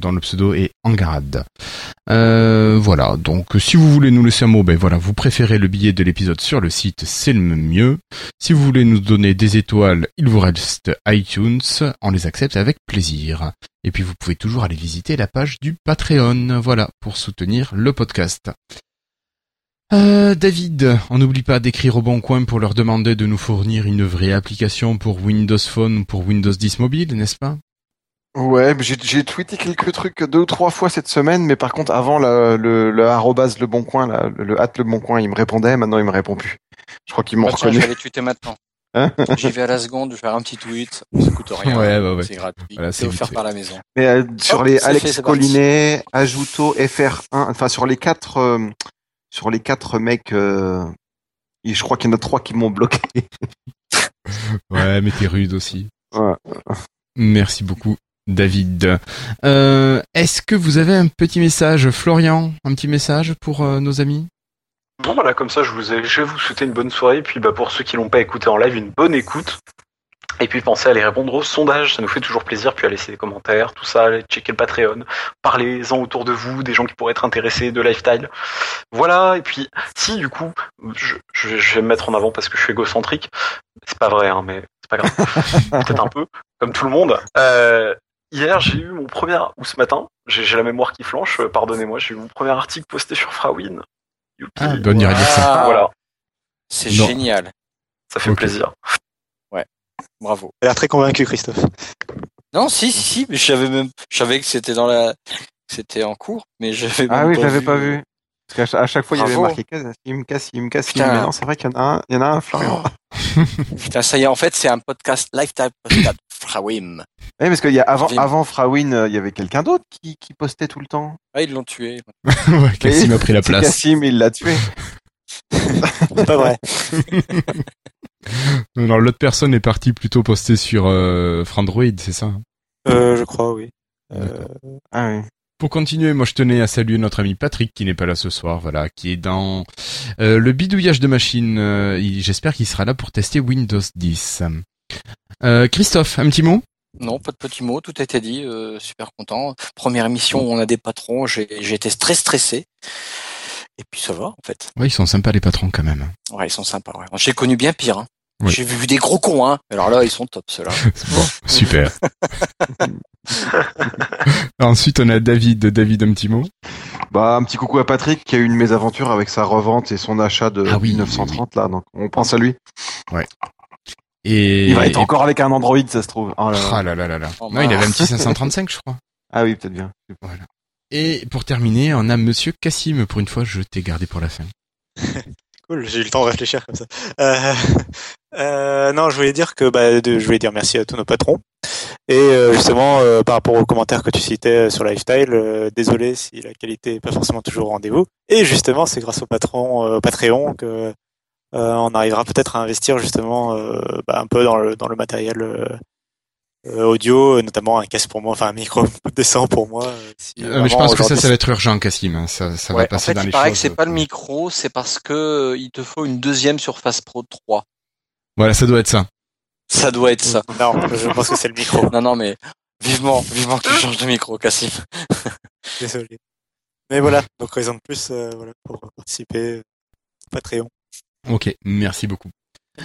dont le pseudo est Angarad. voilà, donc si vous voulez nous laisser un mot, ben voilà, vous préférez le billet de l'épisode sur le site, c'est le mieux. Si vous voulez nous donner des étoiles, il vous reste iTunes, on les accepte avec plaisir. Et puis vous pouvez toujours aller visiter la page du Patreon, voilà, pour soutenir le podcast. Euh, David, on n'oublie pas d'écrire au Bon Coin pour leur demander de nous fournir une vraie application pour Windows Phone ou pour Windows 10 mobile, n'est-ce pas? Ouais, j'ai tweeté quelques trucs deux ou trois fois cette semaine, mais par contre avant le, le arrobase le bon coin, le, le le bon coin, il me répondait, maintenant il me répond plus. Je crois qu'ils m'ont Bah, tiens, je vais aller tweeter maintenant. Hein J'y vais à la seconde, je vais faire un petit tweet. Ça coûte rien. Ouais, ouais, ouais. C'est gratuit. Voilà, c'est offert par la maison. Mais euh, sur les Alex fait. Collinet, Ajuto, FR1, enfin sur les quatre, euh, sur les quatre mecs, euh, et je crois qu'il y en a trois qui m'ont bloqué. Ouais, mais t'es rude aussi. Ouais. Merci beaucoup, David. Euh, Est-ce que vous avez un petit message, Florian, un petit message pour euh, nos amis? Bon voilà, comme ça je, vous ai- je vais vous souhaiter une bonne soirée, puis bah, pour ceux qui l'ont pas écouté en live, une bonne écoute. Et puis pensez à aller répondre au sondage, ça nous fait toujours plaisir, puis à laisser des commentaires, tout ça, allez checker le Patreon, parlez-en autour de vous, des gens qui pourraient être intéressés de lifestyle. Voilà, et puis si du coup, je, je- je vais me mettre en avant parce que je suis égocentrique, c'est pas vrai, hein, mais c'est pas grave, *laughs* peut-être un peu, comme tout le monde. Euh, hier j'ai eu mon premier, ou ce matin, j'ai la mémoire qui flanche, euh, pardonnez-moi, j'ai eu mon premier article posté sur Frawin. Youpi. Ah, ça. Voilà, C'est génial. ça fait plaisir. Bravo. T'as l'air très convaincu, Christophe. Non, si, si, si, mais je savais même, je savais que c'était dans la, que c'était en cours, mais j'avais Ah oui, je pas l'avais vu. pas vu. Parce qu'à chaque fois, il y avait marqué Cassim, Cassim, Cassim. Putain. Mais non, c'est vrai qu'il y en a un, il y en a un, Florian. Putain, ça y est, en fait, c'est un podcast Lifetime Podcast Frawim. Oui, parce qu'il y a avant, Vim. avant Frawin, euh, il y avait quelqu'un d'autre qui, qui postait tout le temps. Ah, ils l'ont tué. *laughs* Ouais, Cassim a pris la C'est place. Cassim, il l'a tué. C'est pas vrai. *laughs* Non, l'autre personne est partie plutôt poster sur euh, Frandroid, c'est ça Euh, je crois, oui. Euh, Ah oui. Pour continuer, moi je tenais à saluer notre ami Patrick qui n'est pas là ce soir, voilà, qui est dans euh, le bidouillage de machine. Euh, J'espère qu'il sera là pour tester Windows 10. Euh, Christophe, un petit mot Non, pas de petits mots, tout a été dit, euh, super content. Première émission où on a des patrons, j'ai j'ai été très stressé. Et puis ça va, en fait. Ouais, ils sont sympas les patrons quand même. Ouais, ils sont sympas, ouais. J'ai connu bien pire, hein. Oui. J'ai vu des gros cons, hein. Alors là, ils sont top, ceux-là. *laughs* Bon, super. *laughs* Ensuite, on a David. David, un petit mot Bah, un petit coucou à Patrick qui a eu une mésaventure avec sa revente et son achat de Ah oui, 1930 là, donc on pense à lui. Et Il va être encore avec un Android, ça se trouve. Oh là là. Ah là là là là. Oh, non, il avait un petit 535, je crois. *laughs* Ah oui, peut-être bien. Voilà. Et pour terminer, on a Monsieur Cassim. Pour une fois, je t'ai gardé pour la fin. *laughs* Cool, j'ai eu le temps de réfléchir comme ça. Euh, *laughs* euh, non, je voulais dire que bah, de- je voulais dire merci à tous nos patrons. Et euh, justement, euh, par rapport aux commentaires que tu citais euh, sur Lifestyle, euh, désolé si la qualité n'est pas forcément toujours au rendez-vous. Et justement, c'est grâce au patron, euh, Patreon que on arrivera peut-être à investir justement euh, bah, un peu dans le dans le matériel euh, euh, audio, notamment un casque pour moi, enfin un micro *laughs* décent pour moi. euh, si Euh, mais je pense que ça, aujourd'hui, ça va être urgent, Cassim. hein. Ça, ça Ouais, va en passer fait, dans il les paraît choses. que c'est pas le micro, c'est parce que euh, il te faut une deuxième Surface Pro 3. Voilà, ça doit être ça. Ça doit être ça. Non, je pense que c'est le micro. Non, non, mais vivement, vivement que tu changes de micro, Cassim. Désolé. Mais voilà, donc raison de plus euh, voilà, pour participer. euh, Patreon. Ok, merci beaucoup.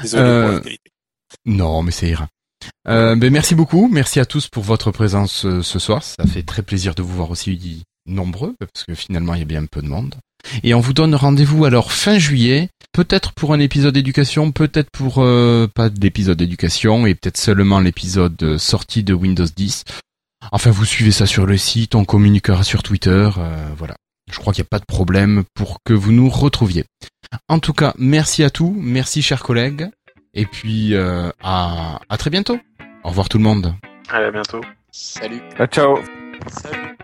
Désolé Euh, pour la qualité. Non, mais ça ira. Euh, ben merci beaucoup, merci à tous pour votre présence euh, ce soir. Ça fait très plaisir de vous voir aussi nombreux, parce que finalement il y a bien un peu de monde. Et on vous donne rendez-vous alors fin juillet, peut-être pour un épisode éducation, peut-être pour euh, pas d'épisode éducation, et peut-être seulement l'épisode euh, sorti de Windows 10. Enfin, vous suivez ça sur le site, on communiquera sur Twitter, euh, voilà. Je crois qu'il n'y a pas de problème pour que vous nous retrouviez. En tout cas, merci à tous, merci chers collègues. Et puis euh, à, à très bientôt. Au revoir tout le monde. Allez, à bientôt. Salut. Ah, ciao. Salut.